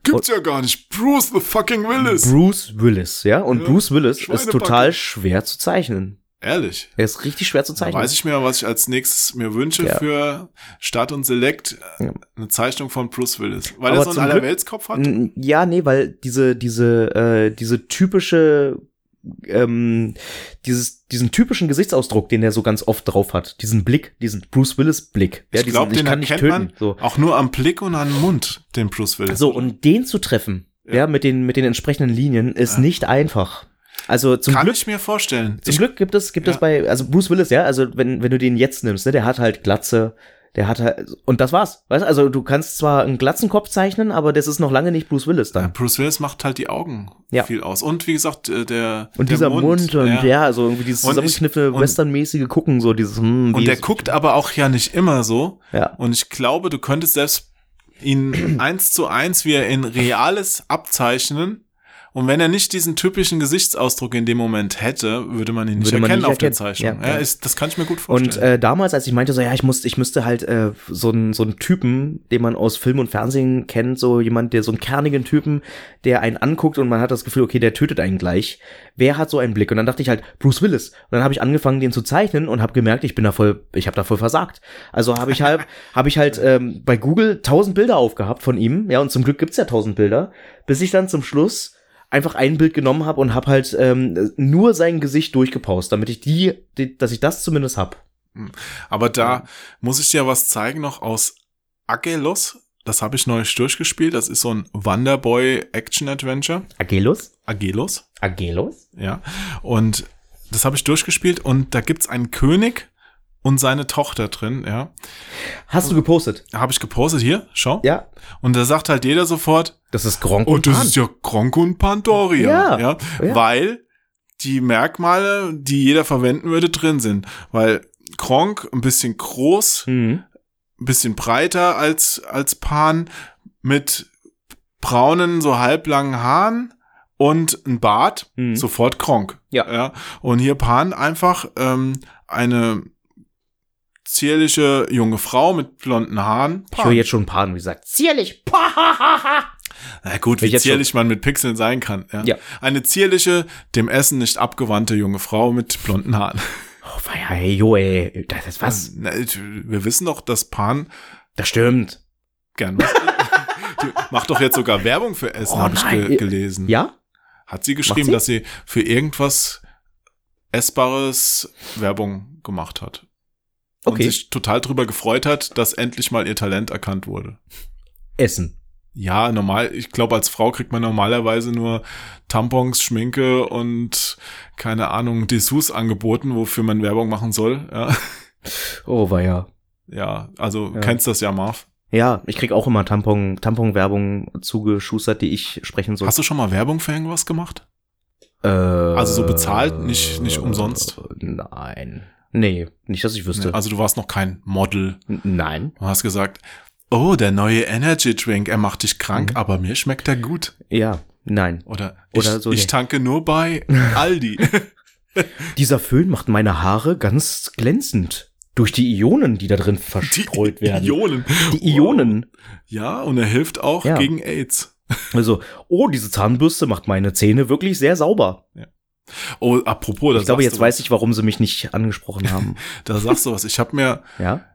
Gibt's ja gar nicht. Bruce the fucking Willis. Bruce Willis, ja. Und Ja, Bruce Willis ist total schwer zu zeichnen. Ehrlich. Er ist richtig schwer zu Da zeichnen. weiß ich mir, was ich als nächstes mir wünsche Ja. für Start und Select. äh, Ja. Eine Zeichnung von Bruce Willis. Weil Aber er so einen Allerweltskopf hat. Ja, nee, weil diese, diese, äh, diese typische, ähm, dieses, diesen typischen Gesichtsausdruck, den er so ganz oft drauf hat, diesen Blick, diesen Bruce Willis Blick. Ja, ich glaube, den kann nicht erkennt töten. man So. auch nur am Blick und am Mund, den Bruce Willis. so, und den zu treffen, ja, Ja. mit den, mit den entsprechenden Linien, ist Ja. nicht einfach. Also zum Kann Glück, ich mir vorstellen. zum Ich, Glück gibt es, gibt es Ja. bei, also Bruce Willis, ja, also wenn, wenn du den jetzt nimmst, ne, der hat halt Glatze, der hat halt, und das war's, weißt du, also du kannst zwar einen Glatzenkopf zeichnen, aber das ist noch lange nicht Bruce Willis dann. Ja, Bruce Willis macht halt die Augen Ja. viel aus. Und wie gesagt, äh, der Und der dieser Mund, und ja. also irgendwie dieses und- westernmäßige Gucken, so dieses hm, Und der ist- guckt aber auch ja nicht immer so. Ja. Und ich glaube, du könntest selbst ihn eins zu eins wie er in Reales abzeichnen. Und wenn er nicht diesen typischen Gesichtsausdruck in dem Moment hätte, würde man ihn nicht Würde erkennen nicht auf der erkennen. Zeichnung. Ja, Ja, ja. Ist, das kann ich mir gut vorstellen. Und äh, damals, als ich meinte, so ja, ich muss, ich müsste halt äh, so einen so einen Typen, den man aus Film und Fernsehen kennt, so jemand, der so einen kernigen Typen, der einen anguckt und man hat das Gefühl, okay, der tötet einen gleich. Wer hat so einen Blick? Und dann dachte ich halt Bruce Willis. Und dann habe ich angefangen, den zu zeichnen und habe gemerkt, ich bin da voll, ich habe da voll versagt. Also habe ich halt, habe ich halt ähm, bei Google tausend Bilder aufgehabt von ihm, ja, und zum Glück gibt's ja tausend Bilder, bis ich dann zum Schluss einfach ein Bild genommen habe und habe halt ähm, nur sein Gesicht durchgepaust, damit ich die, die dass ich das zumindest hab. Aber da muss ich dir was zeigen noch aus Agelos. Das habe ich neulich durchgespielt. Das ist so ein Wonderboy Action Adventure. Agelus? Agelos. Agelos? Ja. Und das habe ich durchgespielt und da gibt's einen König und seine Tochter drin, ja. Hast du gepostet? Habe ich gepostet hier, schau. Ja. Und da sagt halt jeder sofort, Das ist Gronk oh, und das Pan. ist ja Gronk und Pandoria. Ja. ja. Ja. Weil die Merkmale, die jeder verwenden würde, drin sind. Weil Gronk ein bisschen groß, Mhm. ein bisschen breiter als, als Pan, mit braunen, so halblangen Haaren und ein Bart, Mhm. sofort Kronk. Ja. ja. Und hier Pan einfach ähm, eine zierliche junge Frau mit blonden Haaren. Ich höre jetzt schon Pan, wie gesagt. Zierlich. Na gut, wie zierlich man mit Pixeln sein kann. Ja. Ja. Eine zierliche, dem Essen nicht abgewandte junge Frau mit blonden Haaren. Oh, ja, hey, jo, ey. Das ist was? Na, wir wissen doch, dass Pan Das stimmt. gern was macht doch jetzt sogar Werbung für Essen, Oh habe ich ge gelesen. Ja? Hat sie geschrieben, sie? dass sie für irgendwas Essbares Werbung gemacht hat. Und Okay. sich total drüber gefreut hat, dass endlich mal ihr Talent erkannt wurde. Essen. Ja, normal, ich glaube, als Frau kriegt man normalerweise nur Tampons, Schminke und keine Ahnung, Dessous angeboten, wofür man Werbung machen soll. Ja, Oh, war ja. ja also Ja. kennst das ja, Marv. Ja, ich krieg auch immer Tampon, Tampon-Werbung zugeschustert, die ich sprechen soll. Hast du schon mal Werbung für irgendwas gemacht? äh, also so bezahlt, nicht- nicht umsonst? Nein. Nee, nicht, dass ich wüsste. Nee, Also du warst noch kein Model. Nein. Du hast gesagt, oh, der neue Energy Drink, er macht dich krank, Mhm. aber mir schmeckt er gut. Ja, nein. Oder, Oder ich, so, ich tanke nur bei Aldi. Dieser Föhn macht meine Haare ganz glänzend. Durch die Ionen, die da drin verstreut werden. Ionen. Die Ionen. Ja, und er hilft auch Ja. gegen AIDS. Also, oh, diese Zahnbürste macht meine Zähne wirklich sehr sauber. Oh, apropos, da Ich glaube, jetzt weiß ich, warum sie mich nicht angesprochen haben. Da sagst du was. Ich habe mir ja?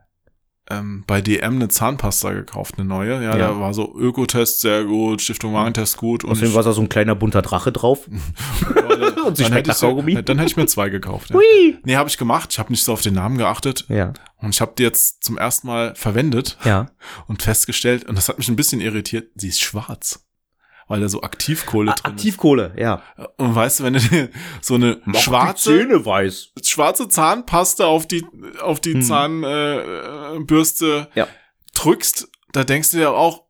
Ähm, bei DM eine Zahnpasta gekauft, eine neue. Ja, Ja. da war so Ökotest sehr gut, Stiftung Warentest gut. Und Außerdem ich- war da so ein kleiner bunter Drache drauf. Und sie dann, schmeckt hätte nach ich, Kaugummi. dann hätte ich mir zwei gekauft. Ja. Hui. Nee, habe ich gemacht. Ich habe nicht so auf den Namen geachtet. Ja, Und ich habe die jetzt zum ersten Mal verwendet ja. und festgestellt, und das hat mich ein bisschen irritiert, sie ist schwarz. Weil da so Aktivkohle Ah, drin Aktivkohle, ja. ist. Und weißt du, wenn du so eine schwarze, Zähne weiß. schwarze Zahnpasta auf die, auf die Hm. Zahnbürste äh, Ja. drückst, da denkst du dir auch,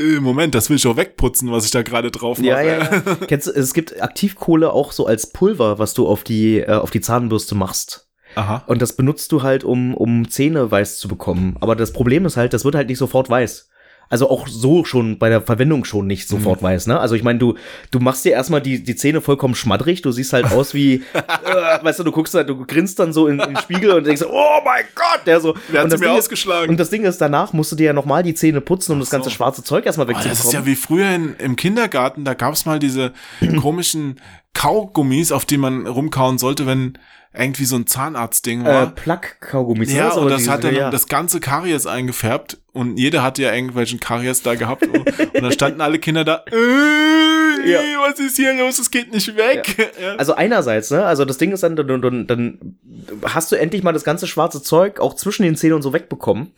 äh, Moment, das will ich auch wegputzen, was ich da gerade drauf mache. Ja, ja, ja. Kennst du, es gibt Aktivkohle auch so als Pulver, was du auf die, äh, auf die Zahnbürste machst. Aha. Und das benutzt du halt, um, um Zähne weiß zu bekommen. Aber das Problem ist halt, das wird halt nicht sofort weiß. Also auch so schon bei der Verwendung schon nicht sofort weiß, ne? Also ich meine, du, du machst dir erstmal die, die Zähne vollkommen schmattrig, du siehst halt aus wie, äh, weißt du, du guckst halt, du grinst dann so in, in den Spiegel und denkst, so, oh mein Gott, der so. Wer hat mir Ding ist, ausgeschlagen? und das Ding ist, danach musst du dir ja nochmal die Zähne putzen, um das ganze so. schwarze Zeug erstmal Oh, das ist wegzubekommen. ja wie früher in, im Kindergarten, da gab's mal diese komischen Kaugummis, auf die man rumkauen sollte, wenn irgendwie so ein Zahnarztding äh, war. Plug-Kaugummis. ja, ne? So und das hat dann ja. das ganze Karies eingefärbt und jeder hatte ja irgendwelchen Karies da gehabt und, und da standen alle Kinder da, äh, Ja. was ist hier los, es geht nicht weg. Ja. Also einerseits, ne? Also das Ding ist dann, dann, dann, dann hast du endlich mal das ganze schwarze Zeug auch zwischen den Zähnen und so wegbekommen.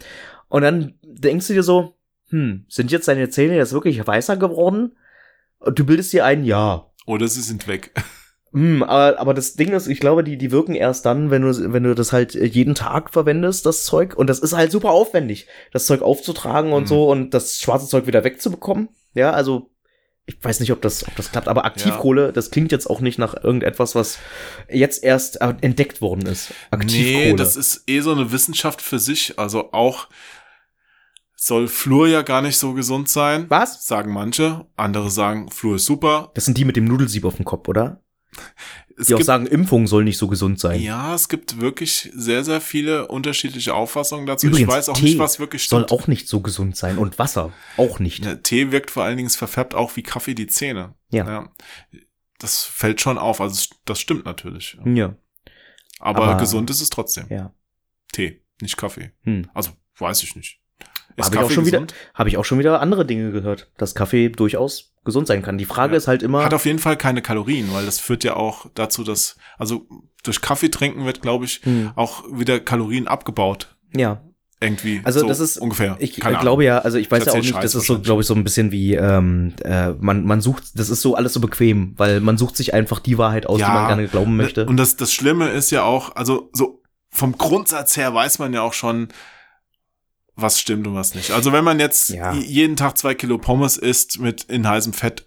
Und dann denkst du dir so, hm, sind jetzt deine Zähne jetzt wirklich weißer geworden? Und du bildest dir ein, ja. Oder sie sind weg. Hm, aber, aber das Ding ist, ich glaube, die, die wirken erst dann, wenn du, wenn du das halt jeden Tag verwendest, das Zeug. Und das ist halt super aufwendig, das Zeug aufzutragen und Mhm. so und das schwarze Zeug wieder wegzubekommen. Ja, also ich weiß nicht, ob das, ob das klappt, aber Aktivkohle, das klingt jetzt auch nicht nach irgendetwas, was jetzt erst äh, entdeckt worden ist. Aktivkohle. Nee, das ist eh so eine Wissenschaft für sich. Also auch soll Flur ja gar nicht so gesund sein. Was? Sagen manche. Andere sagen, Flur ist super. Das sind die mit dem Nudelsieb auf dem Kopf, oder? Es Die auch gibt, sagen, Impfung soll nicht so gesund sein. ja, es gibt wirklich sehr, sehr viele unterschiedliche Auffassungen dazu. Übrigens, ich weiß auch Tee nicht, was wirklich soll stimmt. auch nicht so gesund sein. Und Wasser auch nicht. Ja, Tee wirkt vor allen Dingen, es verfärbt auch wie Kaffee die Zähne. Ja. Das fällt schon auf. Also das stimmt natürlich. Ja. Aber, Aber- gesund ist es trotzdem. ja. Tee, nicht Kaffee. Hm. Also weiß ich nicht. Ist Habe ich auch schon wieder, habe ich auch schon wieder andere Dinge gehört, dass Kaffee durchaus gesund sein kann. Die Frage Ja. ist halt immer, Hat auf jeden Fall keine Kalorien, weil das führt ja auch dazu, dass, also durch Kaffee trinken wird, glaube ich, Hm. auch wieder Kalorien abgebaut. ja, Irgendwie. Also so das ist ungefähr. ich Keine Ahnung. glaube ja, also ich weiß Ich ja auch nicht, Scheiß das ist so, glaube ich, so ein bisschen wie, ähm, äh, man, man sucht, das ist so alles so bequem, weil man sucht sich einfach die Wahrheit aus, die man gerne glauben möchte. Und das, das Schlimme ist ja auch, also so vom Grundsatz her weiß man ja auch schon, was stimmt und was nicht. Also wenn man jetzt Ja. jeden Tag zwei Kilo Pommes isst mit in heißem Fett,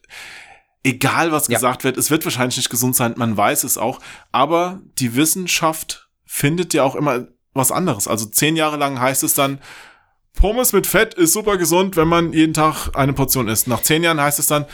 egal was Ja. gesagt wird, es wird wahrscheinlich nicht gesund sein, man weiß es auch, aber die Wissenschaft findet ja auch immer was anderes. Also zehn Jahre lang heißt es dann, Pommes mit Fett ist super gesund, wenn man jeden Tag eine Portion isst. Nach zehn Jahren heißt es dann,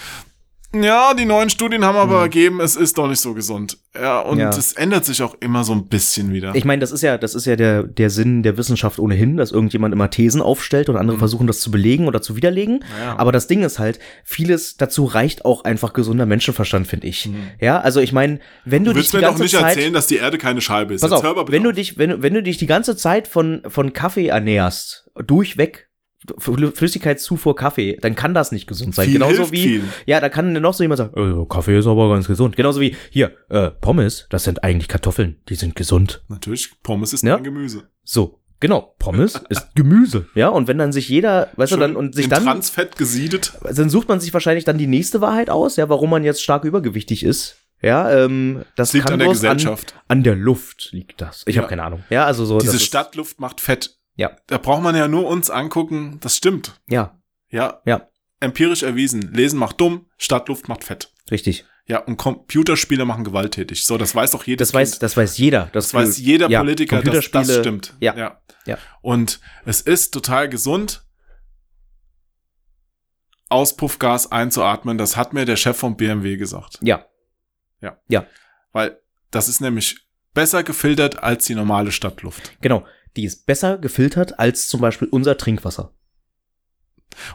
ja, die neuen Studien haben aber ergeben, es ist doch nicht so gesund. Ja, und Mhm. Ja. es ändert sich auch immer so ein bisschen wieder. Ich meine, das ist ja, das ist ja der, der Sinn der Wissenschaft ohnehin, dass irgendjemand immer Thesen aufstellt und andere versuchen das zu belegen oder zu widerlegen. Mhm. Ja. Aber das Ding ist halt, vieles dazu reicht auch einfach gesunder Menschenverstand, finde ich. Ja, also ich meine, wenn du, Mhm. du dich willst die mir doch ganze nicht Zeit erzählen, dass die Erde keine Scheibe ist. Pass auf, wenn du dich, wenn, wenn du dich die ganze Zeit von, von Kaffee ernährst, durchweg, Flüssigkeitszufuhr Kaffee, dann kann das nicht gesund sein. Viel Genauso wie, viel. ja, da kann noch so jemand sagen, äh, Kaffee ist aber ganz gesund. Genauso wie, hier, äh, Pommes, das sind eigentlich Kartoffeln, die sind gesund. Natürlich, Pommes ist Ja. ein Gemüse. So, genau, Pommes ist Gemüse. Ja, und wenn dann sich jeder, weißt du, dann, und sich dann, Transfett gesiedet. dann sucht man sich wahrscheinlich dann die nächste Wahrheit aus, ja, warum man jetzt stark übergewichtig ist. Ja, ähm, das liegt kann an der Gesellschaft. An, an der Luft liegt das. Ich Ja. habe keine Ahnung. Ja, also so. Diese Stadtluft macht Fett. Ja. Da braucht man ja nur uns angucken, das stimmt. Ja, Ja. Ja. Empirisch erwiesen. Lesen macht dumm, Stadtluft macht Fett. richtig. Ja, und Computerspiele machen gewalttätig. So, das weiß doch jedes Das weiß, das weiß jeder. Das, Das weiß jeder ja, Politiker, dass das stimmt. Ja. ja. Ja. Und es ist total gesund, Auspuffgas einzuatmen. Das hat mir der Chef vom BMW gesagt. Ja, Weil das ist nämlich besser gefiltert als die normale Stadtluft. genau. Die ist besser gefiltert als zum Beispiel unser Trinkwasser.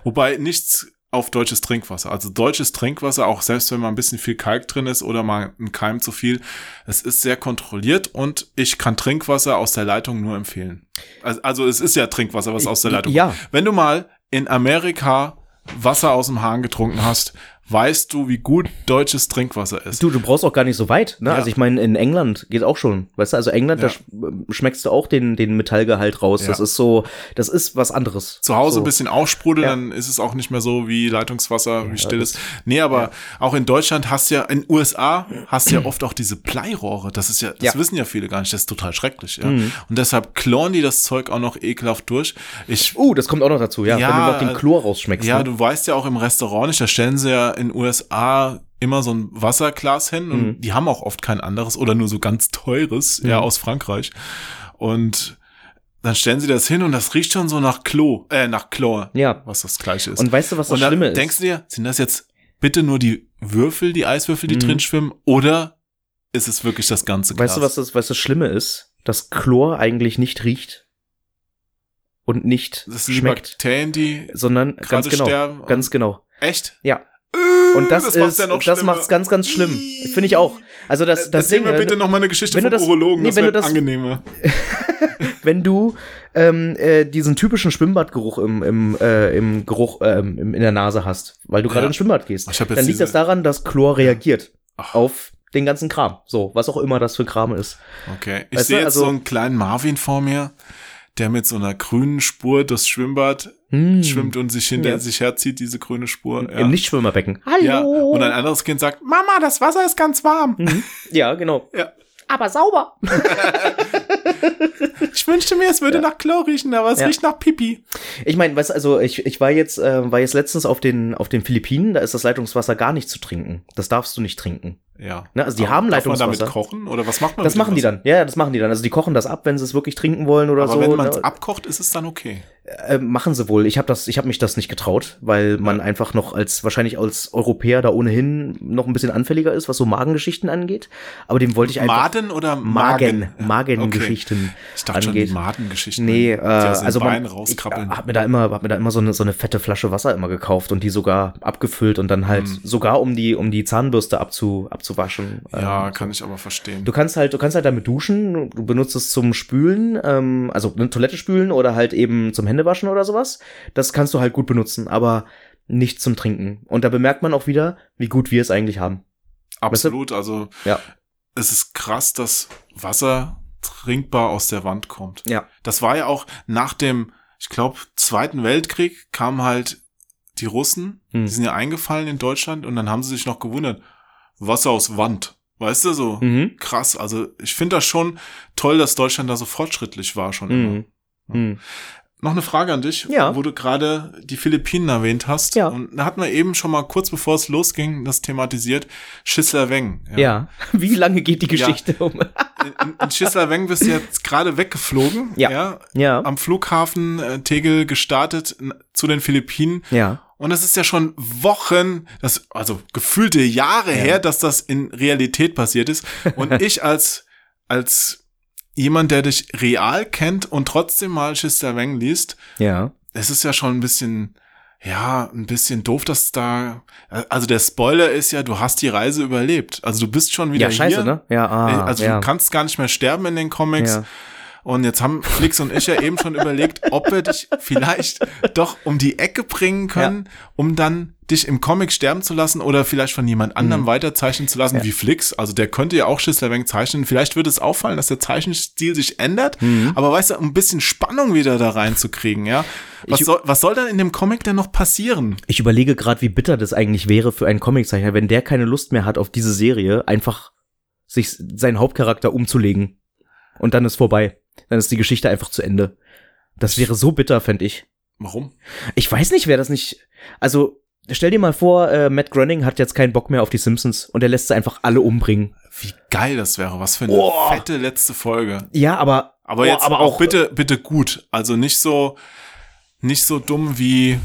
Wobei nichts auf deutsches Trinkwasser. Also deutsches Trinkwasser, auch selbst wenn mal ein bisschen viel Kalk drin ist oder mal ein Keim zu viel, es ist sehr kontrolliert und ich kann Trinkwasser aus der Leitung nur empfehlen. Also, also es ist ja Trinkwasser, was aus der Leitung Ja. kommt. Wenn du mal in Amerika Wasser aus dem Hahn getrunken hast, weißt du, wie gut deutsches Trinkwasser ist. Du, du brauchst auch gar nicht so weit, ne? Ja. Also ich meine, in England geht auch schon. Weißt du, also England, Ja. da sch schmeckst du auch den, den Metallgehalt raus. Ja. Das ist so, das ist was anderes. zu Hause so. ein bisschen aufsprudeln, dann ist es auch nicht mehr so wie Leitungswasser, wie still ist. Nee, aber auch in Deutschland hast du ja, in USA hast du ja oft auch diese Bleirohre. Das ist ja, das. Mhm. wissen ja viele gar nicht. Das ist total schrecklich, ja. Und deshalb kloren die das Zeug auch noch ekelhaft durch. Ich, Uh, das kommt auch noch dazu, ja. Wenn du noch den äh, Chlor rausschmeckst. ja, ne? du weißt ja auch im Restaurant nicht, da stellen sie ja in USA immer so ein Wasserglas hin und Mhm. die haben auch oft kein anderes oder nur so ganz teures, ja, aus Frankreich. Und dann stellen sie das hin und das riecht schon so nach Klo, äh, nach Chlor. Ja. Was das gleiche ist. Und weißt du, was das Schlimme ist? denkst du dir, sind das jetzt bitte nur die Würfel, die Eiswürfel, die Mhm. drin schwimmen, oder ist es wirklich das ganze Glas? Weißt du, was das, was das Schlimme ist? Dass Chlor eigentlich nicht riecht und nicht Das sind die schmeckt, Bakterien, die sondern ganz genau, sterben. ganz genau. Echt? Ja. Äh, Und das, das macht's ist, ja noch das macht's ganz, ganz schlimm. Finde ich auch. Also das, das Erzähl Ding, mir äh, bitte noch mal eine Geschichte wenn du vom das- Urologen, nee, das wenn wird das- angenehmer. wenn du ähm, äh, diesen typischen Schwimmbadgeruch im, im, äh, im Geruch ähm, in der Nase hast, weil du gerade Ja. ins Schwimmbad gehst, dann liegt diese- das daran, dass Chlor reagiert Ach. auf den ganzen Kram. So, was auch immer das für Kram ist. Okay. Ich sehe jetzt also- so einen kleinen Marvin vor mir, der mit so einer grünen Spur durchs Schwimmbad Hm. schwimmt und sich hinter Ja. sich herzieht, diese grüne Spur. Ja. Im Nichtschwimmerbecken. Hallo. ja. Und ein anderes Kind sagt, Mama, das Wasser ist ganz warm. Mhm. Ja, genau. Ja. Aber sauber. Ich wünschte mir, es würde nach Chlor riechen, aber es Ja. riecht nach Pipi. Ich meine, weißt du, also ich, ich war jetzt äh, war jetzt letztens auf den auf den Philippinen, da ist das Leitungswasser gar nicht zu trinken. Das darfst du nicht trinken. Ja. Ne, also die Aber haben darf man Leitungswasser. damit kochen? Oder was macht man Das machen die Wasser? dann. Ja, ja, das machen die dann. Also die kochen das ab, wenn sie es wirklich trinken wollen oder Aber so. wenn man es ne? abkocht, ist es dann okay. Äh, machen sie wohl. Ich habe das, ich habe mich das nicht getraut, weil man einfach noch als wahrscheinlich als Europäer da ohnehin noch ein bisschen anfälliger ist, was so Magengeschichten angeht. Aber dem wollte ich einfach Maden oder Magen, Magen? Ja, Magengeschichten Okay. Ich dachte schon, angeht. die Madengeschichten. Nee, äh, also man, ich rauskrabbeln. hab mir da immer, hab mir da immer so eine, so eine fette Flasche Wasser immer gekauft und die sogar abgefüllt und dann halt Hm. sogar um die, um die Zahnbürste abzu, abzuwaschen. ja, Ähm, kann ich aber verstehen. Du kannst halt, du kannst halt damit duschen, du benutzt es zum Spülen, ähm, also eine Toilette spülen oder halt eben zum Händewaschen oder sowas. Das kannst du halt gut benutzen, aber nicht zum Trinken. Und da bemerkt man auch wieder, wie gut wir es eigentlich haben. Absolut. Also Ja. es ist krass, dass Wasser trinkbar aus der Wand kommt. Ja. Das war ja auch nach dem, ich glaube, Zweiten Weltkrieg kamen halt die Russen, Hm. die sind ja eingefallen in Deutschland und dann haben sie sich noch gewundert, Wasser aus Wand. Weißt du, so Mhm. krass. Also ich finde das schon toll, dass Deutschland da so fortschrittlich war schon immer. Mhm. Mhm. Noch eine Frage an dich, Ja. wo du gerade die Philippinen erwähnt hast. Ja. Und da hatten wir eben schon mal kurz bevor es losging, das thematisiert, Schissler Weng. Ja. Wie lange geht die Geschichte um? In, in Schissler Weng bist du jetzt gerade weggeflogen. Ja. Ja. Am Flughafen äh, Tegel gestartet zu den Philippinen. Ja. Und es ist ja schon Wochen, das, also gefühlte Jahre her, dass das in Realität passiert ist. Und ich als, als jemand, der dich real kennt und trotzdem mal Schissler Weng liest, Ja. es ist ja schon ein bisschen, ja, ein bisschen doof, dass da, also der Spoiler ist ja, du hast die Reise überlebt. Also du bist schon wieder Ja, scheiße, hier. ne? Ja, ah, also ja. du kannst gar nicht mehr sterben in den Comics. Ja. Und jetzt haben Flix und ich ja eben schon überlegt, ob wir dich vielleicht doch um die Ecke bringen können, um dann dich im Comic sterben zu lassen oder vielleicht von jemand anderem Mhm. weiterzeichnen zu lassen, wie Flix. Also der könnte ja auch Schisslerweng zeichnen. Vielleicht würde es auffallen, dass der Zeichenstil sich ändert. Mhm. Aber weißt du, um ein bisschen Spannung wieder da reinzukriegen, ja. Was, Ich- soll, was soll dann in dem Comic denn noch passieren? Ich überlege gerade, wie bitter das eigentlich wäre für einen Comiczeichner, wenn der keine Lust mehr hat auf diese Serie, einfach sich seinen Hauptcharakter umzulegen. Und dann ist vorbei. Dann ist die Geschichte einfach zu Ende. Das wäre so bitter, fände ich. Warum? Ich weiß nicht, wer das nicht. Also, stell dir mal vor, äh, Matt Groening hat jetzt keinen Bock mehr auf die Simpsons und er lässt sie einfach alle umbringen. Wie geil das wäre. Was für eine Oh. fette letzte Folge. Ja, aber. Aber oh, jetzt aber auch auch bitte, bitte gut. Also nicht so, nicht so dumm wie,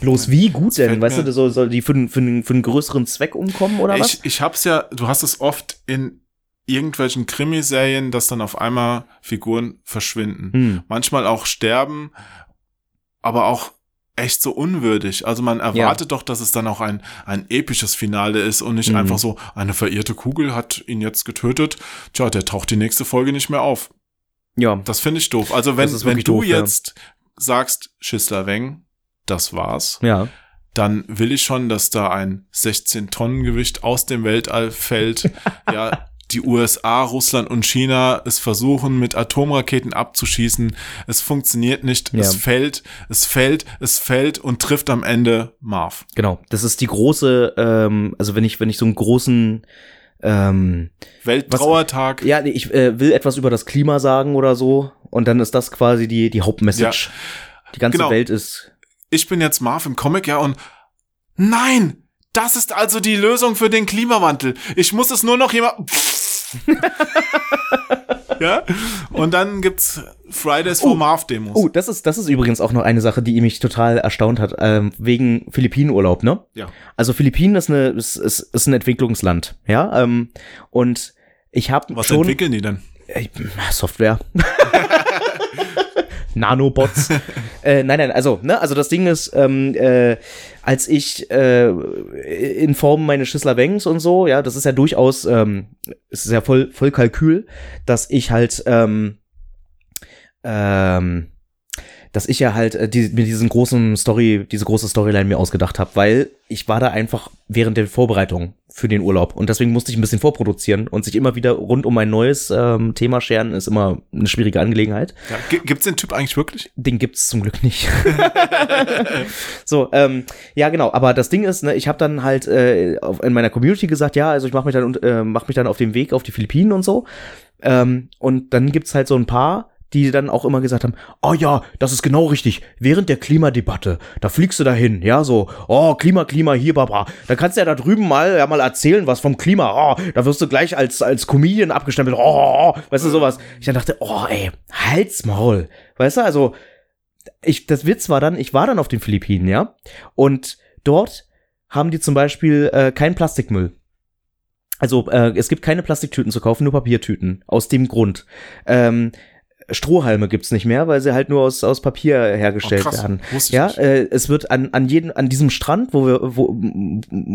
Bloß wie gut denn? Weißt du, soll, soll die für, einen- für, für einen größeren Zweck umkommen oder was? ich, ich hab's ja, du hast es oft in irgendwelchen Krimiserien, dass dann auf einmal Figuren verschwinden. Hm. Manchmal auch sterben, aber auch echt so unwürdig. Also man erwartet doch, dass es dann auch ein, ein episches Finale ist und nicht Mhm. einfach so, eine verirrte Kugel hat ihn jetzt getötet. Tja, der taucht die nächste Folge nicht mehr auf. Ja, Das finde ich doof. Also wenn, wenn du doof, ja. jetzt sagst, Schissler Weng, das war's, ja. dann will ich schon, dass da ein 16-Tonnen-Gewicht aus dem Weltall fällt. ja, die USA, Russland und China es versuchen, mit Atomraketen abzuschießen. Es funktioniert nicht. Ja. Es fällt, es fällt, es fällt und trifft am Ende Marv. Genau. Das ist die große, ähm, also wenn ich, wenn ich so einen großen, ähm, Welttrauertag. ja, nee, ich äh, will etwas über das Klima sagen oder so, und dann ist das quasi die, die Hauptmessage. Die ganze Genau. Welt ist, Ich bin jetzt Marv im Comic, ja, und nein! Das ist also die Lösung für den Klimawandel. Ich muss es nur noch jemand. ja? Und dann gibt's Fridays for Oh. Marv Demos. Oh, das ist, das ist übrigens auch noch eine Sache, die mich total erstaunt hat, ähm, wegen Philippinenurlaub, ne? Ja. Also Philippinen ist eine, ist, ist, ist ein Entwicklungsland, ja, ähm, und ich habe Was schon entwickeln die denn? äh, Software. Nanobots. äh, nein, nein, also, ne, also das Ding ist, ähm, äh, als ich äh, in Form meines Schissler-Wengs und so, ja, das ist ja durchaus, ähm, es ist ja voll, voll Kalkül, dass ich halt, ähm, ähm, dass ich ja halt äh, die, mir diesen großen Story, diese große Storyline mir ausgedacht habe, weil ich war da einfach während der Vorbereitung für den Urlaub und deswegen musste ich ein bisschen vorproduzieren und sich immer wieder rund um ein neues ähm, Thema scheren ist immer eine schwierige Angelegenheit. Ja, gi- gibt's den Typ eigentlich wirklich? Den gibt's zum Glück nicht. so, ähm, ja genau. Aber das Ding ist, ne, ich habe dann halt äh, auf, in meiner Community gesagt, ja, also ich mache mich dann äh, mach mich dann auf den Weg auf die Philippinen und so. Ähm, und dann gibt's halt so ein paar, die dann auch immer gesagt haben, oh ja, das ist genau richtig. Während der Klimadebatte, da fliegst du dahin, ja, so, oh, Klima, Klima, hier, baba. Da kannst du ja da drüben mal, ja, mal erzählen, was vom Klima, oh, da wirst du gleich als, als Comedian abgestempelt, oh, oh, oh, weißt du, sowas. Ich dann dachte, oh, ey, halt's Maul. Weißt du, also, ich, das Witz war dann, ich war dann auf den Philippinen, ja, und dort haben die zum Beispiel äh, keinen Plastikmüll. Also äh, es gibt keine Plastiktüten zu kaufen, nur Papiertüten. Aus dem Grund. Ähm, Strohhalme gibt's nicht mehr, weil sie halt nur aus, aus Papier hergestellt Oh, krass. werden. Ja, äh, es wird an, an jedem, an diesem Strand, wo wir, wo,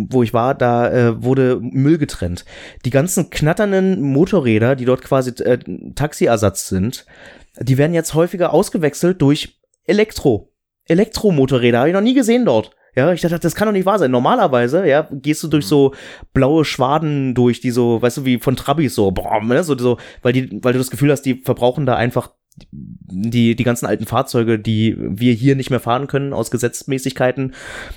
wo ich war, da äh, wurde Müll getrennt. Die ganzen knatternden Motorräder, die dort quasi äh, Taxiersatz sind, die werden jetzt häufiger ausgewechselt durch Elektro. Elektromotorräder, habe ich noch nie gesehen dort. Ja, ich dachte, das kann doch nicht wahr sein. Normalerweise, ja, gehst du durch so blaue Schwaden durch, die so, weißt du, wie von Trabis so, boah, ne, so, so, weil die, weil du das Gefühl hast, die verbrauchen da einfach die, die ganzen alten Fahrzeuge, die wir hier nicht mehr fahren können aus Gesetzmäßigkeiten,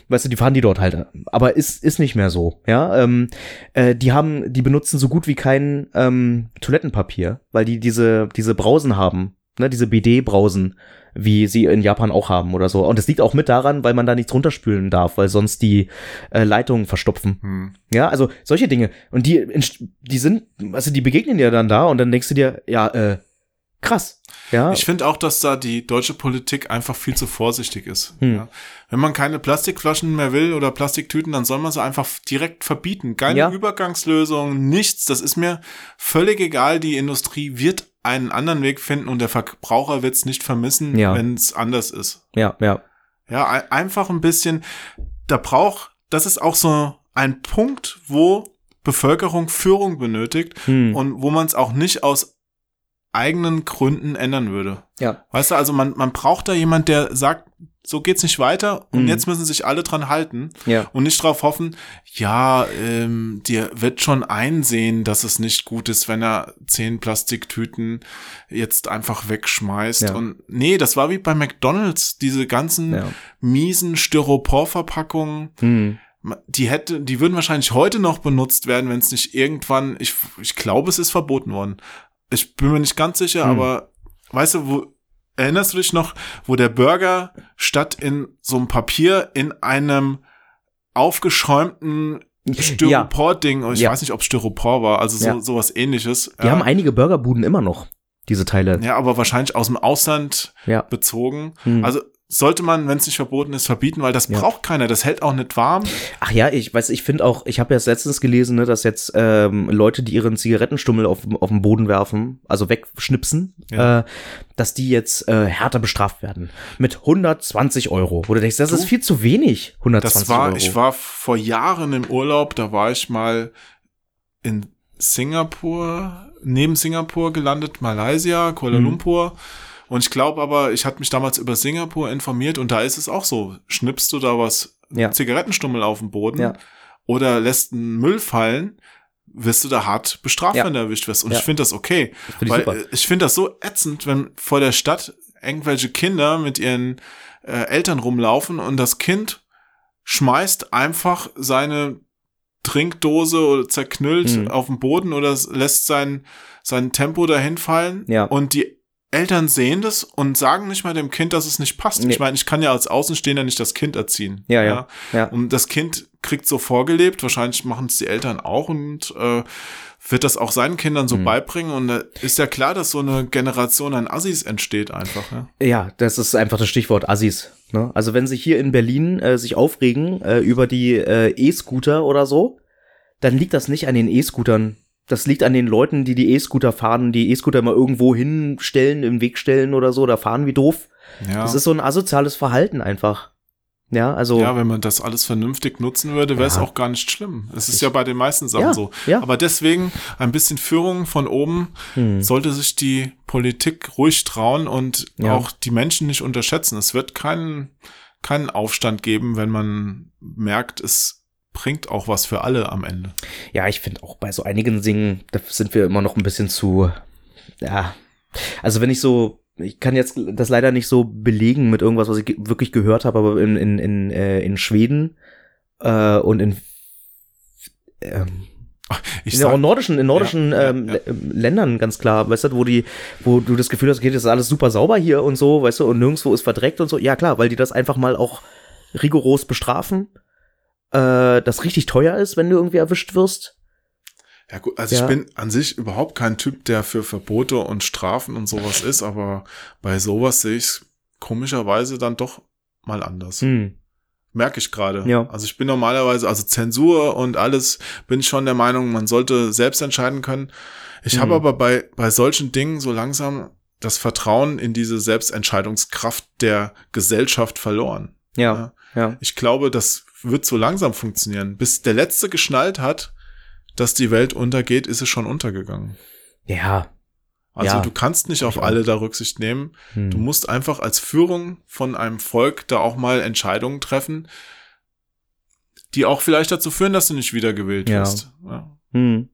weißt du, die fahren die dort halt. Aber ist, ist nicht mehr so, ja. Ähm, äh, die haben, die benutzen so gut wie kein ähm, Toilettenpapier, weil die diese, diese Brausen haben, ne, diese BD-Brausen, wie sie in Japan auch haben oder so. Und es liegt auch mit daran, weil man da nichts runterspülen darf, weil sonst die äh, Leitungen verstopfen. Hm. Ja, also solche Dinge. Und die, die sind, also die begegnen dir dann da und dann denkst du dir, ja, äh, krass. Ja, Ich finde auch, dass da die deutsche Politik einfach viel zu vorsichtig ist. Hm. Ja. Wenn man keine Plastikflaschen mehr will oder Plastiktüten, dann soll man sie einfach direkt verbieten. Keine Ja. Übergangslösung, nichts. Das ist mir völlig egal. Die Industrie wird einen anderen Weg finden und der Verbraucher wird es nicht vermissen, Ja. wenn es anders ist. ja, ja. Ja, ein- einfach ein bisschen, da braucht, das ist auch so ein Punkt, wo Bevölkerung Führung benötigt Hm. und wo man es auch nicht aus eigenen Gründen ändern würde. ja. Weißt du, also man, man braucht da jemand, der sagt, so geht's nicht weiter und Mhm. jetzt müssen sich alle dran halten Ja. und nicht drauf hoffen, ja, ähm, der wird schon einsehen, dass es nicht gut ist, wenn er zehn Plastiktüten jetzt einfach wegschmeißt. Ja. Und nee, das war wie bei McDonalds, diese ganzen Ja. miesen Styroporverpackungen. Hm. Die hätte, die würden wahrscheinlich heute noch benutzt werden, wenn es nicht irgendwann, ich, ich glaube, es ist verboten worden. Ich bin mir nicht ganz sicher, Hm. aber weißt du, wo, erinnerst du dich noch, wo der Burger statt in so einem Papier in einem aufgeschäumten Styropor-Ding, ich Ja. weiß nicht, ob Styropor war, also so, Ja. sowas ähnliches. Die haben einige Burgerbuden immer noch, diese Teile. ja, aber wahrscheinlich aus dem Ausland Ja. bezogen. Hm. Also sollte man, wenn es nicht verboten ist, verbieten, weil das Ja. braucht keiner, das hält auch nicht warm. Ach ja, ich weiß, ich finde auch, ich habe ja letztens gelesen, ne, dass jetzt ähm, Leute, die ihren Zigarettenstummel auf, auf den Boden werfen, also wegschnipsen, Ja. äh, dass die jetzt äh, härter bestraft werden. Mit 120 Euro. Wo du denkst, das Du, ist viel zu wenig, 120 Das war, Euro. ich war vor Jahren im Urlaub, da war ich mal in Singapur, neben Singapur gelandet, Malaysia, Kuala Mhm. Lumpur. Und ich glaube aber, ich hatte mich damals über Singapur informiert und da ist es auch so. Schnippst du da was, Ja. Zigarettenstummel auf dem Boden Ja. oder lässt einen Müll fallen, wirst du da hart bestraft, Ja. wenn du erwischt wirst. Und Ja. ich finde das okay. Finde ich Weil super. ich finde das so ätzend, wenn vor der Stadt irgendwelche Kinder mit ihren äh, Eltern rumlaufen und das Kind schmeißt einfach seine Trinkdose oder zerknüllt Mhm. auf den Boden oder lässt sein, sein Tempo dahin fallen. Ja. Und die Eltern sehen das und sagen nicht mal dem Kind, dass es nicht passt. Nee. Ich meine, ich kann ja als Außenstehender nicht das Kind erziehen. Ja, ja. Ja. Und das Kind kriegt so vorgelebt, wahrscheinlich machen es die Eltern auch und äh, wird das auch seinen Kindern so Mhm. beibringen. Und da ist ja klar, dass so eine Generation an Assis entsteht einfach. Ja? Ja, das ist einfach das Stichwort Assis. Ne? Also wenn sich hier in Berlin äh, sich aufregen äh, über die äh, E-Scooter oder so, dann liegt das nicht an den E-Scootern. Das liegt an den Leuten, die die E-Scooter fahren, die E-Scooter mal irgendwo hinstellen, im Weg stellen oder so, da fahren wie doof. Ja. Das ist so ein asoziales Verhalten einfach. Ja, also. ja, wenn man das alles vernünftig nutzen würde, wäre es Ja. auch gar nicht schlimm. Es ist ja bei den meisten Sachen Ja, so. ja. Aber deswegen ein bisschen Führung von oben hm. sollte sich die Politik ruhig trauen und Ja. auch die Menschen nicht unterschätzen. Es wird keinen, keinen Aufstand geben, wenn man merkt, es bringt auch was für alle am Ende. Ja, ich finde auch bei so einigen Dingen, da sind wir immer noch ein bisschen zu, ja. Also wenn ich so, ich kann jetzt das leider nicht so belegen mit irgendwas, was ich wirklich gehört habe, aber in, in, in, äh, in Schweden äh, und in ähm, Ich in, auch sag, in nordischen, in nordischen Ja, ähm, ja. Ähm, Ländern ganz klar, weißt du, wo die, wo du das Gefühl hast, okay, das ist alles super sauber hier und so, weißt du, und nirgendwo ist verdreckt und so. Ja klar, weil die das einfach mal auch rigoros bestrafen, äh, das richtig teuer ist, wenn du irgendwie erwischt wirst. ja gut, also Ja. ich bin an sich überhaupt kein Typ, der für Verbote und Strafen und sowas ist, aber bei sowas sehe ich es komischerweise dann doch mal anders. Hm. Merke ich gerade. Ja. Also ich bin normalerweise, also Zensur und alles, bin ich schon der Meinung, man sollte selbst entscheiden können. Ich Mhm. habe aber bei, bei solchen Dingen so langsam das Vertrauen in diese Selbstentscheidungskraft der Gesellschaft verloren. Ja, ja. Ich glaube, das wird so langsam funktionieren. Bis der Letzte geschnallt hat, dass die Welt untergeht, ist es schon untergegangen. Ja. Also Ja. du kannst nicht auf alle da Rücksicht nehmen. Hm. Du musst einfach als Führung von einem Volk da auch mal Entscheidungen treffen, die auch vielleicht dazu führen, dass du nicht wiedergewählt Ja. wirst. Ja. Hm.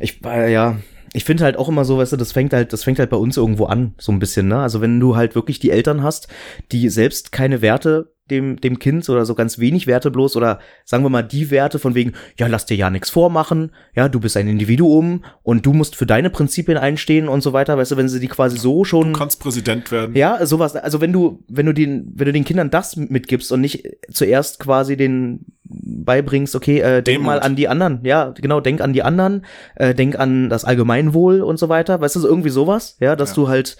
Ich, äh, ja, ich finde halt auch immer so, weißt du, das fängt halt, das fängt halt bei uns irgendwo an, so ein bisschen, ne? Also wenn du halt wirklich die Eltern hast, die selbst keine Werte dem, dem Kind oder so ganz wenig Werte bloß oder sagen wir mal die Werte von wegen, ja, lass dir ja nichts vormachen, ja, du bist ein Individuum und du musst für deine Prinzipien einstehen und so weiter, weißt du, wenn sie die quasi so schon. Du kannst Präsident werden. Ja, sowas. Also wenn du, wenn du den, wenn du den Kindern das mitgibst und nicht zuerst quasi den beibringst, okay, äh, denk Demut. mal an die anderen, ja, genau, denk an die anderen, äh, denk an das Allgemeinwohl und so weiter, weißt du, so irgendwie sowas, ja, dass Ja. du halt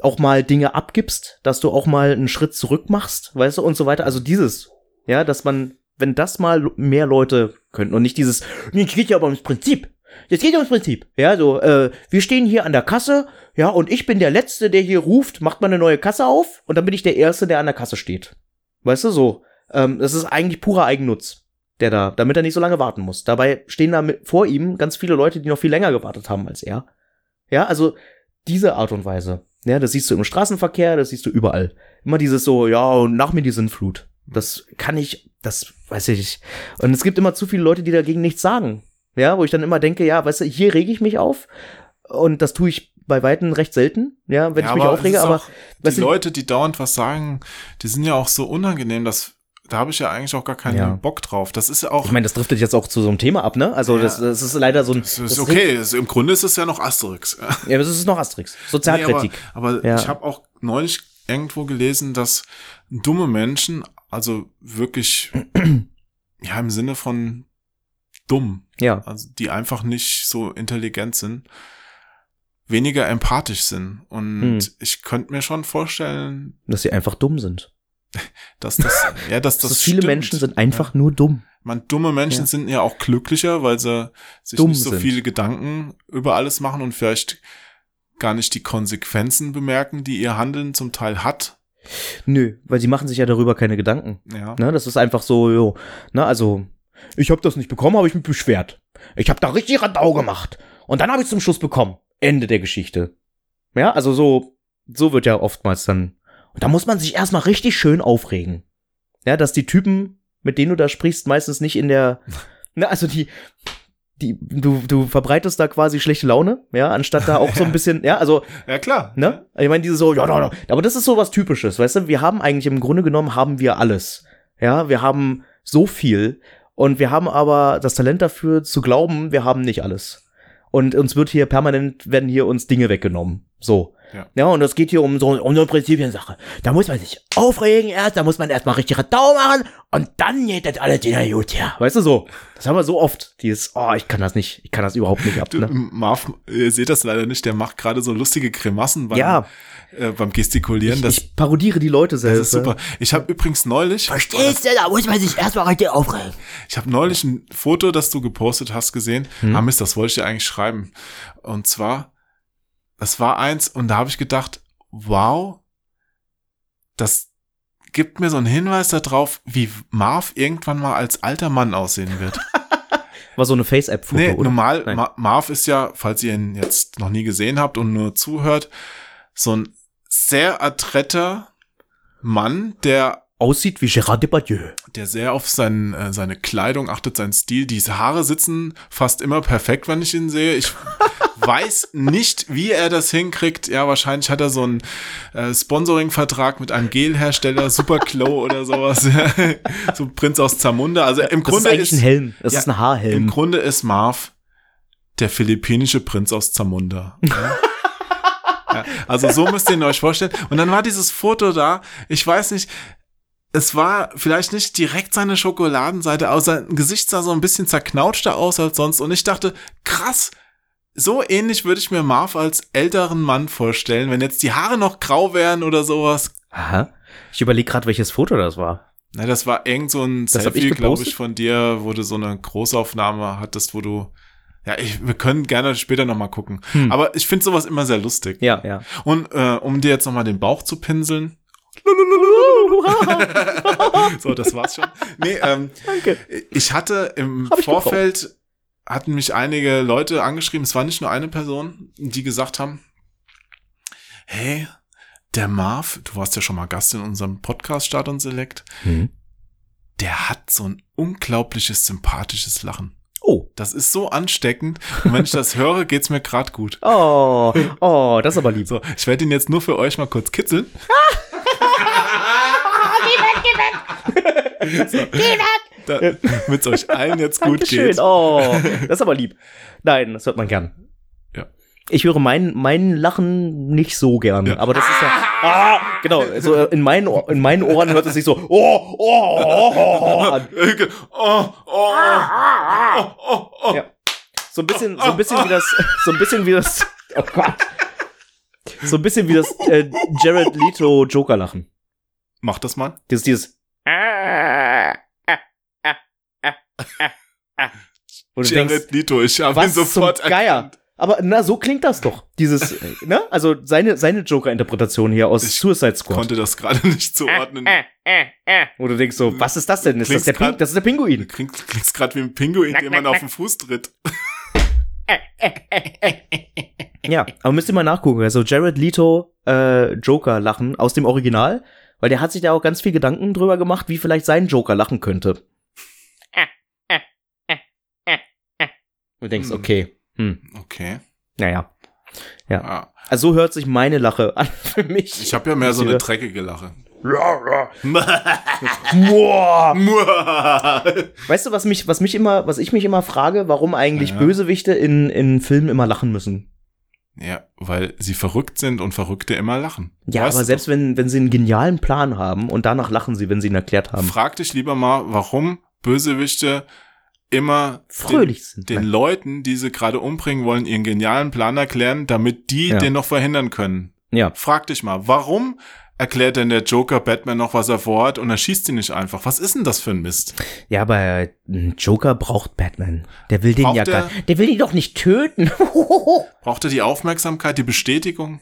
auch mal Dinge abgibst, dass du auch mal einen Schritt zurück machst, weißt du, und so weiter. Also dieses, ja, dass man, wenn das mal mehr Leute könnten und nicht dieses, jetzt geht ja aber ums Prinzip. Jetzt geht ja ums Prinzip. Ja, so, äh, wir stehen hier an der Kasse, ja, und ich bin der Letzte, der hier ruft, macht mal eine neue Kasse auf, und dann bin ich der Erste, der an der Kasse steht. Weißt du, so. Ähm, das ist eigentlich purer Eigennutz, der da, damit er nicht so lange warten muss. Dabei stehen da mit, vor ihm ganz viele Leute, die noch viel länger gewartet haben als er. Ja, also diese Art und Weise. Ja, das siehst du im Straßenverkehr, das siehst du überall. Immer dieses so, ja, und nach mir die Sinnflut. Das kann ich, das weiß ich nicht. Und es gibt immer zu viele Leute, die dagegen nichts sagen. Ja, wo ich dann immer denke, ja, weißt du, hier rege ich mich auf. Und das tue ich bei Weitem recht selten, ja, wenn Ja, ich mich aufrege, aber die Leute, die dauernd was sagen, die sind ja auch so unangenehm, dass da habe ich ja eigentlich auch gar keinen Ja. Bock drauf. Das ist ja auch ich meine, das driftet jetzt auch zu so einem Thema ab, ne? Also Ja. das, das ist leider so ein. das ist das okay. Das, Im Grunde ist es ja noch Asterix. Ja, das ist noch Asterix. Sozialkritik. Nee, aber aber Ja. ich habe auch neulich irgendwo gelesen, dass dumme Menschen, also wirklich, ja, im Sinne von dumm, ja. also die einfach nicht so intelligent sind, weniger empathisch sind. Und Hm. ich könnte mir schon vorstellen, Dass sie einfach dumm sind. Dass das, ja, dass das Dass viele stimmt. Menschen sind einfach Ja. nur dumm. Man, dumme Menschen Ja. sind ja auch glücklicher, weil sie sich Dumm nicht so sind. viele Gedanken über alles machen und vielleicht gar nicht die Konsequenzen bemerken, die ihr Handeln zum Teil hat. Nö, weil sie machen sich ja darüber keine Gedanken. Ja. Ne, das ist einfach so, jo. Ne, also, Ich habe das nicht bekommen, habe ich mich beschwert. Ich habe da richtig Radau gemacht. Und dann habe ich zum Schluss bekommen. Ende der Geschichte. Ja, also so, so wird ja oftmals dann. Und da muss man sich erstmal richtig schön aufregen. Ja, dass die Typen, mit denen du da sprichst, meistens nicht in der, na, also die, die, du, du verbreitest da quasi schlechte Laune, ja, anstatt da auch so ein bisschen, ja, also, Ja, klar. ne? Ich meine, diese so, ja, ja, ja. Aber das ist so was Typisches, weißt du? Wir haben eigentlich im Grunde genommen haben wir alles. Ja, wir haben so viel und wir haben aber das Talent dafür zu glauben, wir haben nicht alles. Und uns wird hier permanent, werden hier uns Dinge weggenommen. So. Ja. ja, und es geht hier um so, um so eine Prinzipiensache. Da muss man sich aufregen erst, da muss man erstmal richtig Radau machen und dann geht das alles wieder gut, ja. Weißt du so? Das haben wir so oft. Dieses, oh, ich kann das nicht, ich kann das überhaupt nicht ab, Du, ne? Marv, ihr seht das leider nicht, der macht gerade so lustige Grimassen beim, Ja. äh, beim Gestikulieren. Ich, das, ich parodiere die Leute das selbst. ist super. Ich habe übrigens neulich, Verstehst du? Da muss man sich erstmal richtig aufregen. ich habe neulich ein Foto, das du gepostet hast, gesehen. Ah Mist, das wollte ich dir eigentlich schreiben. Und zwar, das war eins und da habe ich gedacht, wow, das gibt mir so einen Hinweis darauf, wie Marv irgendwann mal als alter Mann aussehen wird. War so eine Face-App-Foto, Nee, oder? normal. Ma Marv ist ja, falls ihr ihn jetzt noch nie gesehen habt und nur zuhört, so ein sehr adretter Mann, der Aussieht wie Gérard Depardieu. der sehr auf sein, äh, seine Kleidung achtet, seinen Stil. Diese Haare sitzen fast immer perfekt, wenn ich ihn sehe. Ich weiß nicht, wie er das hinkriegt. Ja, wahrscheinlich hat er so einen äh, Sponsoring-Vertrag mit einem Gelhersteller, Superclow oder sowas. so Prinz aus Zamunda. Also im Das Grunde ist eigentlich ein Helm. Das Ja, ist ein Haarhelm. Im Grunde ist Marv der philippinische Prinz aus Zamunda. Ja. Ja, also so müsst ihr ihn euch vorstellen. Und dann war dieses Foto da. Ich weiß nicht, es war vielleicht nicht direkt seine Schokoladenseite, aber sein Gesicht sah so ein bisschen zerknautschter aus als sonst. Und ich dachte, krass, so ähnlich würde ich mir Marv als älteren Mann vorstellen, wenn jetzt die Haare noch grau wären oder sowas. Aha. Ich überlege gerade, welches Foto das war. Na, das war irgend so ein Das Selfie, glaube ich, von dir, wo du so eine Großaufnahme hattest, wo du ja, ich, wir können gerne später nochmal gucken. Hm. Aber ich finde sowas immer sehr lustig. Ja, ja. Und äh, um dir jetzt nochmal den Bauch zu pinseln. so, das war's schon. Nee, ähm, Danke. ich hatte im. Vorfeld, hatten mich einige Leute angeschrieben, es war nicht nur eine Person, die gesagt haben, hey, der Marv, du warst ja schon mal Gast in unserem Podcast Start und Select, Hm. der hat so ein unglaubliches, sympathisches Lachen. Oh. Das ist so ansteckend. Und wenn ich das höre, geht's mir grad gut. Oh, oh, das ist aber lieb. So, ich werde ihn jetzt nur für euch mal kurz kitzeln. Damit es euch allen jetzt gut Dankeschön. geht. Oh, das ist aber lieb. Nein, das hört man gern. Ja. Ich höre mein, mein Lachen nicht so gern, Ja. aber das ist ja, ah, genau, so äh, in meinen, Ohr- in meinen Ohren hört es sich so, oh, oh, oh, oh, an. Oh, oh, oh, oh, oh. Ja. So ein bisschen, so ein bisschen wie das, so ein bisschen wie das, oh Gott. So ein bisschen wie das äh, Jared Leto Joker Lachen. Mach das mal. Dieses, dieses, wo du denkst, Jared Leto, ich habe ihn was zum sofort Geier. erkannt. Aber na, so klingt das doch. Dieses, äh, ne? Also seine, seine Joker-Interpretation hier aus Ich Suicide Squad. Konnte das gerade nicht zuordnen. Wo du denkst so, was ist das denn? Ist das der, Ping grad- das ist der Pinguin. klingst gerade wie ein Pinguin, dem man auf den Fuß tritt. Ja, aber müsst ihr mal nachgucken. Also Jared Leto äh, Joker lachen aus dem Original, weil der hat sich da auch ganz viel Gedanken drüber gemacht, wie vielleicht sein Joker lachen könnte. Du denkst, Hm. okay, hm, Okay. naja. Ja. Also so hört sich meine Lache an für mich. Ich habe ja mehr so eine dreckige Lache. Weißt du, was mich, was mich immer, was ich mich immer frage, warum eigentlich Ja. Bösewichte in, in Filmen immer lachen müssen? ja, weil sie verrückt sind und Verrückte immer lachen. Ja, Weißt aber du selbst wenn, wenn sie einen genialen Plan haben und danach lachen sie, wenn sie ihn erklärt haben. Frag dich lieber mal, warum Bösewichte immer Fröhlich den, sind. den Leuten, die sie gerade umbringen wollen, ihren genialen Plan erklären, damit die Ja. den noch verhindern können. Ja. Frag dich mal, warum erklärt denn der Joker Batman noch, was er vorhat und er schießt ihn nicht einfach? Was ist denn das für ein Mist? Ja, aber ein Joker braucht Batman. Der will den Braucht ja er? gar Der will ihn doch nicht töten. Braucht er die Aufmerksamkeit, die Bestätigung?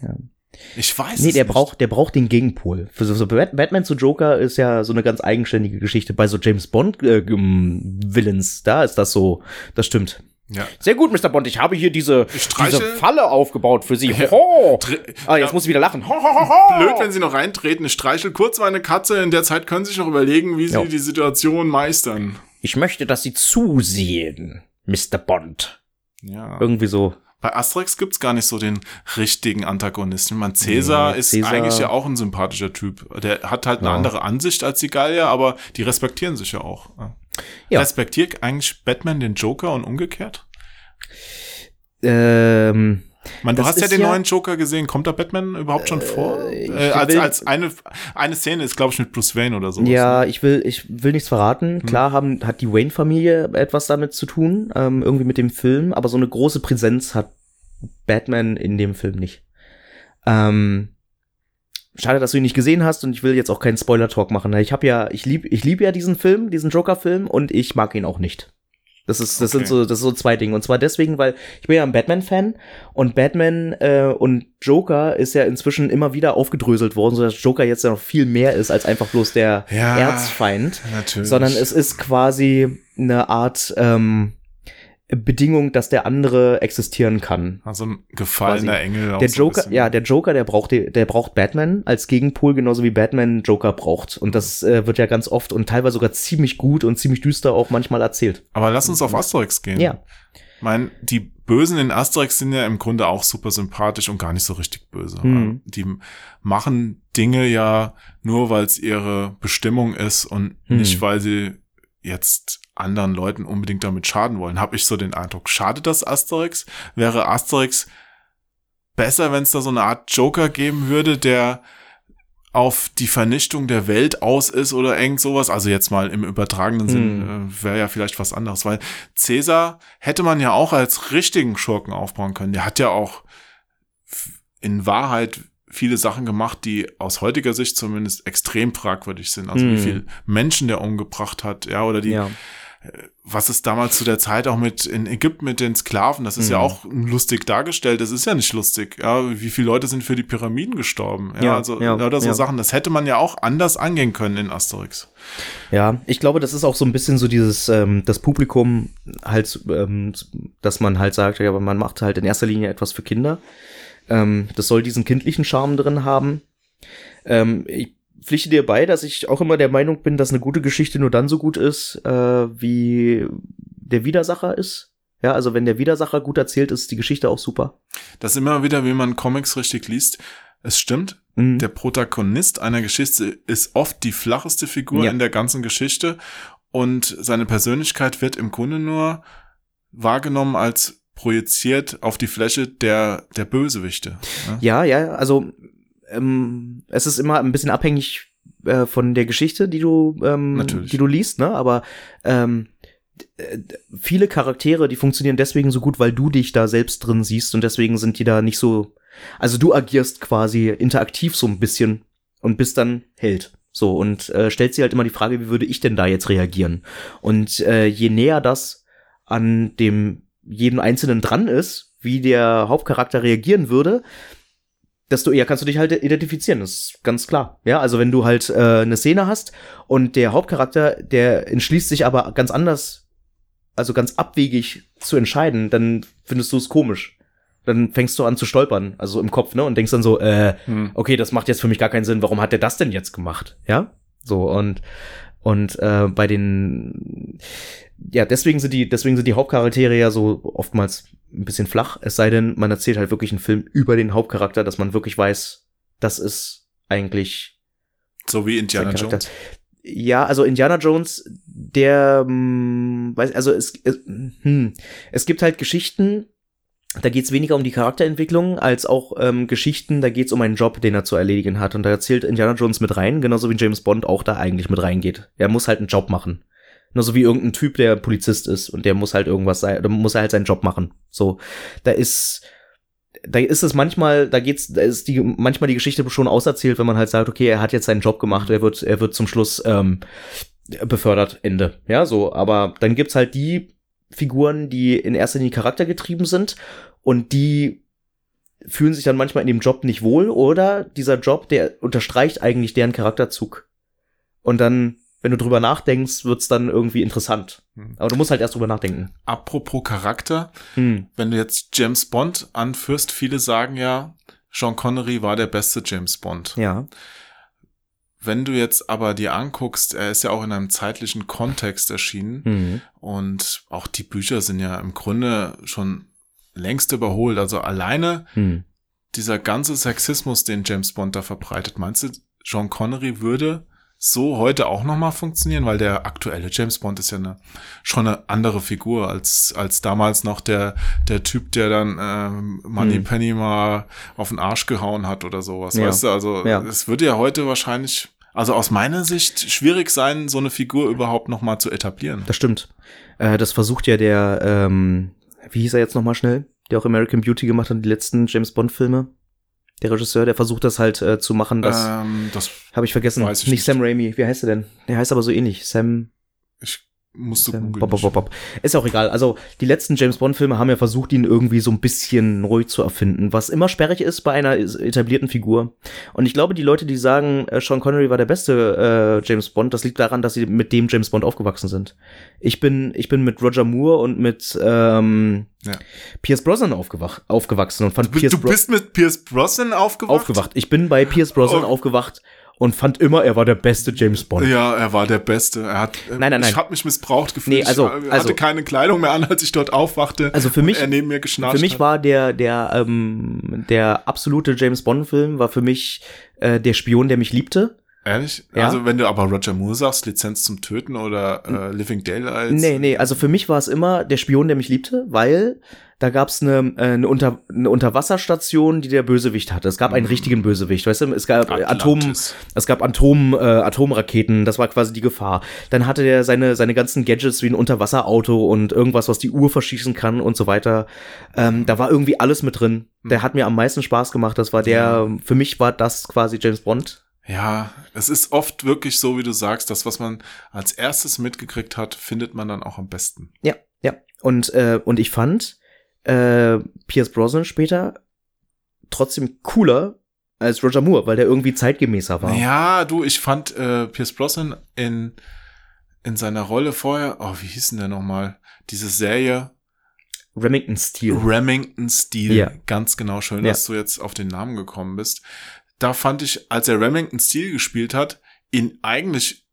Ich weiß Nee, es der nicht. braucht, der braucht den Gegenpol. Für so, so Bat- Batman zu Joker ist ja so eine ganz eigenständige Geschichte. Bei so James Bond äh, Villains, da ist das so, das stimmt. Ja. Sehr gut, Mr. Bond. Ich habe hier diese, diese Falle aufgebaut für Sie. Hoho. Dr- Ah, jetzt Ja. muss ich wieder lachen. Ho, ho, ho, ho. Blöd, wenn sie noch reintreten. Ich streichel kurz meine Katze. In der Zeit können sie sich noch überlegen, wie sie Ja. die Situation meistern. Ich möchte, dass Sie zusehen, Mr. Bond. Ja. Irgendwie so. Bei Asterix gibt's gar nicht so den richtigen Antagonisten. Man, Cäsar Nee, ist Cäsar- eigentlich ja auch ein sympathischer Typ. Der hat halt eine Ja. andere Ansicht als die Gallier, aber die respektieren sich ja auch. Ja. Respektiert eigentlich Batman den Joker und umgekehrt? Ähm, Meine, du hast ja den ja- neuen Joker gesehen. Kommt da Batman überhaupt schon vor? ich Äh, als, will- als eine, eine Szene ist, glaube ich, mit Bruce Wayne oder so. ja, ich will, ich will nichts verraten. Hm. Klar haben, hat die Wayne-Familie etwas damit zu tun, ähm, irgendwie mit dem Film, aber so eine große Präsenz hat Batman in dem Film nicht. Ähm, schade, dass du ihn nicht gesehen hast und ich will jetzt auch keinen Spoiler-Talk machen. Ich habe ja, ich lieb, ich liebe ja diesen Film, diesen Joker-Film und ich mag ihn auch nicht. Das ist, das Okay. sind so, das sind so zwei Dinge. Und zwar deswegen, weil ich bin ja ein Batman-Fan und Batman äh, und Joker ist ja inzwischen immer wieder aufgedröselt worden, sodass Joker jetzt ja noch viel mehr ist als einfach bloß der Ja, Erzfeind, Natürlich. sondern es ist quasi eine Art ähm, Bedingung, dass der andere existieren kann. also ein gefallener quasi. Engel. Der so Joker, bisschen. ja, der Joker, der braucht, der braucht Batman als Gegenpol, genauso wie Batman Joker braucht. Und das äh, wird ja ganz oft und teilweise sogar ziemlich gut und ziemlich düster auch manchmal erzählt. Aber lass uns auf Asterix gehen. Ja. Ich meine, die Bösen in Asterix sind ja im Grunde auch super sympathisch und gar nicht so richtig böse. Hm. Die machen Dinge ja nur, weil es ihre Bestimmung ist und Hm. nicht, weil sie jetzt anderen Leuten unbedingt damit schaden wollen. Habe ich so den Eindruck. Schadet das Asterix? Wäre Asterix besser, wenn es da so eine Art Joker geben würde, der auf die Vernichtung der Welt aus ist oder irgend sowas. Also jetzt mal im übertragenen Sinn äh, wäre ja vielleicht was anderes, weil Cäsar hätte man ja auch als richtigen Schurken aufbauen können. Der hat ja auch in Wahrheit viele Sachen gemacht, die aus heutiger Sicht zumindest extrem fragwürdig sind. Also wie Hm. viel Menschen der umgebracht hat, ja, oder die, Ja. was es damals zu der Zeit auch mit in Ägypten mit den Sklaven, das ist ja Mhm. auch lustig dargestellt, das ist ja nicht lustig, ja, wie viele Leute sind für die Pyramiden gestorben, ja, Ja, also ja, oder so. Sachen, das hätte man ja auch anders angehen können in Asterix. Ja, ich glaube, das ist auch so ein bisschen so dieses, ähm, das Publikum halt, ähm, dass man halt sagt, ja, aber man macht halt in erster Linie etwas für Kinder. Ähm, das soll diesen kindlichen Charme drin haben. Ähm, ich pflichte dir bei, dass ich auch immer der Meinung bin, dass eine gute Geschichte nur dann so gut ist, äh, wie der Widersacher ist. Ja, also wenn der Widersacher gut erzählt ist, ist die Geschichte auch super. Das ist immer wieder, wie man Comics richtig liest. Es stimmt, Mhm. der Protagonist einer Geschichte ist oft die flacheste Figur Ja. in der ganzen Geschichte und seine Persönlichkeit wird im Grunde nur wahrgenommen als projiziert auf die Fläche der, der Bösewichte. ne? Ja, ja, also ähm, es ist immer ein bisschen abhängig äh, von der Geschichte, die du, ähm, Natürlich. die du liest, ne? Aber ähm, äh, viele Charaktere, die funktionieren deswegen so gut, weil du dich da selbst drin siehst und deswegen sind die da nicht so. Also du agierst quasi interaktiv so ein bisschen und bist dann Held. So und äh, stellst dir halt immer die Frage, wie würde ich denn da jetzt reagieren? Und äh, je näher das an dem jeden Einzelnen dran ist, wie der Hauptcharakter reagieren würde, desto eher kannst du dich halt identifizieren, das ist ganz klar. Ja, also wenn du halt äh, eine Szene hast und der Hauptcharakter, der entschließt sich aber ganz anders, also ganz abwegig zu entscheiden, dann findest du es komisch. Dann fängst du an zu stolpern, also im Kopf, ne, und denkst dann so, äh, Hm. okay, das macht jetzt für mich gar keinen Sinn, warum hat der das denn jetzt gemacht? Ja? So, und, und äh, bei den, ja, deswegen sind die, deswegen sind die Hauptcharaktere ja so oftmals ein bisschen flach, es sei denn, man erzählt halt wirklich einen Film über den Hauptcharakter, dass man wirklich weiß, das ist eigentlich So wie Indiana. Jones. Ja, also Indiana Jones, der, hm, weiß, also es, es, hm, es gibt halt Geschichten, da geht's weniger um die Charakterentwicklung als auch ähm, Geschichten, da geht's um einen Job, den er zu erledigen hat. Und da zählt Indiana Jones mit rein, genauso wie James Bond auch da eigentlich mit reingeht. Er muss halt einen Job machen. Nur so wie irgendein Typ, der Polizist ist und der muss halt irgendwas sein, da muss er halt seinen Job machen. So, da ist, da ist es manchmal, da geht's, da ist die manchmal die Geschichte schon auserzählt, wenn man halt sagt, okay, er hat jetzt seinen Job gemacht, er wird, er wird zum Schluss ähm, befördert, Ende. Ja, so, aber dann gibt's halt die Figuren, die in erster Linie charaktergetrieben sind und die fühlen sich dann manchmal in dem Job nicht wohl oder dieser Job, der unterstreicht eigentlich deren Charakterzug. Und dann, wenn du drüber nachdenkst, wird's dann irgendwie interessant. Hm. Aber du musst halt erst drüber nachdenken. Apropos Charakter, Hm. wenn du jetzt James Bond anführst, viele sagen ja, Sean Connery war der beste James Bond. Ja. Wenn du jetzt aber dir anguckst, er ist ja auch in einem zeitlichen Kontext erschienen Hm. und auch die Bücher sind ja im Grunde schon längst überholt. Also alleine Hm. dieser ganze Sexismus, den James Bond da verbreitet, meinst du, Sean Connery würde so heute auch nochmal funktionieren? Weil der aktuelle James Bond ist ja eine, schon eine andere Figur als, als damals noch der, der Typ, der dann ähm, Money Hm. Penny mal auf den Arsch gehauen hat oder sowas. Ja. Weißt du, also Ja. es würde ja heute wahrscheinlich, also aus meiner Sicht, schwierig sein, so eine Figur überhaupt nochmal zu etablieren. Das stimmt. Äh, das versucht ja der, ähm, wie hieß er jetzt nochmal schnell? Der auch American Beauty gemacht hat, die letzten James Bond-Filme. Der Regisseur, der versucht das halt äh, zu machen, das ähm, das habe ich vergessen. ich nicht, nicht. Sam Raimi. Wie heißt er denn? Der heißt aber so ähnlich. Sam. Musst du googeln. Bob, Bob, Bob. Ist auch egal. Also die letzten James Bond-Filme haben ja versucht, ihn irgendwie so ein bisschen neu zu erfinden, was immer sperrig ist bei einer etablierten Figur. Und ich glaube, die Leute, die sagen, äh, Sean Connery war der beste äh, James Bond, das liegt daran, dass sie mit dem James Bond aufgewachsen sind. Ich bin, ich bin mit Roger Moore und mit ähm, Ja. Pierce Brosnan aufgewach aufgewachsen und fand Du, Pierce du Bro- bist mit Pierce Brosnan aufgewacht? aufgewacht. Ich bin bei Pierce Brosnan Oh. aufgewacht und fand immer, er war der beste James Bond. Ja, er war der Beste. Er hat, äh, Nein, nein, Ich nein. habe mich missbraucht gefühlt. Nee, also- ich hatte also- keine Kleidung mehr an, als ich dort aufwachte. Also für und mich- er neben mir geschnarcht Für mich hat. war der der ähm, der absolute James Bond Film war für mich äh, der Spion, der mich liebte. Ehrlich? Ja. Also wenn du aber Roger Moore sagst, Lizenz zum Töten oder äh, Living Daylights. Nee, nee, also für mich war es immer der Spion, der mich liebte, weil da gab's eine, äh, eine, Unter, eine Unterwasserstation, die der Bösewicht hatte. Es gab einen richtigen Bösewicht, weißt du? Es gab äh, Atom, Atlantis. es gab Atom, äh, Atomraketen, das war quasi die Gefahr. Dann hatte der seine, seine ganzen Gadgets wie ein Unterwasserauto und irgendwas, was die Uhr verschießen kann und so weiter. Ähm, da war irgendwie alles mit drin. Der hat mir am meisten Spaß gemacht. Das war der, für mich war das quasi James Bond. Ja, es ist oft wirklich so, wie du sagst, das, was man als erstes mitgekriegt hat, findet man dann auch am besten. Ja, ja. Und, äh, und ich fand äh, Pierce Brosnan später trotzdem cooler als Roger Moore, weil der irgendwie zeitgemäßer war. Ja, du, ich fand äh, Pierce Brosnan in, in seiner Rolle vorher, oh, wie hieß denn der nochmal? Diese Serie Remington Steel. Remington Steel. Ja. Ganz genau, schön, Ja. dass du jetzt auf den Namen gekommen bist. Da fand ich, als er Remington Steel gespielt hat, ihn eigentlich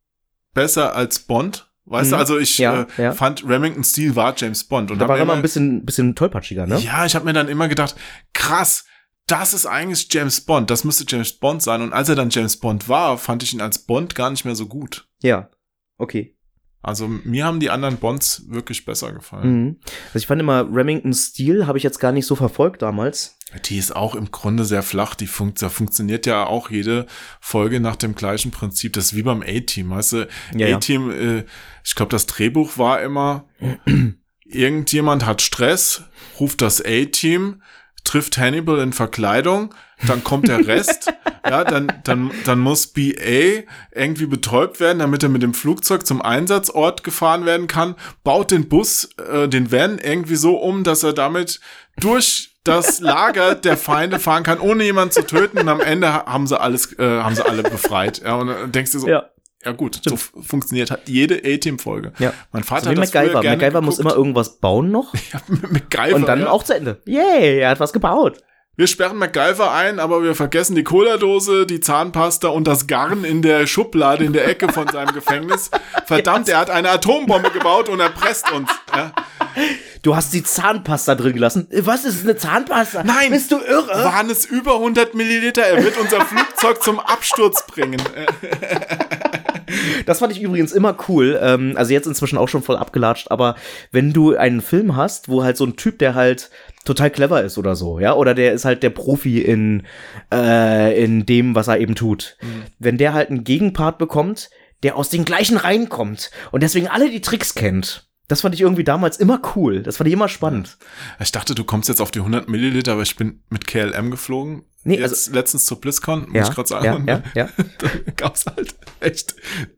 besser als Bond. Weißt Mhm. du, also ich Ja, äh, ja. fand Remington Steel war James Bond. Und da war er immer ein bisschen, bisschen tollpatschiger, ne? ja, ich habe mir dann immer gedacht, krass, das ist eigentlich James Bond, das müsste James Bond sein. Und als er dann James Bond war, fand ich ihn als Bond gar nicht mehr so gut. Ja. Okay. Also mir haben die anderen Bonds wirklich besser gefallen. Mhm. Also ich fand immer Remington Steel habe ich jetzt gar nicht so verfolgt damals. Die ist auch im Grunde sehr flach. Die funkt, da funktioniert ja auch jede Folge nach dem gleichen Prinzip. Das ist wie beim A-Team. Weißt du, Ja, ja. A-Team, äh, ich glaube, das Drehbuch war immer, irgendjemand hat Stress, ruft das A-Team, trifft Hannibal in Verkleidung, dann kommt der Rest, ja, dann, dann, dann muss BA irgendwie betäubt werden, damit er mit dem Flugzeug zum Einsatzort gefahren werden kann, baut den Bus, äh, den Van irgendwie so um, dass er damit durch das Lager der Feinde fahren kann, ohne jemanden zu töten. Und am Ende ha- haben sie alles, äh, haben sie alle befreit. Ja, und dann denkst du so, ja, gut, so f- funktioniert halt jede A-Team-Folge. Ja. Mein Vater So wie hat das MacGyver. MacGyver muss geguckt. immer irgendwas bauen noch MacGyver, und dann ja. auch zu Ende. Yay, er hat was gebaut. Wir sperren MacGyver ein, aber wir vergessen die Cola-Dose, die Zahnpasta und das Garn in der Schublade in der Ecke von seinem Gefängnis. Verdammt, er hat eine Atombombe gebaut und erpresst uns. Ja. Du hast die Zahnpasta drin gelassen. Was ist eine Zahnpasta? Nein! Bist du irre? Waren es über 100 Milliliter? Er wird unser Flugzeug zum Absturz bringen. Das fand ich übrigens immer cool. Ähm, also jetzt inzwischen auch schon voll abgelatscht, aber wenn du einen Film hast, wo halt so ein Typ, der halt total clever ist oder so, ja, oder der ist halt der Profi in, äh, in dem, was er eben tut. Wenn der halt einen Gegenpart bekommt, der aus den gleichen Reihen kommt und deswegen alle die Tricks kennt. Das fand ich irgendwie damals immer cool. Das fand ich immer spannend. Ich dachte, du kommst jetzt auf die 100 Milliliter, aber ich bin mit KLM geflogen. Nee, jetzt also- letztens zur BlizzCon, muss Ja, ich gerade sagen. ja, ja, ja. Da gab's halt echt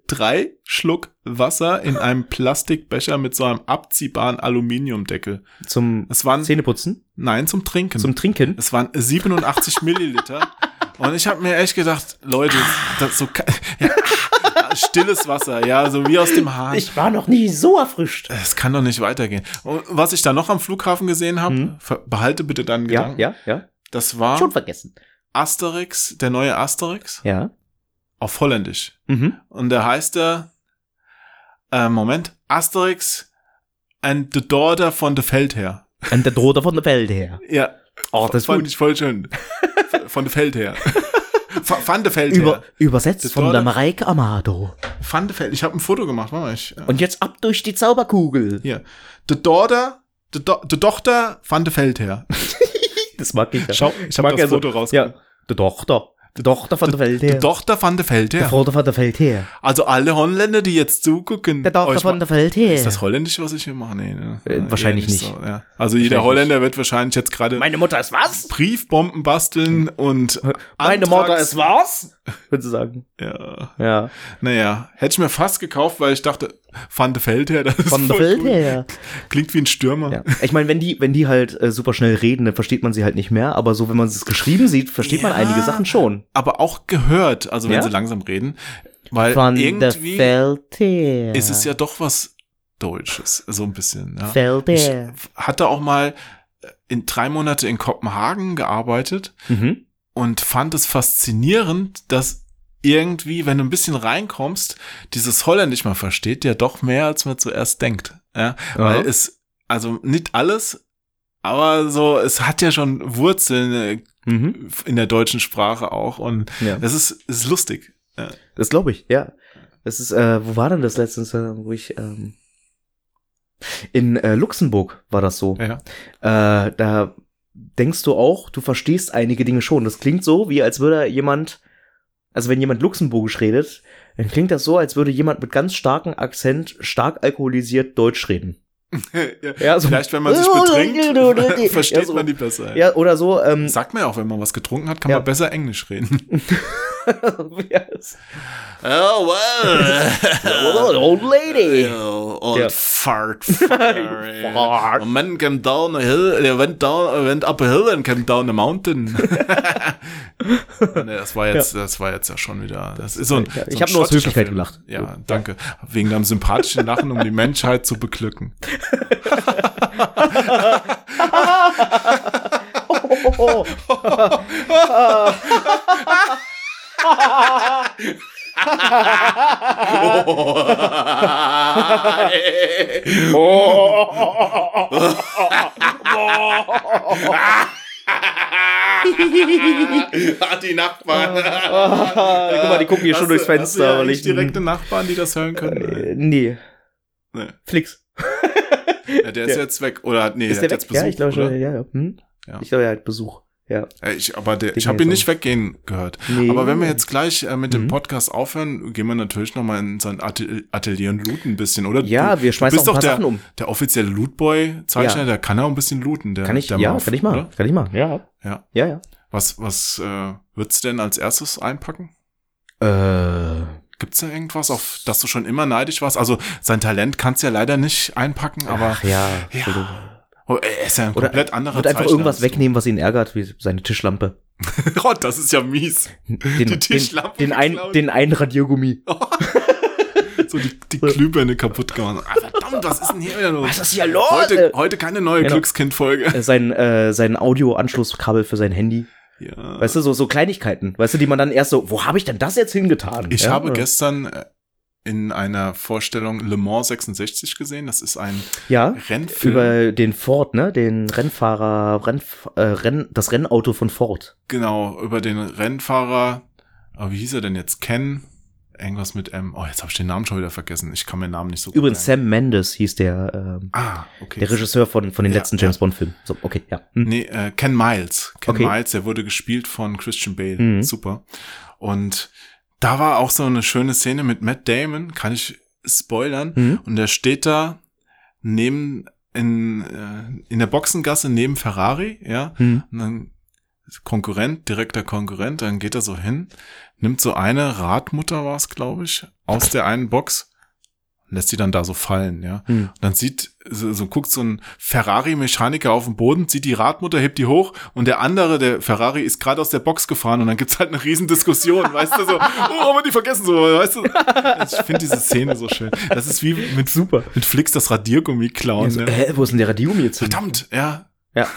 drei Schluck Wasser in einem Plastikbecher mit so einem abziehbaren Aluminiumdeckel. Zum Es waren, Zähneputzen, nein, zum Trinken. zum Trinken. es waren 87 Milliliter. Und ich habe mir echt gedacht, Leute, das so ja, stilles Wasser, ja, so wie aus dem Hahn. Ich war noch nie so erfrischt. es kann doch nicht weitergehen. Und was ich da noch am Flughafen gesehen habe, Hm. behalte bitte deinen Ja, Gedanken. ja, ja. Das war Schon vergessen. Asterix, der neue Asterix, Ja. auf Holländisch. Mhm. Und da heißt er, äh, Moment, Asterix and the daughter von the Feldherr. Und der Drohte von der Welt her. Ja, Oh, das fand gut. ich voll schön. von the Feldherr. Van de Feldherr. Über, übersetzt Das von der der- Mareike Amado. Van de Feldherr. Ich habe ein Foto gemacht, warte mal. Ich, äh, Und jetzt ab durch die Zauberkugel. hier. The daughter, the, do the Tochter van de Feldherr. Das mag ich ja. Schau, ich hab mag das ja so- Foto rausgesucht. Ja, die Tochter. Die Tochter von der Welt Die her. Tochter van de Der Feldherr. Vater von der Welt her. Also alle Holländer, die jetzt zugucken. Der Tochter von mal- der Welt her. Ist das holländisch, was ich hier mache? Nee, ne? Äh, wahrscheinlich nicht. So, ja. Also jeder Holländer wird wahrscheinlich jetzt gerade Meine Mutter ist was? Briefbomben basteln und Meine Antrags- Mutter ist was? Würde sagen. Ja, Ja. naja, hätte ich mir fast gekauft, weil ich dachte, Van de Feldherr, das ist Von der voll Welt gut. her. Klingt wie ein Stürmer. Ja. Ich meine, wenn die, wenn die halt äh, super schnell reden, dann versteht man sie halt nicht mehr. Aber so, wenn man es geschrieben sieht, versteht man Ja. einige Sachen schon. Aber auch gehört, also wenn Ja? sie langsam reden, weil der irgendwie her. ist es ja doch was Deutsches, so ein bisschen. Ja. Welt Ich her. hatte auch mal in drei Monate in Kopenhagen gearbeitet Mhm. und fand es faszinierend, dass irgendwie, wenn du ein bisschen reinkommst, dieses Holländisch mal versteht, ja doch mehr, als man zuerst denkt. Ja, weil Aha. es, also nicht alles, aber so, es hat ja schon Wurzeln äh, Mhm. in der deutschen Sprache auch und Ja. es ist, ist lustig. Ja. Das glaube ich, ja. Das ist, äh, wo war denn das letztens, äh, wo ich, ähm, in äh, Luxemburg war das so. Ja. Äh, da denkst du auch, du verstehst einige Dinge schon. Das klingt so, wie als würde jemand, also wenn jemand Luxemburgisch redet, dann klingt das so, als würde jemand mit ganz starkem Akzent, stark alkoholisiert Deutsch reden. ja. Ja, so. Vielleicht, wenn man sich betrinkt, versteht Ja, so. man die besser. Ja, oder so, ähm, Sagt man ja auch, wenn man was getrunken hat, kann man besser Englisch reden. Ja, Oh, well. Old lady. old Ja. fart. Fart. A man came down a hill, they went down, went up a hill and came down a mountain. nee, das war jetzt, das war jetzt ja schon wieder, das ist so ein, Ja, so ich ein hab nur aus Höflichkeit Film. gelacht. Ja, danke. Wegen deinem sympathischen Lachen, um die Menschheit zu beglücken. Oh, Ah, die Nachbarn. Guck mal, die gucken hier schon durchs du- hast du Fenster. Ja nicht ich, direkte Nachbarn, die das hören können. äh, nee. Nee. Flix. Ja, der ist jetzt weg. Oder nee, Ist der der hat weg? jetzt Besuch. ja, ich glaube schon. Ja, ja. Hm? Ja. Ich glaube, er hat Besuch. Ja. Ja, Ich, aber der, ich habe ihn ich nicht weggehen gehört. Nee. Aber wenn wir jetzt gleich äh, mit dem Mhm. Podcast aufhören, gehen wir natürlich noch mal in sein Atel- Atelier und looten ein bisschen, oder? Ja, du, wir schmeißen du bist auch ein doch paar der, Sachen um. der offizielle Lootboy-Zeichner, Ja. der kann auch ein bisschen looten. Der, Kann ich, der ja, Marv, kann ich machen. oder? Kann ich machen. Ja. Ja. Ja, ja. Was, was äh, wird's denn als erstes einpacken? Äh, Gibt's da irgendwas, auf das du schon immer neidisch warst? Also sein Talent kannst du ja leider nicht einpacken, aber ach ja. ja. Oh, er ist ja ein Oder komplett anderer wird einfach irgendwas wegnehmen, was ihn ärgert, wie seine Tischlampe. oh, das ist ja mies. Den, Die Tischlampe Den, den, ein, den einen Radiergummi. So die, die Glühbirne kaputt gemacht. Ah, verdammt, was ist denn hier wieder los? Was ist hier los? Heute, heute keine neue Genau. Glückskind-Folge. Äh, sein, äh, sein Audio-Anschlusskabel für sein Handy. Ja. Weißt du, so, so Kleinigkeiten. Weißt du, die man dann erst so, wo habe ich denn das jetzt hingetan? Ich ja? habe gestern äh, in einer Vorstellung Le Mans 66 gesehen. Das ist ein ja, Rennfilm. über den Ford, ne? Den Rennfahrer, Renn, äh, Renn, das Rennauto von Ford. genau, über den Rennfahrer. Oh, wie hieß er denn jetzt? Ken? Irgendwas mit M. Oh, jetzt habe ich den Namen schon wieder vergessen. Ich kann meinen Namen nicht so gut Übrigens, merken. Sam Mendes hieß der, ähm, Ah, okay. der Regisseur von, von den Ja, letzten ja. James Bond-Filmen. So, okay, ja. Hm. Nee, äh, Ken Miles. Ken Okay. Miles, der wurde gespielt von Christian Bale. Mhm. Super. Und da war auch so eine schöne Szene mit Matt Damon, kann ich spoilern. Mhm. Und der steht da neben, in, äh, in der Boxengasse neben Ferrari, ja. Hm. Und dann Konkurrent, direkter Konkurrent, dann geht er so hin, nimmt so eine Radmutter war es, glaube ich, aus der einen Box, lässt die dann da so fallen, ja. Hm. Dann sieht, so, so guckt so ein Ferrari-Mechaniker auf den Boden, sieht die Radmutter, hebt die hoch und der andere, der Ferrari, ist gerade aus der Box gefahren und dann gibt's halt eine riesen Diskussion, weißt du, so, oh, haben wir die vergessen, so, weißt du. Ich finde diese Szene so schön. Das ist wie mit, Super. mit Flix das Radiergummi klauen. so, ne? hä, wo ist denn der Radium jetzt hin? Verdammt, ja. Ja.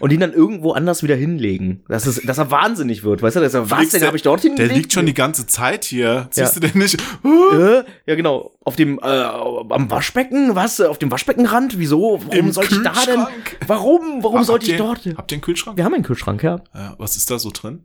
Und ihn dann irgendwo anders wieder hinlegen. Dass, es, dass er wahnsinnig wird. Weißt du, dass er, was, den der- habe ich dort Der hingelegt? liegt schon die ganze Zeit hier. Siehst Ja. du den nicht? Äh, ja, genau. Auf dem, äh, am Waschbecken? Was? Auf dem Waschbeckenrand? Wieso? Warum Im sollte ich da denn? Warum? Warum Ah, sollte ich ihr- dort? Habt ihr einen Kühlschrank? Wir haben einen Kühlschrank, ja. Ja, was ist da so drin?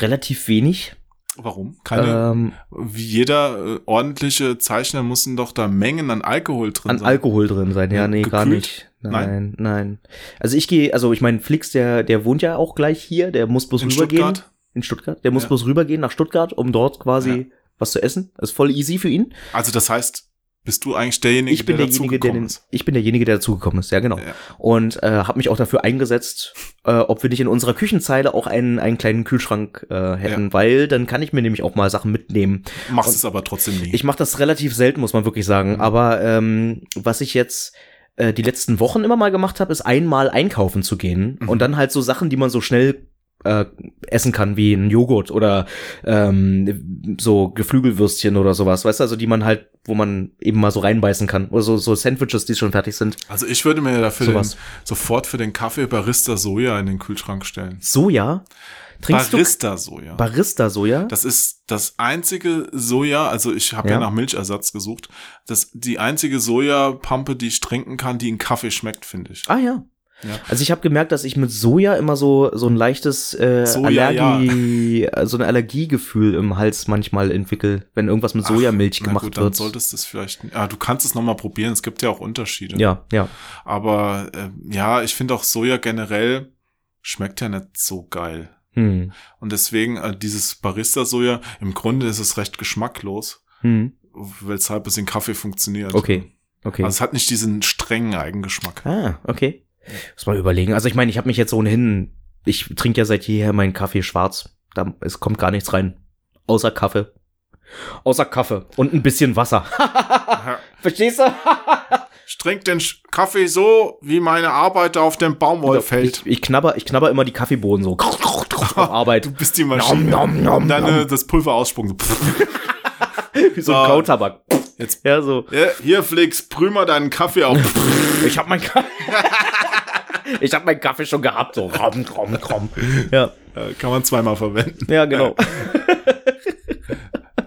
Relativ wenig. Warum? Keine, Ähm, wie jeder äh, ordentliche Zeichner müssen doch da Mengen an Alkohol drin an sein. Alkohol drin sein. Ja, nee, gar gekühlt? nicht. Nein, nein. Also ich gehe, also ich meine, Flix, der, der wohnt ja auch gleich hier, der muss bloß In rübergehen. Stuttgart? In Stuttgart. Der muss Ja. bloß rübergehen nach Stuttgart, um dort quasi Ja. was zu essen. Das ist voll easy für ihn. Also das heißt, bist du eigentlich derjenige, ich bin der derjenige, der dazugekommen den, ist? ich bin derjenige, der dazugekommen ist, ja genau. Ja. Und äh, habe mich auch dafür eingesetzt, äh, ob wir nicht in unserer Küchenzeile auch einen, einen kleinen Kühlschrank äh, hätten, weil dann kann ich mir nämlich auch mal Sachen mitnehmen. Machst Und- es aber trotzdem nie. Ich mache das relativ selten, muss man wirklich sagen. Mhm. Aber ähm, was ich jetzt äh, die letzten Wochen immer mal gemacht habe, ist einmal einkaufen zu gehen Mhm. und dann halt so Sachen, die man so schnell äh, essen kann, wie ein Joghurt oder ähm, so Geflügelwürstchen oder sowas, weißt du, also die man halt, wo man eben mal so reinbeißen kann. Oder so, so Sandwiches, die schon fertig sind. also ich würde mir dafür den, sofort für den Kaffee Barista Soja in den Kühlschrank stellen. Soja? Trinkst Barista Soja. du Barista-Soja? Das ist das einzige Soja, also ich habe ja. Ja. nach Milchersatz gesucht. Das die einzige Sojapampe, die ich trinken kann, die in Kaffee schmeckt, finde ich. Ah ja. Ja. Also ich habe gemerkt, dass ich mit Soja immer so so ein leichtes äh, Soja, Allergie, so ein Allergiegefühl im Hals manchmal entwickle, wenn irgendwas mit Sojamilch Ach, gemacht gut, dann wird. solltest du es vielleicht. Ah, du kannst es noch mal probieren. Es gibt ja auch Unterschiede. Ja, ja. Aber äh, ja, ich finde auch Soja generell schmeckt ja nicht so geil. Hm. Und deswegen äh, dieses Barista-Soja, im Grunde ist es recht geschmacklos, Hm. weshalb es in Kaffee funktioniert. Okay. Okay. Also es hat nicht diesen strengen Eigengeschmack. ah, okay. Muss mal überlegen. Also ich meine, ich habe mich jetzt ohnehin, ich trinke ja seit jeher meinen Kaffee schwarz. Da es kommt gar nichts rein, außer Kaffee. Außer Kaffee und ein bisschen Wasser. Verstehst du? Ich trinke den Kaffee so, wie meine Arbeiter auf dem Baumwollfeld. Ich, ich knabber, ich knabber immer die Kaffeebohnen so auf Arbeit. Du bist die Maschine. Nom, nom, nom, dann äh, das Pulver aussprungen. Wie so ein So. Kautabak. Jetzt, Ja, so. ja, hier, Flix, prüh mal deinen Kaffee auf. Ich hab mein Kaffee. ich hab meinen Kaffee schon gehabt, so rom, rom, rom. Ja, Kann man zweimal verwenden. ja, genau.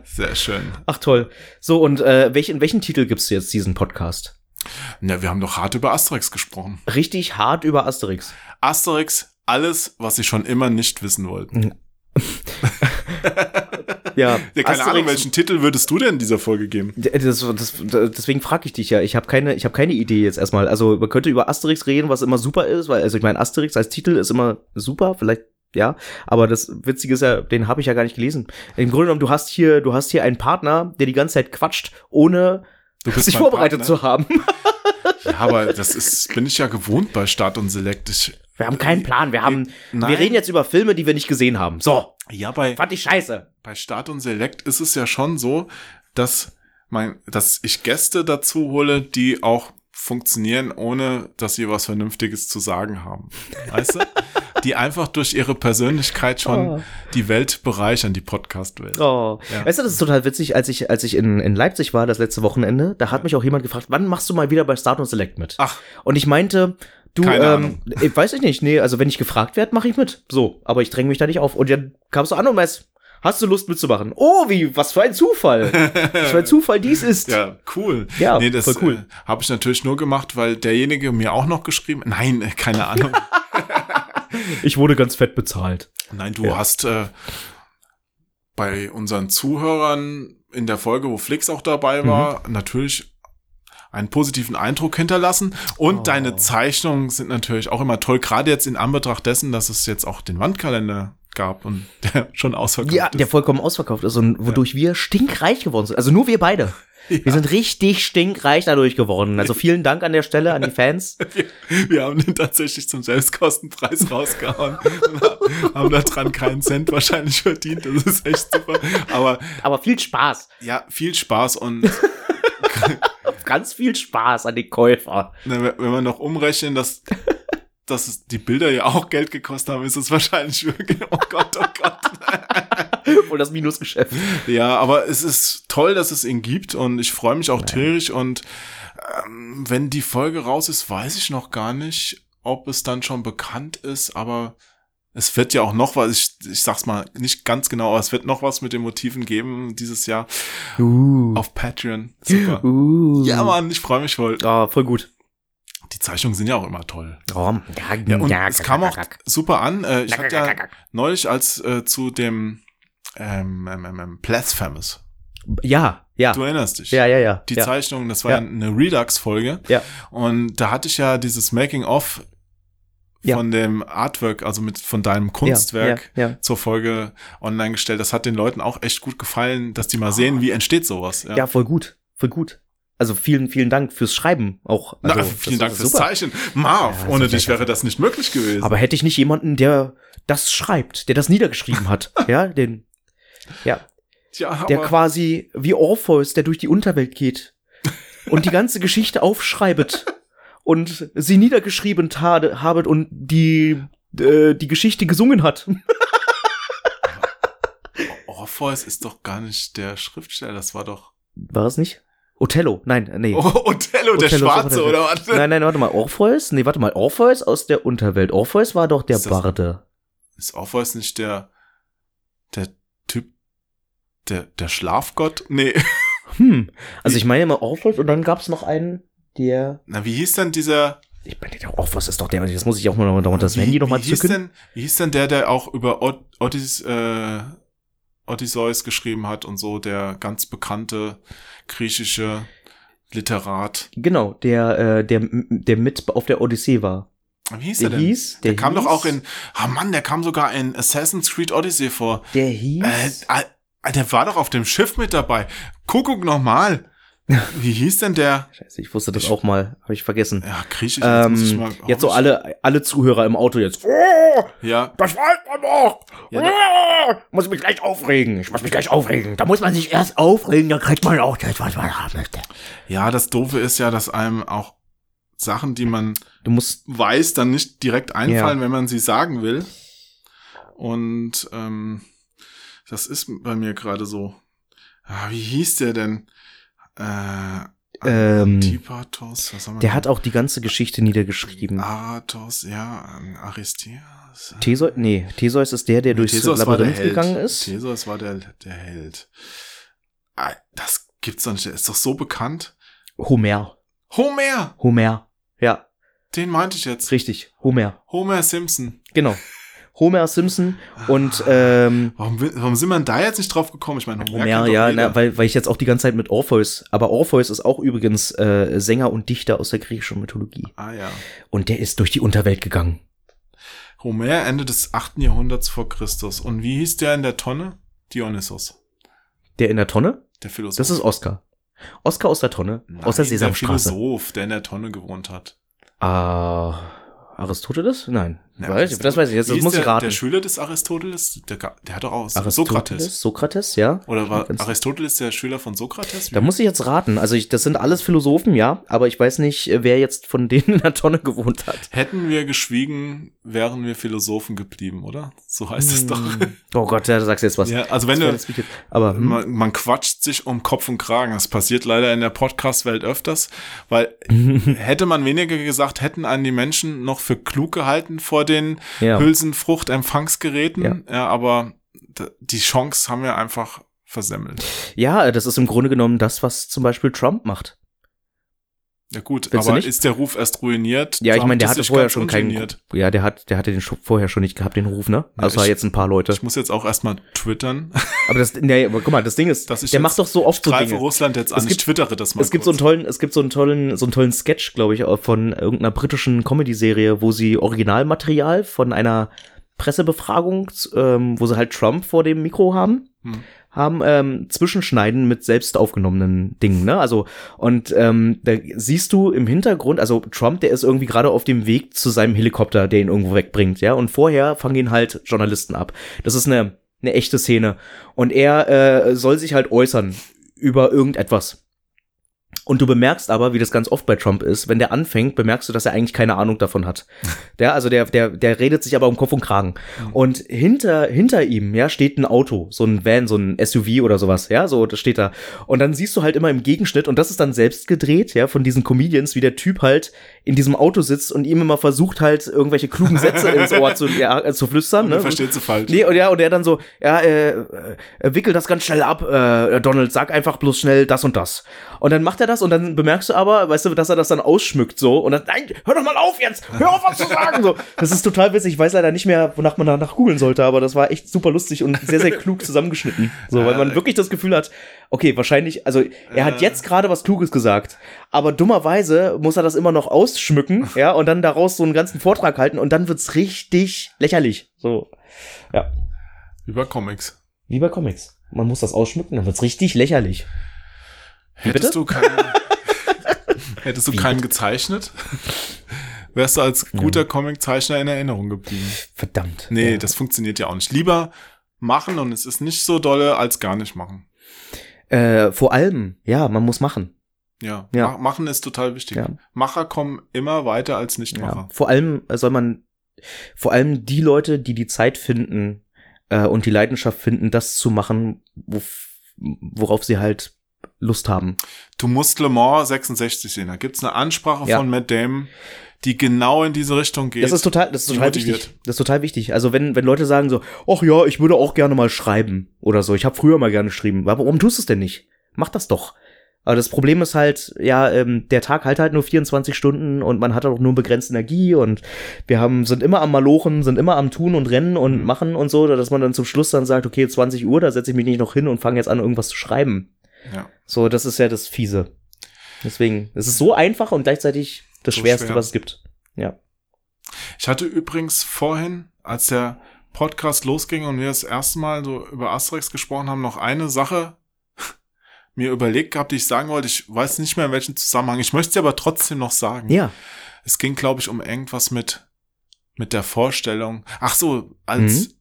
Sehr schön. Ach toll. So, und äh, welch, in welchen Titel gibst du jetzt diesen Podcast? Ja, wir haben doch hart über Asterix gesprochen. Richtig hart über Asterix. Asterix, alles, was Sie schon immer nicht wissen wollten. Ja, Ja, keine Ahnung, welchen Titel würdest du denn dieser Folge geben? Das, das, deswegen frage ich dich ja. Ich habe keine, ich habe keine Idee jetzt erstmal. Also man könnte über Asterix reden, was immer super ist, weil also ich meine Asterix als Titel ist immer super, vielleicht ja. Aber das Witzige ist ja, den habe ich ja gar nicht gelesen. Im Grunde genommen, du hast hier, du hast hier einen Partner, der die ganze Zeit quatscht, ohne Du bist sich vorbereitet Partner. zu haben. Ja, aber das ist, bin ich ja gewohnt bei Start und Select. Ich, Wir haben keinen Plan. Wir haben, Nein. wir reden jetzt über Filme, die wir nicht gesehen haben. So, ja, bei, fand ich scheiße. bei Start und Select ist es ja schon so, dass mein, dass ich Gäste dazu hole, die auch funktionieren, ohne dass sie was Vernünftiges zu sagen haben. Weißt du? Die einfach durch ihre Persönlichkeit schon Oh. die Welt bereichern, die Podcast-Welt. Oh. Ja. Weißt du, das ist total witzig, als ich, als ich in, in Leipzig war, das letzte Wochenende, da hat mich auch jemand gefragt, wann machst du mal wieder bei Start und Select mit? Ach, Und ich meinte, du, Keine ähm, Ahnung. ich weiß ich nicht, nee, also wenn ich gefragt werde, mache ich mit. So, aber ich dränge mich da nicht auf. Und dann kamst du an und meinst, hast du Lust mitzumachen? Oh, wie, was für ein Zufall. was für ein Zufall dies ist. Ja, cool. Ja, nee, das voll cool. Äh, habe ich natürlich nur gemacht, weil derjenige mir auch noch geschrieben. Nein, äh, keine Ahnung. Ich wurde ganz fett bezahlt. Nein, du Ja. hast äh, bei unseren Zuhörern in der Folge, wo Flix auch dabei war, Mhm. natürlich einen positiven Eindruck hinterlassen. Und Oh. deine Zeichnungen sind natürlich auch immer toll, gerade jetzt in Anbetracht dessen, dass es jetzt auch den Wandkalender gab und der schon ausverkauft Ja, ist. der vollkommen ausverkauft ist und wodurch wir stinkreich geworden sind. Also nur wir beide. Wir sind richtig stinkreich dadurch geworden. Also vielen Dank an der Stelle an die Fans. wir, wir haben den tatsächlich zum Selbstkostenpreis rausgehauen und haben da dran keinen Cent wahrscheinlich verdient. Das ist echt super. Aber Aber viel Spaß. ja, viel Spaß und Ganz viel Spaß an die Käufer. wenn wir noch umrechnen, dass, dass es die Bilder ja auch Geld gekostet haben, ist es wahrscheinlich wirklich, oh Gott, oh Gott. Wohl das Minusgeschäft. Ja, aber es ist toll, dass es ihn gibt und ich freue mich auch tierisch und ähm, wenn die Folge raus ist, weiß ich noch gar nicht, ob es dann schon bekannt ist, aber es wird ja auch noch was, ich, ich sag's mal nicht ganz genau, aber es wird noch was mit den Motiven geben dieses Jahr Uh. auf Patreon. Super. Uh. Ja, Mann, ich freue mich voll. Ah, voll gut. Die Zeichnungen sind ja auch immer toll. Oh, ja, und ja, es kam auch super an. Äh, ich hatte ja neulich als äh, zu dem ähm, ähm, ähm, ähm, Blasphemous. Ja, ja. Du erinnerst dich. Ja, ja, ja. Die ja. Zeichnung, das war Ja. eine Redux-Folge. Ja. Und da hatte ich ja dieses Making-of Ja. von dem Artwork, also mit von deinem Kunstwerk Ja, ja, zur Folge online gestellt. Das hat den Leuten auch echt gut gefallen, dass die mal sehen, wie entsteht sowas. ja. ja, voll gut. Voll gut. Also vielen, vielen Dank fürs Schreiben auch. Na, Also, vielen das Dank fürs super. Zeichnen. Marv, Ja, ohne dich wäre das nicht möglich gewesen. Aber hätte ich nicht jemanden, der das schreibt, der das niedergeschrieben hat, ja, den, ja, ja, der quasi wie Orpheus, der durch die Unterwelt geht und die ganze Geschichte aufschreibet und sie niedergeschrieben habet und die äh, die Geschichte gesungen hat. Orpheus ist doch gar nicht der Schriftsteller, das war doch War es nicht? Othello, nein, nee. oh, Othello, der Othello, Schwarze, oder was? Nein, nein, warte mal, Orpheus? Nee, warte mal, Orpheus aus der Unterwelt. Orpheus war doch der Ist das- Barde. Ist Orpheus nicht der, der Typ, der, der Schlafgott? Nee. Hm. Also ich meine immer Orpheus und dann gab's noch einen, der Na, wie hieß denn dieser, Ich meine, der Orpheus ist doch der, das muss ich auch mal noch noch das Handy wie hieß zücken. denn, wie hieß denn der, der auch über Odyss, äh, Odysseus geschrieben hat und so, der ganz bekannte griechische Literat. Genau, der, äh, der, der mit auf der Odyssee war. Wie hieß Der der, denn? hieß, der, der kam doch auch in, ah Mann, der kam sogar in Assassin's Creed Odyssey vor. Der hieß. Äh, äh, der war doch auf dem Schiff mit dabei. Kuckuck nochmal. Wie hieß denn der? Scheiße, ich wusste das Ich- auch mal, habe ich vergessen. Ja, griechisch. jetzt muss ich Ähm, mal- jetzt so alle, alle Zuhörer im Auto jetzt. Ja, Das weiß man doch! Ja, Ah, muss mich gleich aufregen. Ich muss mich gleich aufregen. Da muss man sich erst aufregen, dann kriegt man auch das, was man haben möchte. ja, das Doofe ist ja, dass einem auch Sachen, die man Du musst. weiß, dann nicht direkt einfallen, wenn man sie sagen will. Und ähm, das ist bei mir gerade so. Ah, wie hieß der denn? Äh, Ähm, was haben wir Der denn? hat auch die ganze Geschichte niedergeschrieben. Aratos, ja, Aristeas. Theseus, nee, Theseus ist der, der durchs Theseus der Labyrinth Held. gegangen ist. Theseus war der, der Held. Ah, Das gibt's doch nicht. Der ist doch so bekannt. Homer. Homer! Homer. Ja, Den meinte ich jetzt. richtig. Homer. Homer Simpson. Genau. Homer Simpson und ähm, Warum, warum sind wir denn da jetzt nicht drauf gekommen? Ich meine, Homer, Homer, ja, na, weil, weil ich jetzt auch die ganze Zeit mit Orpheus, aber Orpheus ist auch übrigens äh, Sänger und Dichter aus der griechischen Mythologie. Ah ja. Und der ist durch die Unterwelt gegangen. Homer Ende des 8. Jahrhunderts vor Christus. Und wie hieß der in der Tonne? Dionysos. Der in der Tonne? Der Philosoph. Das ist Oscar. Oscar aus der Tonne, aus der Nein, Sesamstraße. Der Philosoph, der in der Tonne gewohnt hat. Ah, Aristoteles? Nein. Ja, weiß, ich- das weiß ich jetzt, Wie das muss ich der, raten. Der Schüler des Aristoteles, der, der hat doch auch Aristoteles, Sokrates. Sokrates, ja. Oder war Aristoteles der Schüler von Sokrates? Da muss ich jetzt raten. Also ich, das sind alles Philosophen, ja, aber ich weiß nicht, wer jetzt von denen in der Tonne gewohnt hat. Hätten wir geschwiegen, wären wir Philosophen geblieben, oder? So heißt es doch. Oh Gott, ja, du sagst jetzt was. Ja, also wenn Das du, aber hm, man, man quatscht sich um Kopf und Kragen. Das passiert leider in der Podcast-Welt öfters, weil hätte man weniger gesagt, hätten einen die Menschen noch für klug gehalten vor den Ja. Hülsenfrucht-Empfangsgeräten. Ja. Ja. aber die Chance haben wir einfach versemmelt. ja, das ist im Grunde genommen das, was zum Beispiel Trump macht. Ja gut, du aber ist der Ruf erst ruiniert? Ja, ich meine, der hatte vorher schon keinen. Ja, der hat, der hatte den vorher schon nicht gehabt, den Ruf, ne? Ja, Außer ich- jetzt ein paar Leute. Ich muss jetzt auch erstmal twittern. Aber das, nee, aber guck mal, das Ding ist, ich der macht doch so oft so Dinge. Russland jetzt an. Es ich gibt- twittere das mal Es gibt so einen kurz. tollen, es gibt so einen tollen, so einen tollen Sketch, glaube ich, von irgendeiner britischen Comedy-Serie, wo sie Originalmaterial von einer Pressebefragung, ähm, wo sie halt Trump vor dem Mikro haben. Hm. Haben ähm, Zwischenschneiden mit selbst aufgenommenen Dingen, ne? Also und ähm, da siehst du im Hintergrund, also Trump, der ist irgendwie gerade auf dem Weg zu seinem Helikopter, der ihn irgendwo wegbringt, ja? Und vorher fangen ihn halt Journalisten ab. Das ist eine eine echte Szene und er äh, soll sich halt äußern über irgendetwas. Und du bemerkst aber, wie das ganz oft bei Trump ist, wenn der anfängt, bemerkst du, dass er eigentlich keine Ahnung davon hat. Der, also der, der, der redet sich aber um Kopf und Kragen. Und hinter, hinter ihm, ja, steht ein Auto, so ein Van, so ein SUV oder sowas, ja, so, das steht da. Und dann siehst du halt immer im Gegenschnitt, und das ist dann selbst gedreht, ja, von diesen Comedians, wie der Typ halt in diesem Auto sitzt und ihm immer versucht halt irgendwelche klugen Sätze ins Ohr zu, ja, äh, zu flüstern, Und ne? du verstehst sie falsch. Nee, und ja, und er dann so, ja, äh, äh, wickel das ganz schnell ab, äh, Donald, sag einfach bloß schnell das und das. Und dann macht er das und dann bemerkst du aber, weißt du, dass er das dann ausschmückt so und dann, nein, hör doch mal auf jetzt, hör auf, was zu sagen, so. Das ist total witzig, ich weiß leider nicht mehr, wonach man danach googeln sollte, aber das war echt super lustig und sehr, sehr klug zusammengeschnitten. So, weil man wirklich das Gefühl hat, okay, wahrscheinlich, also er hat jetzt gerade was Kluges gesagt, aber dummerweise muss er das immer noch ausschmücken, ja, und dann daraus so einen ganzen Vortrag halten und dann wird's richtig lächerlich. So, ja. Über Comics. Wie bei Comics. Man muss das ausschmücken, dann wird's richtig lächerlich. Hättest bitte? du keinen, hättest du keinen gezeichnet, wärst du als guter Comiczeichner in Erinnerung geblieben. Verdammt. Nee, Ja. das funktioniert ja auch nicht. Lieber machen und es ist nicht so dolle, als gar nicht machen. Äh, vor allem, ja, man muss machen. Ja, Ja. Ma- machen ist total wichtig. Ja. Macher kommen immer weiter als Ja. Nichtmacher. Vor allem äh, soll man, vor allem die Leute, die die Zeit finden äh, und die Leidenschaft finden, das zu machen, wof- worauf sie halt Lust haben. Du musst Le Mans 66 sehen. Da gibt's eine Ansprache Ja. von Matt Damon, die genau in diese Richtung geht. Das ist total, das ist total motiviert. wichtig. Das ist total wichtig. Also wenn, wenn Leute sagen so, ach ja, ich würde auch gerne mal schreiben oder so. Ich habe früher mal gerne geschrieben. Warum tust du es denn nicht? Mach das doch. Aber das Problem ist halt, ja, ähm, der Tag halt halt nur 24 Stunden und man hat auch nur begrenzt Energie und wir haben, sind immer am Malochen, sind immer am Tun und Rennen und Mhm. machen und so, dass man dann zum Schluss dann sagt, okay, 20 Uhr, da setze ich mich nicht noch hin und fange jetzt an, irgendwas zu schreiben. Ja. So, das ist ja das Fiese. Deswegen, es ist so einfach und gleichzeitig das So Schwerste, schwer. was es gibt. Ja. Ich hatte übrigens vorhin, als der Podcast losging und wir das erste Mal so über Asterix gesprochen haben, noch eine Sache mir überlegt gehabt, die ich sagen wollte. Ich weiß nicht mehr in welchem Zusammenhang. Ich möchte sie aber trotzdem noch sagen. Ja. Es ging, glaube ich, um irgendwas mit, mit der Vorstellung. Ach so, als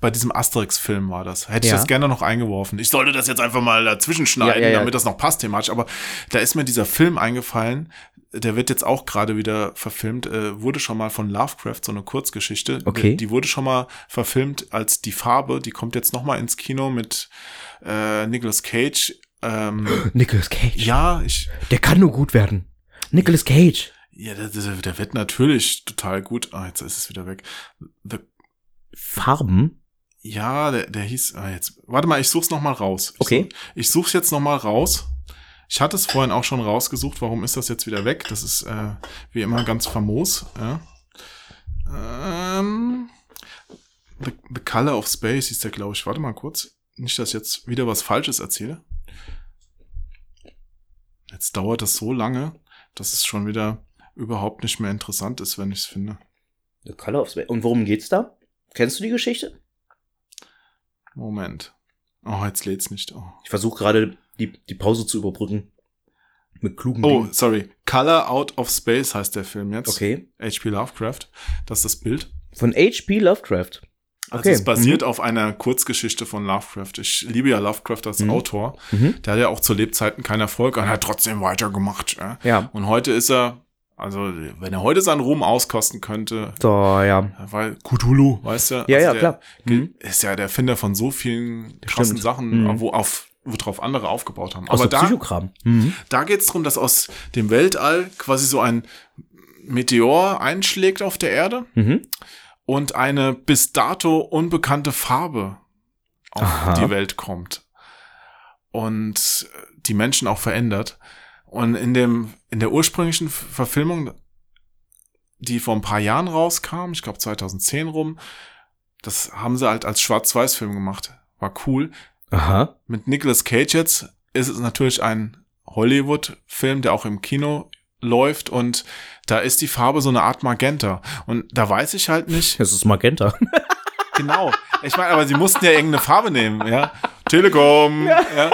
bei diesem Asterix-Film war das. Hätte ich. Ja. das gerne noch eingeworfen. Ich sollte das jetzt einfach mal dazwischen schneiden, ja, ja. damit das noch passt thematisch. Aber da ist mir dieser Film eingefallen. Der wird jetzt auch gerade wieder verfilmt. Äh, wurde schon mal von Lovecraft, so eine Kurzgeschichte. Okay. Die, die wurde schon mal verfilmt als Die Farbe. Die kommt jetzt noch mal ins Kino mit äh, Nicolas Cage. Ähm, Nicolas Cage. ja, ich, Der kann nur gut werden. Nicolas Cage. ja, der, der, der wird natürlich total gut. Ah, jetzt ist es wieder weg. The Farben? Ja, der, der hieß, ah, jetzt, warte mal, ich such's noch mal raus. Ich Okay. Such, ich such's jetzt noch mal raus. Ich hatte es vorhin auch schon rausgesucht. Warum ist das jetzt wieder weg? Das ist äh, wie immer ganz famos. Ja. Ähm, The, The Color of Space hieß der, glaube ich. Warte mal kurz. Nicht, dass ich jetzt wieder was Falsches erzähle. Jetzt dauert das so lange, dass es schon wieder überhaupt nicht mehr interessant ist, wenn ich es finde. The Color of Space. Und worum geht's da? Kennst du die Geschichte? Moment. Oh, jetzt lädt's nicht. Oh. Ich versuche gerade die, die Pause zu überbrücken. Mit klugen Oh, Dingen. sorry. Color Out of Space heißt der Film jetzt. Okay. H.P. Lovecraft. Das ist das Bild. Von H.P. Lovecraft. Also Okay. es basiert auf einer Kurzgeschichte von Lovecraft. Ich liebe ja Lovecraft als Mhm. Autor. Mhm. Der hat ja auch zu Lebzeiten keinen Erfolg und hat trotzdem weitergemacht. Ja. Ja. Und heute ist er, also wenn er heute seinen Ruhm auskosten könnte, So, ja. weil Cthulhu, weißt du? Ja, also ja, der klar. Mhm. Ist ja der Erfinder von so vielen krassen Stimmt. Sachen, Mhm. wo auf worauf andere aufgebaut haben. Aus Aber da, Psychokram. Mhm. Da geht es darum, dass aus dem Weltall quasi so ein Meteor einschlägt auf der Erde Mhm. und eine bis dato unbekannte Farbe auf Aha. die Welt kommt und die Menschen auch verändert. Und in dem in der ursprünglichen Verfilmung, die vor ein paar Jahren rauskam, ich glaube 2010 rum, das haben sie halt als Schwarz-Weiß-Film gemacht. War cool Aha. mit Nicolas Cage jetzt ist es natürlich ein Hollywood-Film, der auch im Kino läuft und da ist die Farbe so eine Art Magenta und da weiß ich halt nicht, Das ist Magenta. genau. Ich meine, aber sie mussten ja irgendeine Farbe nehmen, ja. Telekom, ja.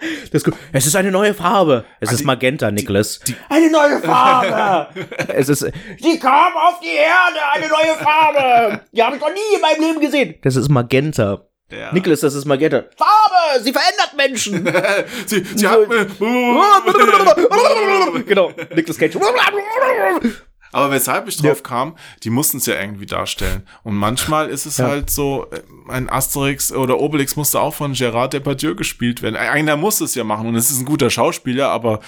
Das ist gut. Es ist eine neue Farbe. Es Ah, ist die- Magenta, Nicholas. Eine neue Farbe! es ist. Sie kam auf die Erde, eine neue Farbe! Die habe ich noch nie in meinem Leben gesehen. Das ist Magenta. ja. Nicholas, das ist Magenta. Farbe! Sie verändert Menschen! sie, sie hat mir, genau. Nicholas Cage. Aber weshalb ich drauf kam, die mussten es ja irgendwie darstellen. Und manchmal ist es Ja. halt so, äh, ein Asterix oder Obelix musste auch von Gérard Depardieu gespielt werden. Einer muss es ja machen und es ist ein guter Schauspieler, aber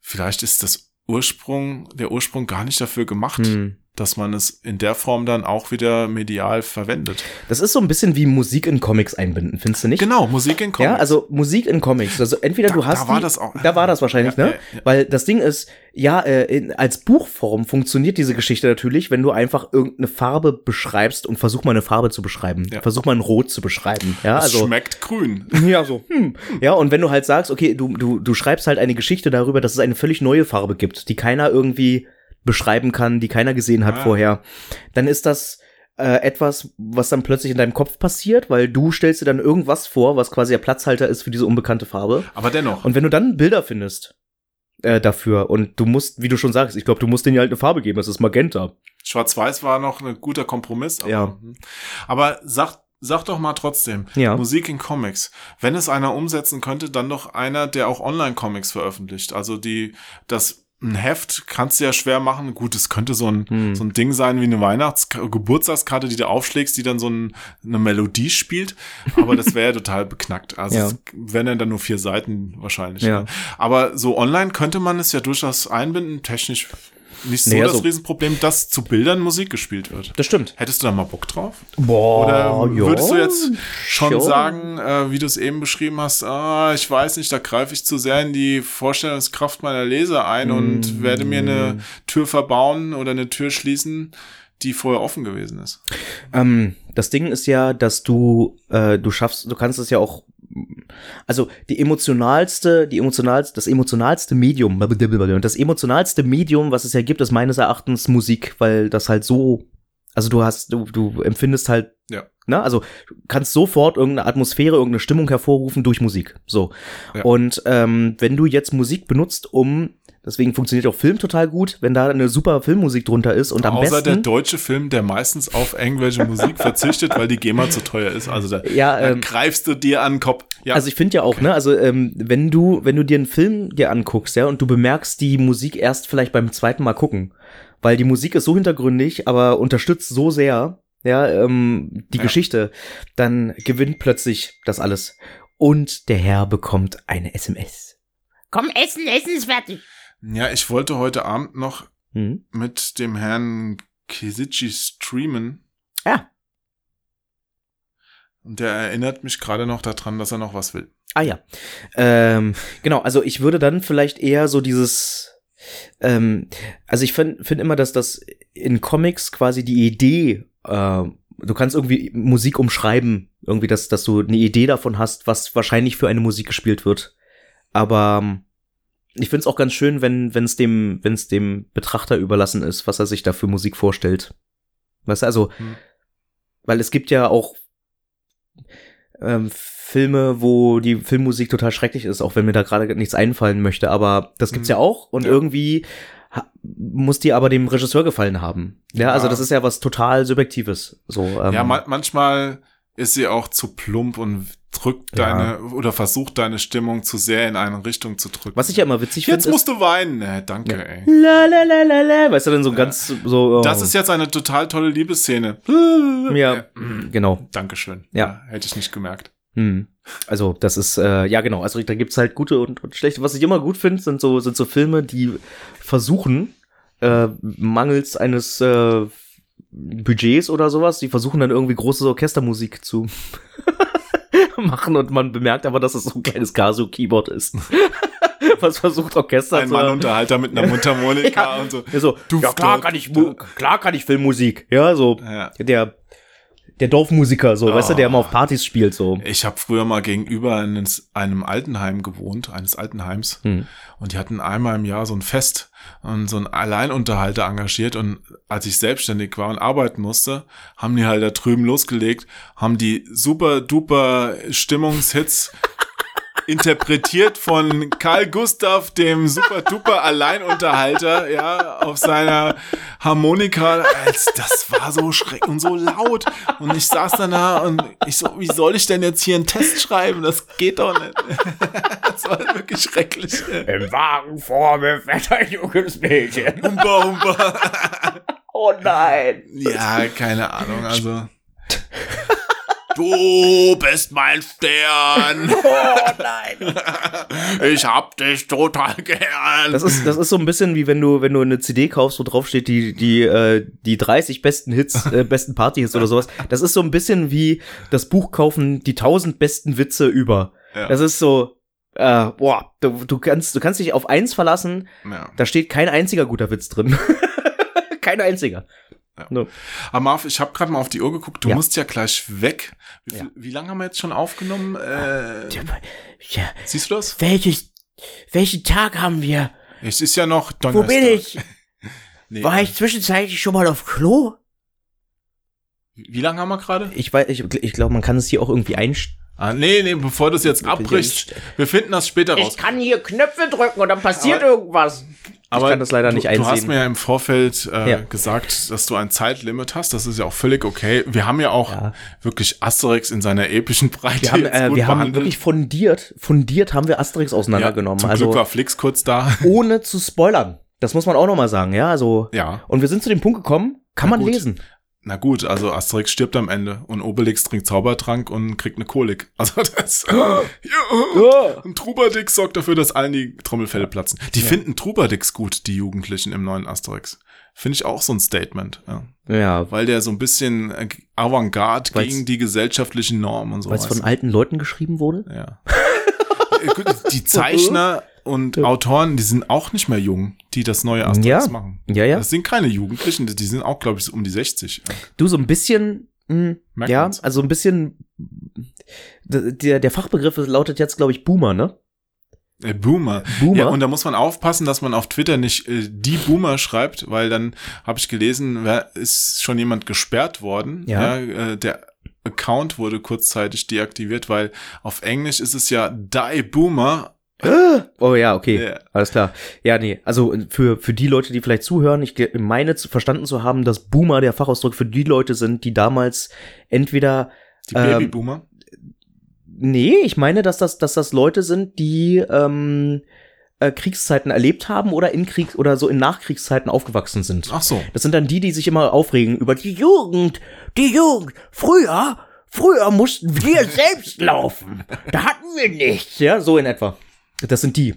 vielleicht ist das Ursprung, der Ursprung gar nicht dafür gemacht, Hm. Dass man es in der Form dann auch wieder medial verwendet. Das ist so ein bisschen wie Musik in Comics einbinden, findest du nicht? Genau, Musik in Comics. Ja, also Musik in Comics. Also entweder du Da- hast da war die, das auch- da war das wahrscheinlich, Ja, ne? ja, ja. Weil das Ding ist, ja, äh, in, als Buchform funktioniert diese Geschichte natürlich, wenn du einfach irgendeine Farbe beschreibst und versuch mal eine Farbe zu beschreiben. Versuch mal ein Rot zu beschreiben. Ja, es also schmeckt grün. ja, so. Hm. Ja, und wenn du halt sagst, okay, du, du, du schreibst halt eine Geschichte darüber, dass es eine völlig neue Farbe gibt, die keiner irgendwie beschreiben kann, die keiner gesehen hat Ah. vorher, dann ist das äh, etwas, was dann plötzlich in deinem Kopf passiert, weil du stellst dir dann irgendwas vor, was quasi der Platzhalter ist für diese unbekannte Farbe. Aber dennoch. Und wenn du dann Bilder findest äh, dafür und du musst, wie du schon sagst, ich glaube, du musst denen ja halt eine Farbe geben, das ist Magenta. Schwarz-Weiß war noch ein guter Kompromiss. Aber, Ja. aber sag, sag doch mal trotzdem, Ja. Musik in Comics. Wenn es einer umsetzen könnte, dann doch einer, der auch Online-Comics veröffentlicht. Also die, das ein Heft kannst du ja schwer machen. Gut, es könnte so ein, Hm. so ein Ding sein wie eine Weihnachts Geburtstagskarte, die du aufschlägst, die dann so ein, eine Melodie spielt. Aber das wäre ja total beknackt. Also Ja. es wären ja dann nur vier Seiten wahrscheinlich. Ja. Ne? Aber so online könnte man es ja durchaus einbinden, technisch nicht so Nee, das also- Riesenproblem, dass zu Bildern Musik gespielt wird. Das stimmt. Hättest du da mal Bock drauf? Boah, Oder würdest du jetzt schon schon. sagen, äh, wie du es eben beschrieben hast, ah, ich weiß nicht, da greife ich zu sehr in die Vorstellungskraft meiner Leser ein und werde mir eine Tür verbauen oder eine Tür schließen, die vorher offen gewesen ist. Ähm, das Ding ist ja, dass du, äh, du schaffst, du kannst es ja auch, also die emotionalste, die emotionalste, das emotionalste Medium, und das emotionalste Medium, was es ja gibt, ist meines Erachtens Musik, weil das halt so, also du hast, du, du empfindest halt, Ja. ne, also du kannst sofort irgendeine Atmosphäre, irgendeine Stimmung hervorrufen durch Musik, so. Ja. Und ähm, wenn du jetzt Musik benutzt, um Deswegen funktioniert auch Film total gut, wenn da eine super Filmmusik drunter ist und am Außer der besten deutsche Film, der meistens auf irgendwelche Musik verzichtet, weil die GEMA zu teuer ist. Also da, Ja, da ähm, greifst du dir an den Kopf. Ja. Also ich finde ja auch, ne, also ähm, wenn du, wenn du dir einen Film dir anguckst, ja, und du bemerkst die Musik erst vielleicht beim zweiten Mal gucken, weil die Musik ist so hintergründig, aber unterstützt so sehr, ja, ähm, die Ja. Geschichte, dann gewinnt plötzlich das alles. Und der Herr bekommt eine SMS. Komm, Essen, Essen ist fertig. Ja, ich wollte heute Abend noch Hm? mit dem Herrn Kisici streamen. Ja. Und der erinnert mich gerade noch daran, dass er noch was will. Ah ja. Ähm, genau, also ich würde dann vielleicht eher so dieses. Ähm, also ich finde find immer, dass das in Comics quasi die Idee, äh, du kannst irgendwie Musik umschreiben, irgendwie, dass, dass du eine Idee davon hast, was wahrscheinlich für eine Musik gespielt wird. Aber ähm, ich finde es auch ganz schön, wenn es dem, wenn's dem Betrachter überlassen ist, was er sich da für Musik vorstellt. Weißt du, also, Hm. weil es gibt ja auch ähm, Filme, wo die Filmmusik total schrecklich ist, auch wenn mir da gerade nichts einfallen möchte, aber das gibt's Mhm. ja auch und Ja. irgendwie muss die aber dem Regisseur gefallen haben. Ja, Ja. also das ist ja was total Subjektives. So, ähm, Ja, ma manchmal ist sie auch zu plump und drückt Ja. deine oder versucht deine Stimmung zu sehr in eine Richtung zu drücken. was ich ja immer witzig finde. Jetzt musst du weinen. Äh, danke, Ja. ey. La la la la la, weißt du dann so ganz so. Oh. Das ist jetzt eine total tolle Liebesszene. ja, mm, genau. Dankeschön. Ja. Hätte ich nicht gemerkt. Hm. Also das ist äh, ja genau. Also da gibt's halt gute und, und schlechte. Was ich immer gut finde, sind so sind so Filme, die versuchen äh, mangels eines äh, Budgets oder sowas, die versuchen dann irgendwie große Orchestermusik zu machen und man bemerkt aber, dass es so ein kleines Casio-Keyboard ist. Was versucht Orchester Ein zu Mann-Unterhalter mit einer Mundharmonika und so. ja, so, Du- ja klar kann ich klar kann ich Filmmusik. Ja, so Ja. der der Dorfmusiker, so, weißt du, der immer auf Partys spielt, so. Ich habe früher mal gegenüber eines, einem Altenheim gewohnt, eines Altenheims. Hm. Und die hatten einmal im Jahr so ein Fest und so einen Alleinunterhalter engagiert. Und als ich selbstständig war und arbeiten musste, haben die halt da drüben losgelegt, haben die super duper Stimmungshits interpretiert von Karl Gustav, dem super duper Alleinunterhalter, ja, auf seiner Harmonika. Als, das war so schrecklich und so laut. Und ich saß dann da und ich so, wie soll ich denn jetzt hier einen Test schreiben? Das geht doch nicht. Das war wirklich schrecklich. Im Wagen vor mir fährt ein junges Mädchen. Humba, humba. Oh nein. Ja, keine Ahnung, also. Du bist mein Stern. Oh nein. Ich hab dich total gern. Das ist, das ist so ein bisschen wie wenn du, wenn du eine CD kaufst, wo drauf steht, die, die, äh, die 30 besten Hits, äh, besten Party-Hits oder sowas. Das ist so ein bisschen wie das Buch kaufen, die 1000 besten Witze über. Ja. Das ist so, äh, boah, du, du kannst, du kannst dich auf eins verlassen, ja. da steht kein einziger guter Witz drin. kein einziger. No. Aber Marv, ich habe gerade mal auf die Uhr geguckt. Du Ja. musst ja gleich weg. Wie, Ja. wie lange haben wir jetzt schon aufgenommen? Äh, Ja, siehst du das? welches, welchen Tag haben wir? Es ist ja noch Wo Donnerstag. bin ich? Nee, War ich zwischenzeitlich schon mal auf Klo? Wie lange haben wir gerade? Ich weiß, ich, ich glaube, man kann es hier auch irgendwie einstellen. Ah, nee, nee, bevor du es jetzt abbrichst. Wir finden das später raus. Ich kann hier Knöpfe drücken und dann passiert Aber- irgendwas. Aber kann das leider nicht du, Du hast einsehen. mir ja im Vorfeld äh, Ja. gesagt, dass du ein Zeitlimit hast. Das ist ja auch völlig okay. Wir haben ja auch Ja. wirklich Asterix in seiner epischen Breite Wir haben, jetzt äh, wir haben behandelt. wirklich fundiert, fundiert haben wir Asterix ja, auseinandergenommen. zum also Glück war Flix kurz da. ohne zu spoilern. Das muss man auch noch mal sagen, ja, also. ja. Und wir sind zu dem Punkt gekommen, kann Na man gut. lesen. Na gut, also Asterix stirbt am Ende und Obelix trinkt Zaubertrank und kriegt eine Kolik. Also das. ja. Und Trubadix sorgt dafür, dass allen die Trommelfälle platzen. Die finden Trubadix gut, die Jugendlichen im neuen Asterix. Finde ich auch so ein Statement, ja. Ja, Weil der so ein bisschen äh, Avantgarde Weil's- gegen die gesellschaftlichen Normen und so weil es von alten Leuten geschrieben wurde. Ja. Äh, die Zeichner und Autoren, die sind auch nicht mehr jung, die das neue Asterix Ja. machen. Ja, ja. Das sind keine Jugendlichen, die sind auch, glaube ich, so um die 60. Ja. Du so ein bisschen, mh, Merkt ja, man's. also ein bisschen. Der, der Fachbegriff lautet jetzt, glaube ich, Boomer, ne? Äh, Boomer. Boomer. Ja, und da muss man aufpassen, dass man auf Twitter nicht äh, die Boomer schreibt, weil dann habe ich gelesen, ist schon jemand gesperrt worden. Ja. äh, der Account wurde kurzzeitig deaktiviert, weil auf Englisch ist es ja Die Boomer. Oh ja, okay. Ja. Alles klar. Ja, nee, also für, für die Leute, die vielleicht zuhören, ich meine zu, verstanden zu haben, dass Boomer der Fachausdruck für die Leute sind, die damals entweder Die Ähm, Babyboomer. Nee, ich meine, dass das, dass das Leute sind, die ähm, äh, Kriegszeiten erlebt haben oder in Krieg oder so in Nachkriegszeiten aufgewachsen sind. Ach so. Das sind dann die, die sich immer aufregen über die Die Jugend, die Jugend. Früher, früher mussten wir selbst laufen. Da hatten wir nichts. ja, so in etwa. Das sind die.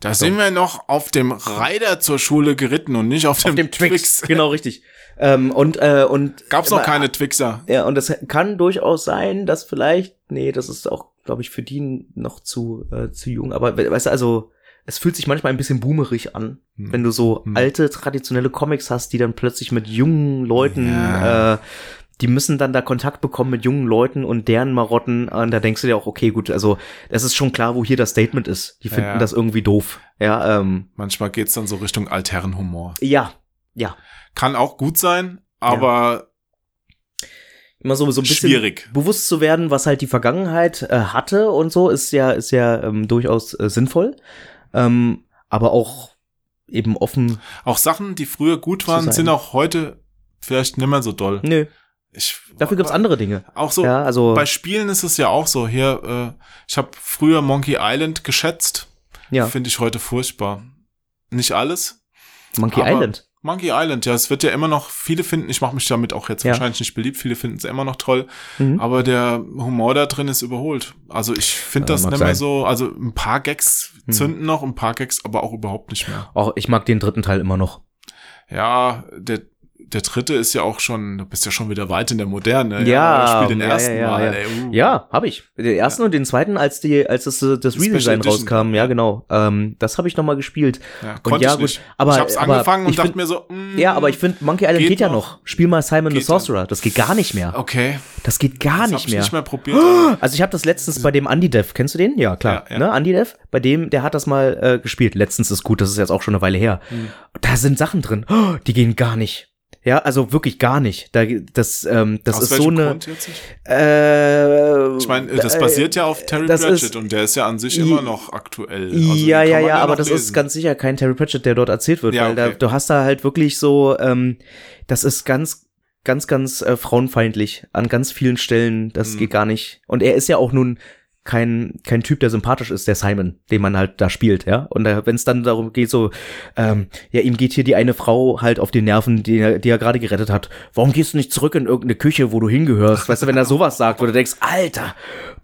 Da sind wir noch auf dem Reiter zur Schule geritten und nicht auf dem, Dem Twix. genau richtig. Ähm, und äh, und Gab's noch keine Twixer. Ja, und es kann durchaus sein, dass vielleicht, nee, das ist auch, glaube ich, für die noch zu, äh, zu jung. Aber we- weißt du, also, es fühlt sich manchmal ein bisschen boomerig an, Hm. wenn du so Hm. alte, traditionelle Comics hast, die dann plötzlich mit jungen Leuten, Ja. äh, die müssen dann da Kontakt bekommen mit jungen Leuten und deren Marotten. Und da denkst du dir auch, okay, gut, also es ist schon klar, wo hier das Statement ist. Die finden Ja. das irgendwie doof. Ja, ähm, Manchmal geht's dann so Richtung Altherrenhumor. ja, ja. Kann auch gut sein, aber Immer so, so ein bisschen schwierig. bewusst zu werden, was halt die Vergangenheit äh, hatte und so, ist ja, ist ja ähm, durchaus äh, sinnvoll. Ähm, aber auch eben offen. Auch Sachen, die früher gut waren, sind auch heute vielleicht nicht mehr so doll. Nö, Ich, dafür gibt's andere Dinge. Auch so, ja, also bei Spielen ist es ja auch so. Hier, äh, ich habe früher Monkey Island geschätzt. ja, Finde ich heute furchtbar. Nicht alles. Monkey Island. Monkey Island, ja, es wird ja immer noch, viele finden, ich mache mich damit auch jetzt Ja. wahrscheinlich nicht beliebt, viele finden es immer noch toll, Mhm. aber der Humor da drin ist überholt. Also ich finde das mag nicht mehr sein. so, also ein paar Gags Mhm. zünden noch, ein paar Gags aber auch überhaupt nicht mehr. Auch ich mag den dritten Teil immer noch. Ja, der der dritte ist ja auch schon, du bist ja schon wieder weit in der Moderne. Ja, spiel den ja, ersten ja, ja, Mal. ja. Ey, uh. Ja, habe ich. Den ersten und den zweiten, als die, als das, äh, das Special Redesign rauskam, ja genau. Ähm, das habe ich noch mal gespielt. Ja, und konnte ja, ich gut, nicht. aber ich hab's aber angefangen und dachte find, mir so, mm, ja, aber ich finde Monkey Island geht, geht ja noch. Spiel mal Simon the Sorcerer. Das geht gar nicht mehr. okay, Das geht gar das nicht hab ich mehr. nicht mehr probiert. Also ich habe das letztens bei dem Andy Dev, kennst du den? Ja, klar. Ja, ja. Ne, Andy Dev, bei dem, der hat das mal äh, gespielt. Letztens ist gut, das ist jetzt auch schon eine Weile her. Hm. Da sind Sachen drin, oh, die gehen gar nicht. Ja, also wirklich gar nicht. Da, das, ähm, das Aus ist so eine. Grund jetzt? Äh, Ich meine, das basiert ja auf Terry Pratchett ist- und der ist ja an sich immer noch aktuell. Also ja, ja, ja, aber das ist lesen. ganz sicher kein Terry Pratchett, der dort erzählt wird, Ja, weil da, okay. du hast da halt wirklich so, ähm, das ist ganz, ganz, ganz äh, frauenfeindlich an ganz vielen Stellen. Das Mhm. geht gar nicht. Und er ist ja auch nun kein, kein Typ, der sympathisch ist, der Simon, den man halt da spielt, ja. Und wenn es dann darum geht, so, ähm, ja, ihm geht hier die eine Frau halt auf die Nerven, die, er- die er gerade gerettet hat. Warum gehst du nicht zurück in irgendeine Küche, wo du hingehörst? Weißt du, wenn er sowas sagt, wo du denkst, Alter,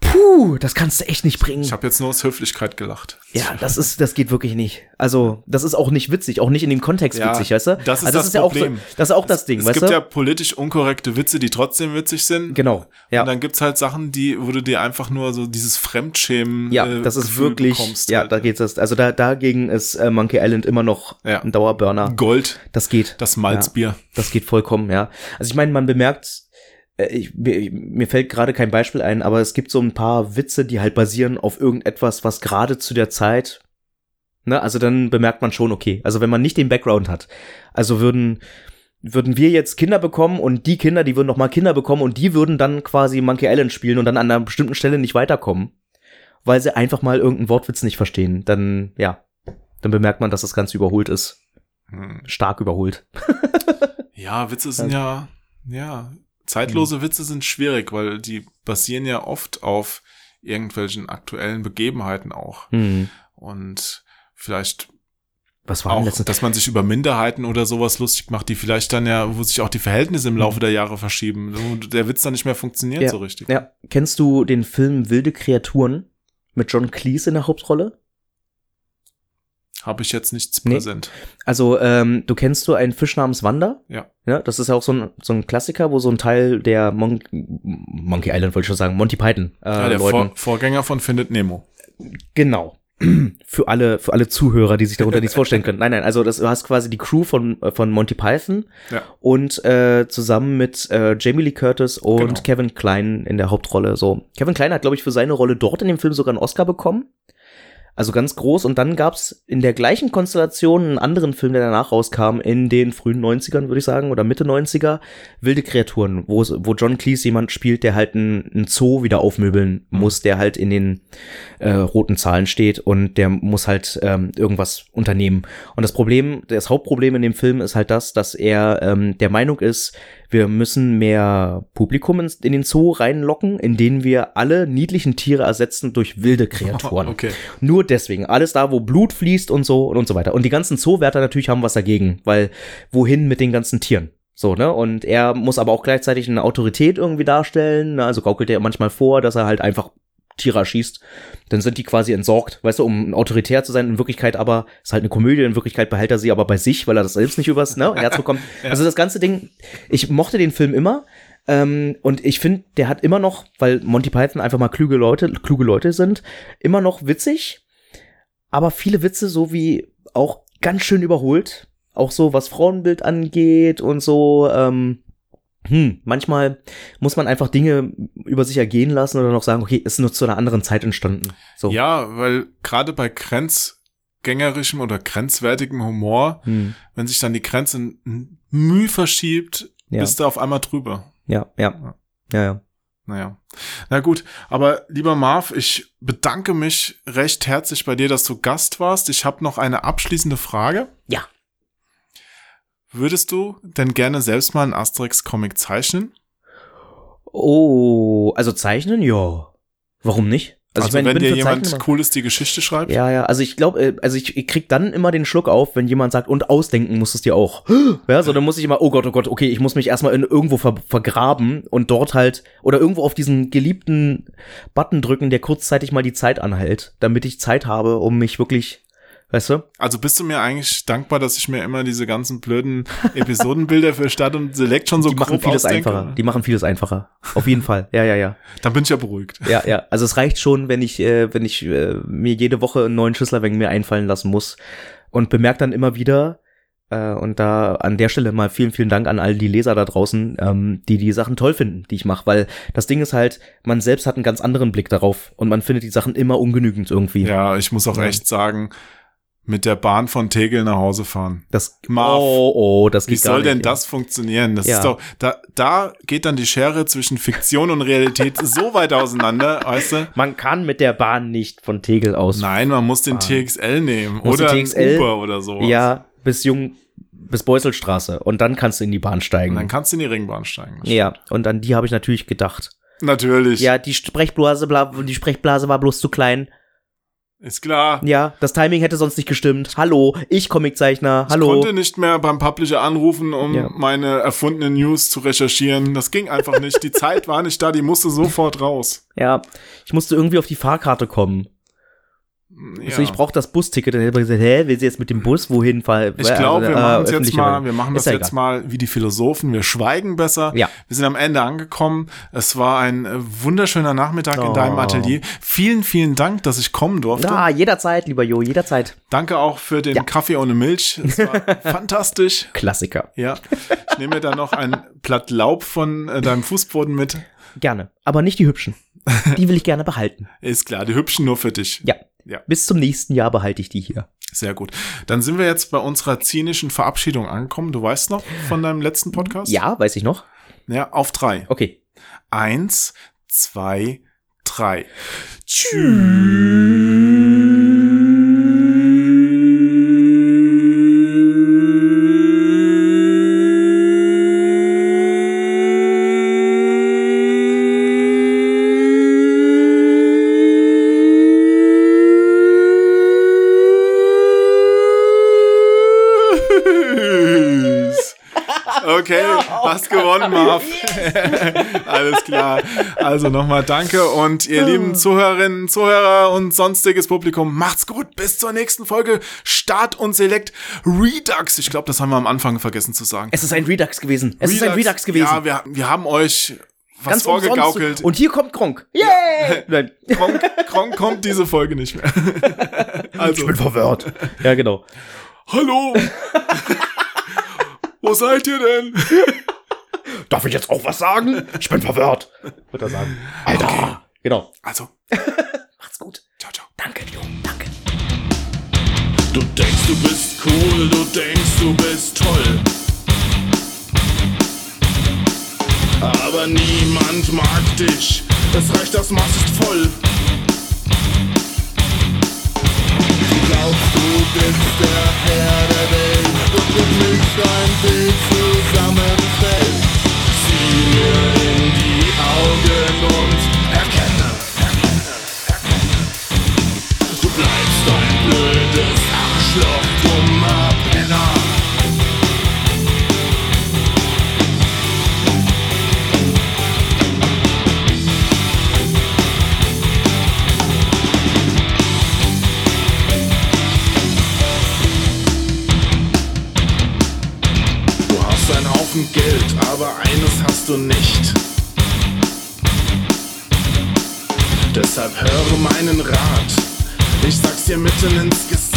puh, das kannst du echt nicht bringen. Ich habe jetzt nur aus Höflichkeit gelacht. Ja, das ist, das geht wirklich nicht. Also, das ist auch nicht witzig, auch nicht in dem Kontext Ja, witzig, weißt du? das ist also, das ja auch so, Problem. das ist auch das Ding, Es weißt gibt du? ja politisch unkorrekte Witze, die trotzdem witzig sind. genau, ja. Und dann gibt's halt Sachen, die, wo du dir einfach nur so dieses Fremdschämen Ja, äh, das ist Gefühl wirklich, bekommst ja, halt. da geht's das. Also da dagegen ist äh, Monkey Island immer noch Ja. ein Dauerburner. Gold, Das geht. das Malzbier. Das geht vollkommen, ja. Also ich meine, man bemerkt, äh, ich, mir, mir fällt gerade kein Beispiel ein, aber es gibt so ein paar Witze, die halt basieren auf irgendetwas, was gerade zu der Zeit, ne, also dann bemerkt man schon, okay, also wenn man nicht den Background hat, also würden würden wir jetzt Kinder bekommen und die Kinder, die würden noch mal Kinder bekommen und die würden dann quasi Monkey Island spielen und dann an einer bestimmten Stelle nicht weiterkommen, weil sie einfach mal irgendeinen Wortwitz nicht verstehen, dann ja, dann bemerkt man, dass das Ganze überholt ist, Hm. stark überholt. Ja, Witze sind ja, ja, zeitlose Hm. Witze sind schwierig, weil die basieren ja oft auf irgendwelchen aktuellen Begebenheiten auch. Hm. Und vielleicht Was war auch, dass man sich über Minderheiten oder sowas lustig macht, die vielleicht dann ja, wo sich auch die Verhältnisse im Laufe der Jahre verschieben und der Witz dann nicht mehr funktioniert Ja. so richtig. Ja, kennst du den Film Wilde Kreaturen mit John Cleese in der Hauptrolle? Habe ich jetzt nichts Nee. präsent. Also, ähm, du kennst du einen Fisch namens Wanda? Ja. Ja, das ist ja auch so ein, so ein Klassiker, wo so ein Teil der Mon Monkey Island, wollte ich schon sagen, Monty Python äh, Ja, der. Vor Vorgänger von Findet Nemo. Genau. Für alle, für alle Zuhörer, die sich darunter nichts vorstellen können. Nein, nein, also das, du hast quasi die Crew von, äh, von Monty Python Ja. und äh, zusammen mit äh, Jamie Lee Curtis und Genau. Kevin Klein in der Hauptrolle. So, Kevin Klein hat, glaube ich, für seine Rolle dort in dem Film sogar einen Oscar bekommen. Also ganz groß. Und dann gab's in der gleichen Konstellation einen anderen Film, der danach rauskam, in den frühen 90ern, würde ich sagen, oder Mitte 90er, Wilde Kreaturen, wo, wo John Cleese jemand spielt, der halt einen, einen Zoo wieder aufmöbeln muss, der halt in den äh, roten Zahlen steht und der muss halt ähm, irgendwas unternehmen. Und das Problem, das Hauptproblem in dem Film ist halt das, dass er ähm, der Meinung ist, wir müssen mehr Publikum ins- in den Zoo reinlocken, indem wir alle niedlichen Tiere ersetzen durch wilde Kreaturen. Okay. Nur deswegen. Alles da, wo Blut fließt und so und, und so weiter. Und die ganzen Zoowärter natürlich haben was dagegen, weil wohin mit den ganzen Tieren? So, ne? Und er muss aber auch gleichzeitig eine Autorität irgendwie darstellen. Ne? Also gaukelt er manchmal vor, dass er halt einfach Tiere erschießt. Dann sind die quasi entsorgt, weißt du, um autoritär zu sein. In Wirklichkeit aber, ist halt eine Komödie, in Wirklichkeit behält er sie aber bei sich, weil er das selbst nicht übers ne, Herz bekommt. Also das ganze Ding, ich mochte den Film immer. Ähm, und ich finde, der hat immer noch, weil Monty Python einfach mal kluge Leute, kluge Leute sind, immer noch witzig. Aber viele Witze so wie auch ganz schön überholt. Auch so, was Frauenbild angeht und so. Ähm, hm, manchmal muss man einfach Dinge über sich ergehen lassen oder noch sagen, okay, ist nur zu einer anderen Zeit entstanden. So. Ja, weil gerade bei grenzgängerischem oder grenzwertigem Humor, Hm. wenn sich dann die Grenze Mühe verschiebt, Ja. bist du auf einmal drüber. Ja, ja. Ja, ja. Naja. Na gut, aber lieber Marv, ich bedanke mich recht herzlich bei dir, dass du Gast warst. Ich habe noch eine abschließende Frage. Ja. Würdest du denn gerne selbst mal einen Asterix-Comic zeichnen? Oh, also zeichnen, ja. Warum nicht? Also, ich mein, wenn dir jemand Zeichnen Cooles die Geschichte schreibt? Ja, ja, also ich glaube, äh, also ich, ich krieg dann immer den Schluck auf, wenn jemand sagt, und ausdenken musst du es dir auch. Ja, so dann muss ich immer, oh Gott, oh Gott, okay, ich muss mich erstmal in irgendwo ver vergraben und dort halt, oder irgendwo auf diesen geliebten Button drücken, der kurzzeitig mal die Zeit anhält, damit ich Zeit habe, um mich wirklich Weißt du? Also bist du mir eigentlich dankbar, dass ich mir immer diese ganzen blöden Episodenbilder für Stadt und Select schon so Die machen vieles ausdenke? einfacher. Die machen vieles einfacher. Auf jeden Fall. Ja, ja, ja. Dann bin ich ja beruhigt. Ja, ja. Also es reicht schon, wenn ich, äh, wenn ich äh, mir jede Woche einen neuen Schüssler wegen mir einfallen lassen muss und bemerke dann immer wieder, äh, und da an der Stelle mal vielen, vielen Dank an all die Leser da draußen, ähm, die die Sachen toll finden, die ich mache, weil das Ding ist halt, man selbst hat einen ganz anderen Blick darauf und man findet die Sachen immer ungenügend irgendwie. Ja, ich muss auch Ja. echt sagen, mit der Bahn von Tegel nach Hause fahren. Das, Marv, oh, oh, das Wie geht gar soll denn nicht, ja. das funktionieren? Das Ja. ist doch, da, da geht dann die Schere zwischen Fiktion und Realität so weit auseinander, weißt du? Man kann mit der Bahn nicht von Tegel aus. Nein, man muss den Bahn. TXL nehmen Muss oder den TXL? Uber oder so. Ja, bis Jung, bis Beuselstraße. Und dann kannst du in die Bahn steigen. Und dann kannst du in die Ringbahn steigen. ja, und an die habe ich natürlich gedacht. Natürlich. Ja, die Sprechblase, bla, die Sprechblase war bloß zu klein. Ist klar. Ja, das Timing hätte sonst nicht gestimmt. Hallo, ich Comiczeichner. Ich Hallo. konnte nicht mehr beim Publisher anrufen, um Ja. meine erfundenen News zu recherchieren. Das ging einfach nicht. Die Zeit war nicht da, die musste sofort raus. Ja, ich musste irgendwie auf die Fahrkarte kommen. Ja. Also ich brauche das Busticket. Dann hätte man gesagt, hä, will sie jetzt mit dem Bus wohin fahren? Ich glaube, wir Äh, machen es jetzt öffentliche- mal, wir machen das ja jetzt egal. mal wie die Philosophen. Wir schweigen besser. Ja. Wir sind am Ende angekommen. Es war ein äh, wunderschöner Nachmittag in Oh. deinem Atelier. Vielen, vielen Dank, dass ich kommen durfte. Ja, jederzeit, lieber Jo, jederzeit. Danke auch für den Ja. Kaffee ohne Milch. Es war fantastisch. Klassiker. Ja. Ich nehme mir da noch ein Blatt Laub von äh, deinem Fußboden mit. Gerne. Aber nicht die hübschen. Die will ich gerne behalten. Ist klar, die hübschen nur für dich. Ja. Ja. Bis zum nächsten Jahr behalte ich die hier. Sehr gut. Dann sind wir jetzt bei unserer zynischen Verabschiedung angekommen. Du weißt noch von deinem letzten Podcast? Ja, weiß ich noch. Ja, auf drei. Okay. Eins, zwei, drei. Tschüss. Okay, hast gewonnen, Marv. Alles klar. Also nochmal danke und ihr lieben Zuhörerinnen, Zuhörer und sonstiges Publikum, macht's gut. Bis zur nächsten Folge Start und Select Redux. Ich glaube, das haben wir am Anfang vergessen zu sagen. Es ist ein Redux gewesen. Es ist ein Redux gewesen. Ja, wir, wir haben euch was Ganz vorgegaukelt. umsonst. Und hier kommt Gronk. Yay! Nein. Kronk, Kronk kommt diese Folge nicht mehr. Also, verwirrt. Ja, genau. hallo. Wo seid ihr denn? Darf ich jetzt auch was sagen? Ich bin verwirrt. Wird er sagen. Alter. Genau. Also, Macht's gut. ciao, ciao. Danke, Jo. Danke. Du denkst, du bist cool, du denkst, du bist toll. Aber niemand mag dich, es reicht, das Maß ist voll. Du glaubst, du bist der Herr der Welt und du mischt dein Bild zusammenfällt. Sieh du nicht. Deshalb höre meinen Rat. Ich sag's dir mitten ins Gesicht.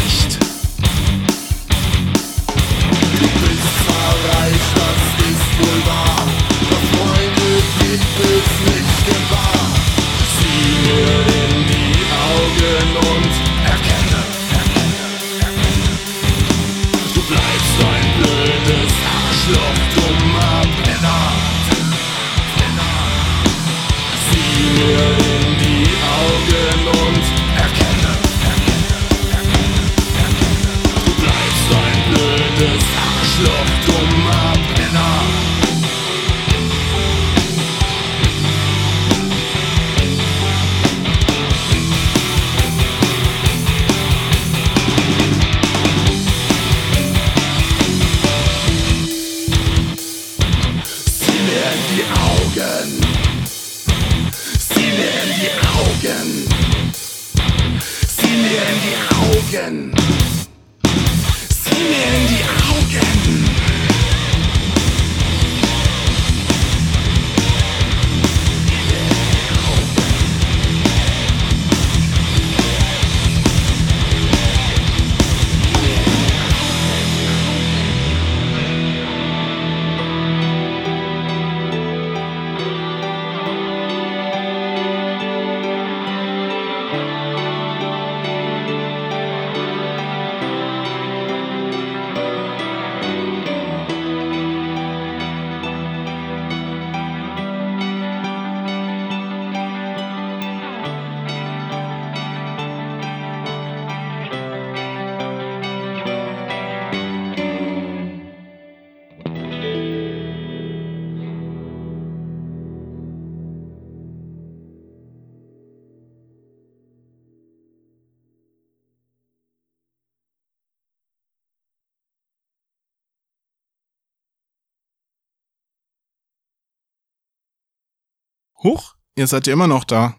Huch, ihr seid ja immer noch da.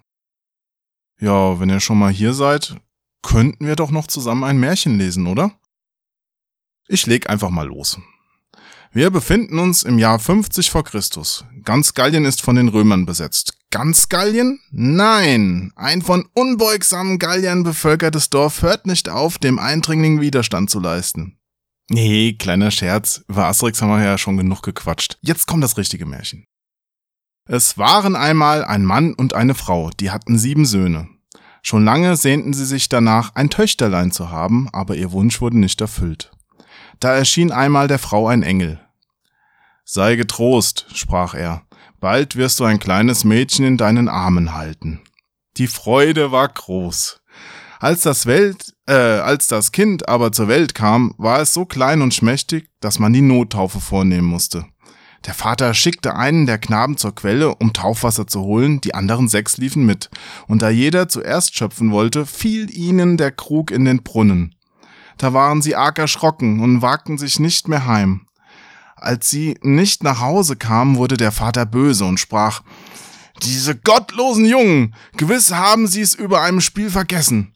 Ja, wenn ihr schon mal hier seid, könnten wir doch noch zusammen ein Märchen lesen, oder? Ich leg einfach mal los. Wir befinden uns im Jahr 50 vor Christus. Ganz Gallien ist von den Römern besetzt. Ganz Gallien? Nein! Ein von unbeugsamen Galliern bevölkertes Dorf hört nicht auf, dem Eindringling Widerstand zu leisten. Nee, kleiner Scherz. Über Asterix haben wir ja schon genug gequatscht. Jetzt kommt das richtige Märchen. Es waren einmal ein Mann und eine Frau, die hatten sieben Söhne. Schon lange sehnten sie sich danach, ein Töchterlein zu haben, aber ihr Wunsch wurde nicht erfüllt. Da erschien einmal der Frau ein Engel. Sei getrost, sprach er, bald wirst du ein kleines Mädchen in deinen Armen halten. Die Freude war groß. Als das Welt, äh, als das Kind aber zur Welt kam, war es so klein und schmächtig, dass man die Nottaufe vornehmen musste. Der Vater schickte einen der Knaben zur Quelle, um Taufwasser zu holen, die anderen sechs liefen mit, und da jeder zuerst schöpfen wollte, fiel ihnen der Krug in den Brunnen. Da waren sie arg erschrocken und wagten sich nicht mehr heim. Als sie nicht nach Hause kamen, wurde der Vater böse und sprach, diese gottlosen Jungen, gewiss haben sie es über einem Spiel vergessen.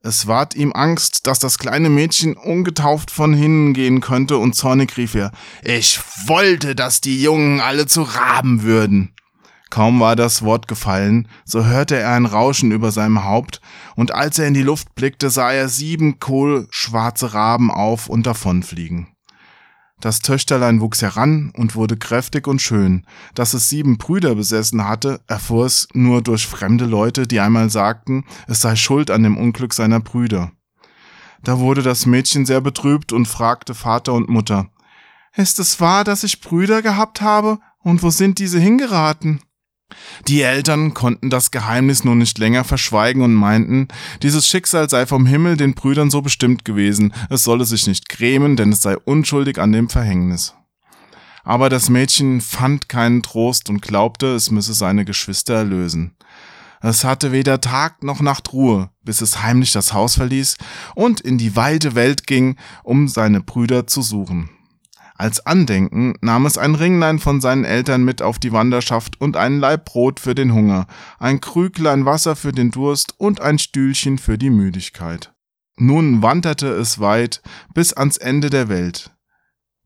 Es ward ihm Angst, dass das kleine Mädchen ungetauft von hinnen gehen könnte, und zornig rief er, ich wollte, dass die Jungen alle zu Raben würden. Kaum war das Wort gefallen, so hörte er ein Rauschen über seinem Haupt, und als er in die Luft blickte, sah er sieben kohlschwarze Raben auf und davonfliegen. Das Töchterlein wuchs heran und wurde kräftig und schön. Dass es sieben Brüder besessen hatte, erfuhr es nur durch fremde Leute, die einmal sagten, es sei schuld an dem Unglück seiner Brüder. Da wurde das Mädchen sehr betrübt und fragte Vater und Mutter, Ist es wahr, dass ich Brüder gehabt habe? Und wo sind diese hingeraten? Die Eltern konnten das Geheimnis nur nicht länger verschweigen und meinten, dieses Schicksal sei vom Himmel den Brüdern so bestimmt gewesen, es solle sich nicht grämen, denn es sei unschuldig an dem Verhängnis. Aber das Mädchen fand keinen Trost und glaubte, es müsse seine Geschwister erlösen. Es hatte weder Tag noch Nacht Ruhe, bis es heimlich das Haus verließ und in die weite Welt ging, um seine Brüder zu suchen. Als Andenken nahm es ein Ringlein von seinen Eltern mit auf die Wanderschaft und einen Laib Brot für den Hunger, ein Krüglein Wasser für den Durst und ein Stühlchen für die Müdigkeit. Nun wanderte es weit bis ans Ende der Welt.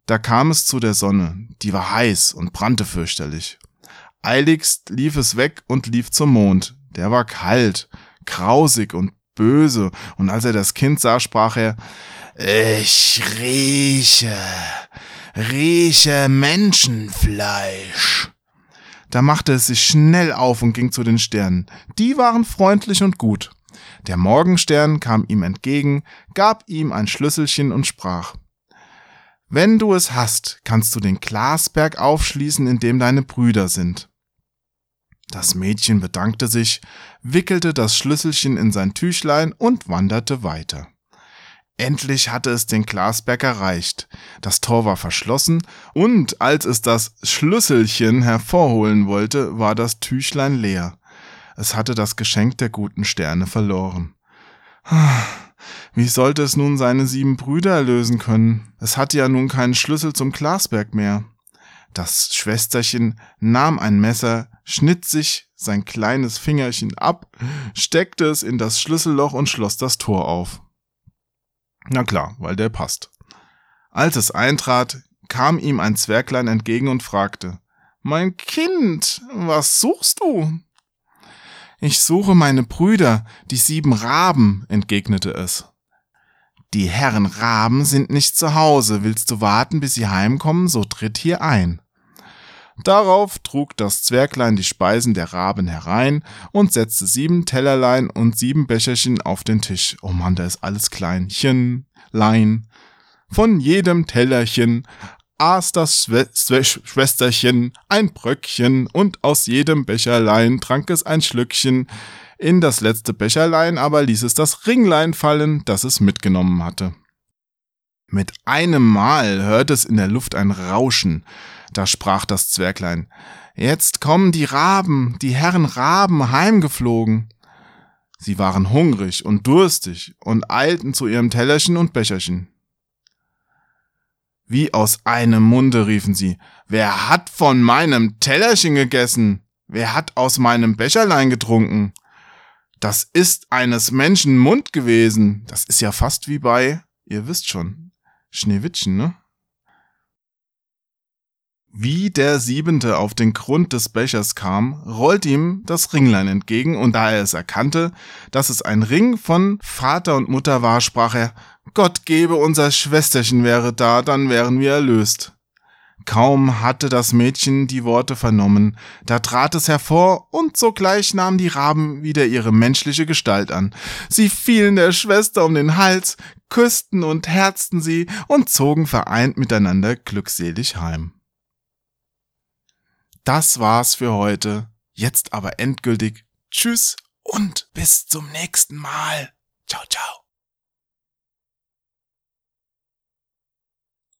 Da kam es zu der Sonne, die war heiß und brannte fürchterlich. Eiligst lief es weg und lief zum Mond, der war kalt, grausig und böse, und als er das Kind sah, sprach er Ich rieche, rieche Menschenfleisch. Da machte es sich schnell auf und ging zu den Sternen. Die waren freundlich und gut. Der Morgenstern kam ihm entgegen, gab ihm ein Schlüsselchen und sprach Wenn du es hast, kannst du den Glasberg aufschließen, in dem deine Brüder sind. Das Mädchen bedankte sich, wickelte das Schlüsselchen in sein Tüchlein und wanderte weiter. Endlich hatte es den Glasberg erreicht. Das Tor war verschlossen und als es das Schlüsselchen hervorholen wollte, war das Tüchlein leer. Es hatte das Geschenk der guten Sterne verloren. Wie sollte es nun seine sieben Brüder erlösen können? Es hatte ja nun keinen Schlüssel zum Glasberg mehr. Das Schwesterchen nahm ein Messer, schnitt sich sein kleines Fingerchen ab, steckte es in das Schlüsselloch und schloss das Tor auf. Na klar, weil der passt. Als es eintrat, kam ihm ein Zwerglein entgegen und fragte, Mein Kind, was suchst du? Ich suche meine Brüder, die sieben Raben, entgegnete es. Die Herren Raben sind nicht zu Hause, willst du warten, bis sie heimkommen, so tritt hier ein. Darauf trug das Zwerglein die Speisen der Raben herein und setzte sieben Tellerlein und sieben Becherchen auf den Tisch. Oh Mann, da ist alles Kleinchen, Lein. Von jedem Tellerchen aß das Schwesterchen ein Bröckchen und aus jedem Becherlein trank es ein Schlückchen. In das letzte Becherlein aber ließ es das Ringlein fallen, das es mitgenommen hatte. Mit einem Mal hörte es in der Luft ein Rauschen. Da sprach das Zwerglein, Jetzt kommen die Raben, die Herren Raben heimgeflogen. Sie waren hungrig und durstig und eilten zu ihrem Tellerchen und Becherchen. Wie aus einem Munde riefen sie, Wer hat von meinem Tellerchen gegessen? wer hat aus meinem Becherlein getrunken? Das ist eines Menschen Mund gewesen. Das ist ja fast wie bei, ihr wisst schon, Schneewittchen, ne? Wie der Siebente auf den Grund des Bechers kam, rollt ihm das Ringlein entgegen, und da er es erkannte, dass es ein Ring von Vater und Mutter war, sprach er, Gott gebe, unser Schwesterchen wäre da, dann wären wir erlöst. Kaum hatte das Mädchen die Worte vernommen, da trat es hervor, und sogleich nahmen die Raben wieder ihre menschliche Gestalt an. Sie fielen der Schwester um den Hals, küssten und herzten sie und zogen vereint miteinander glückselig heim. Das war's für heute. Jetzt aber endgültig. Tschüss und bis zum nächsten Mal. Ciao, ciao.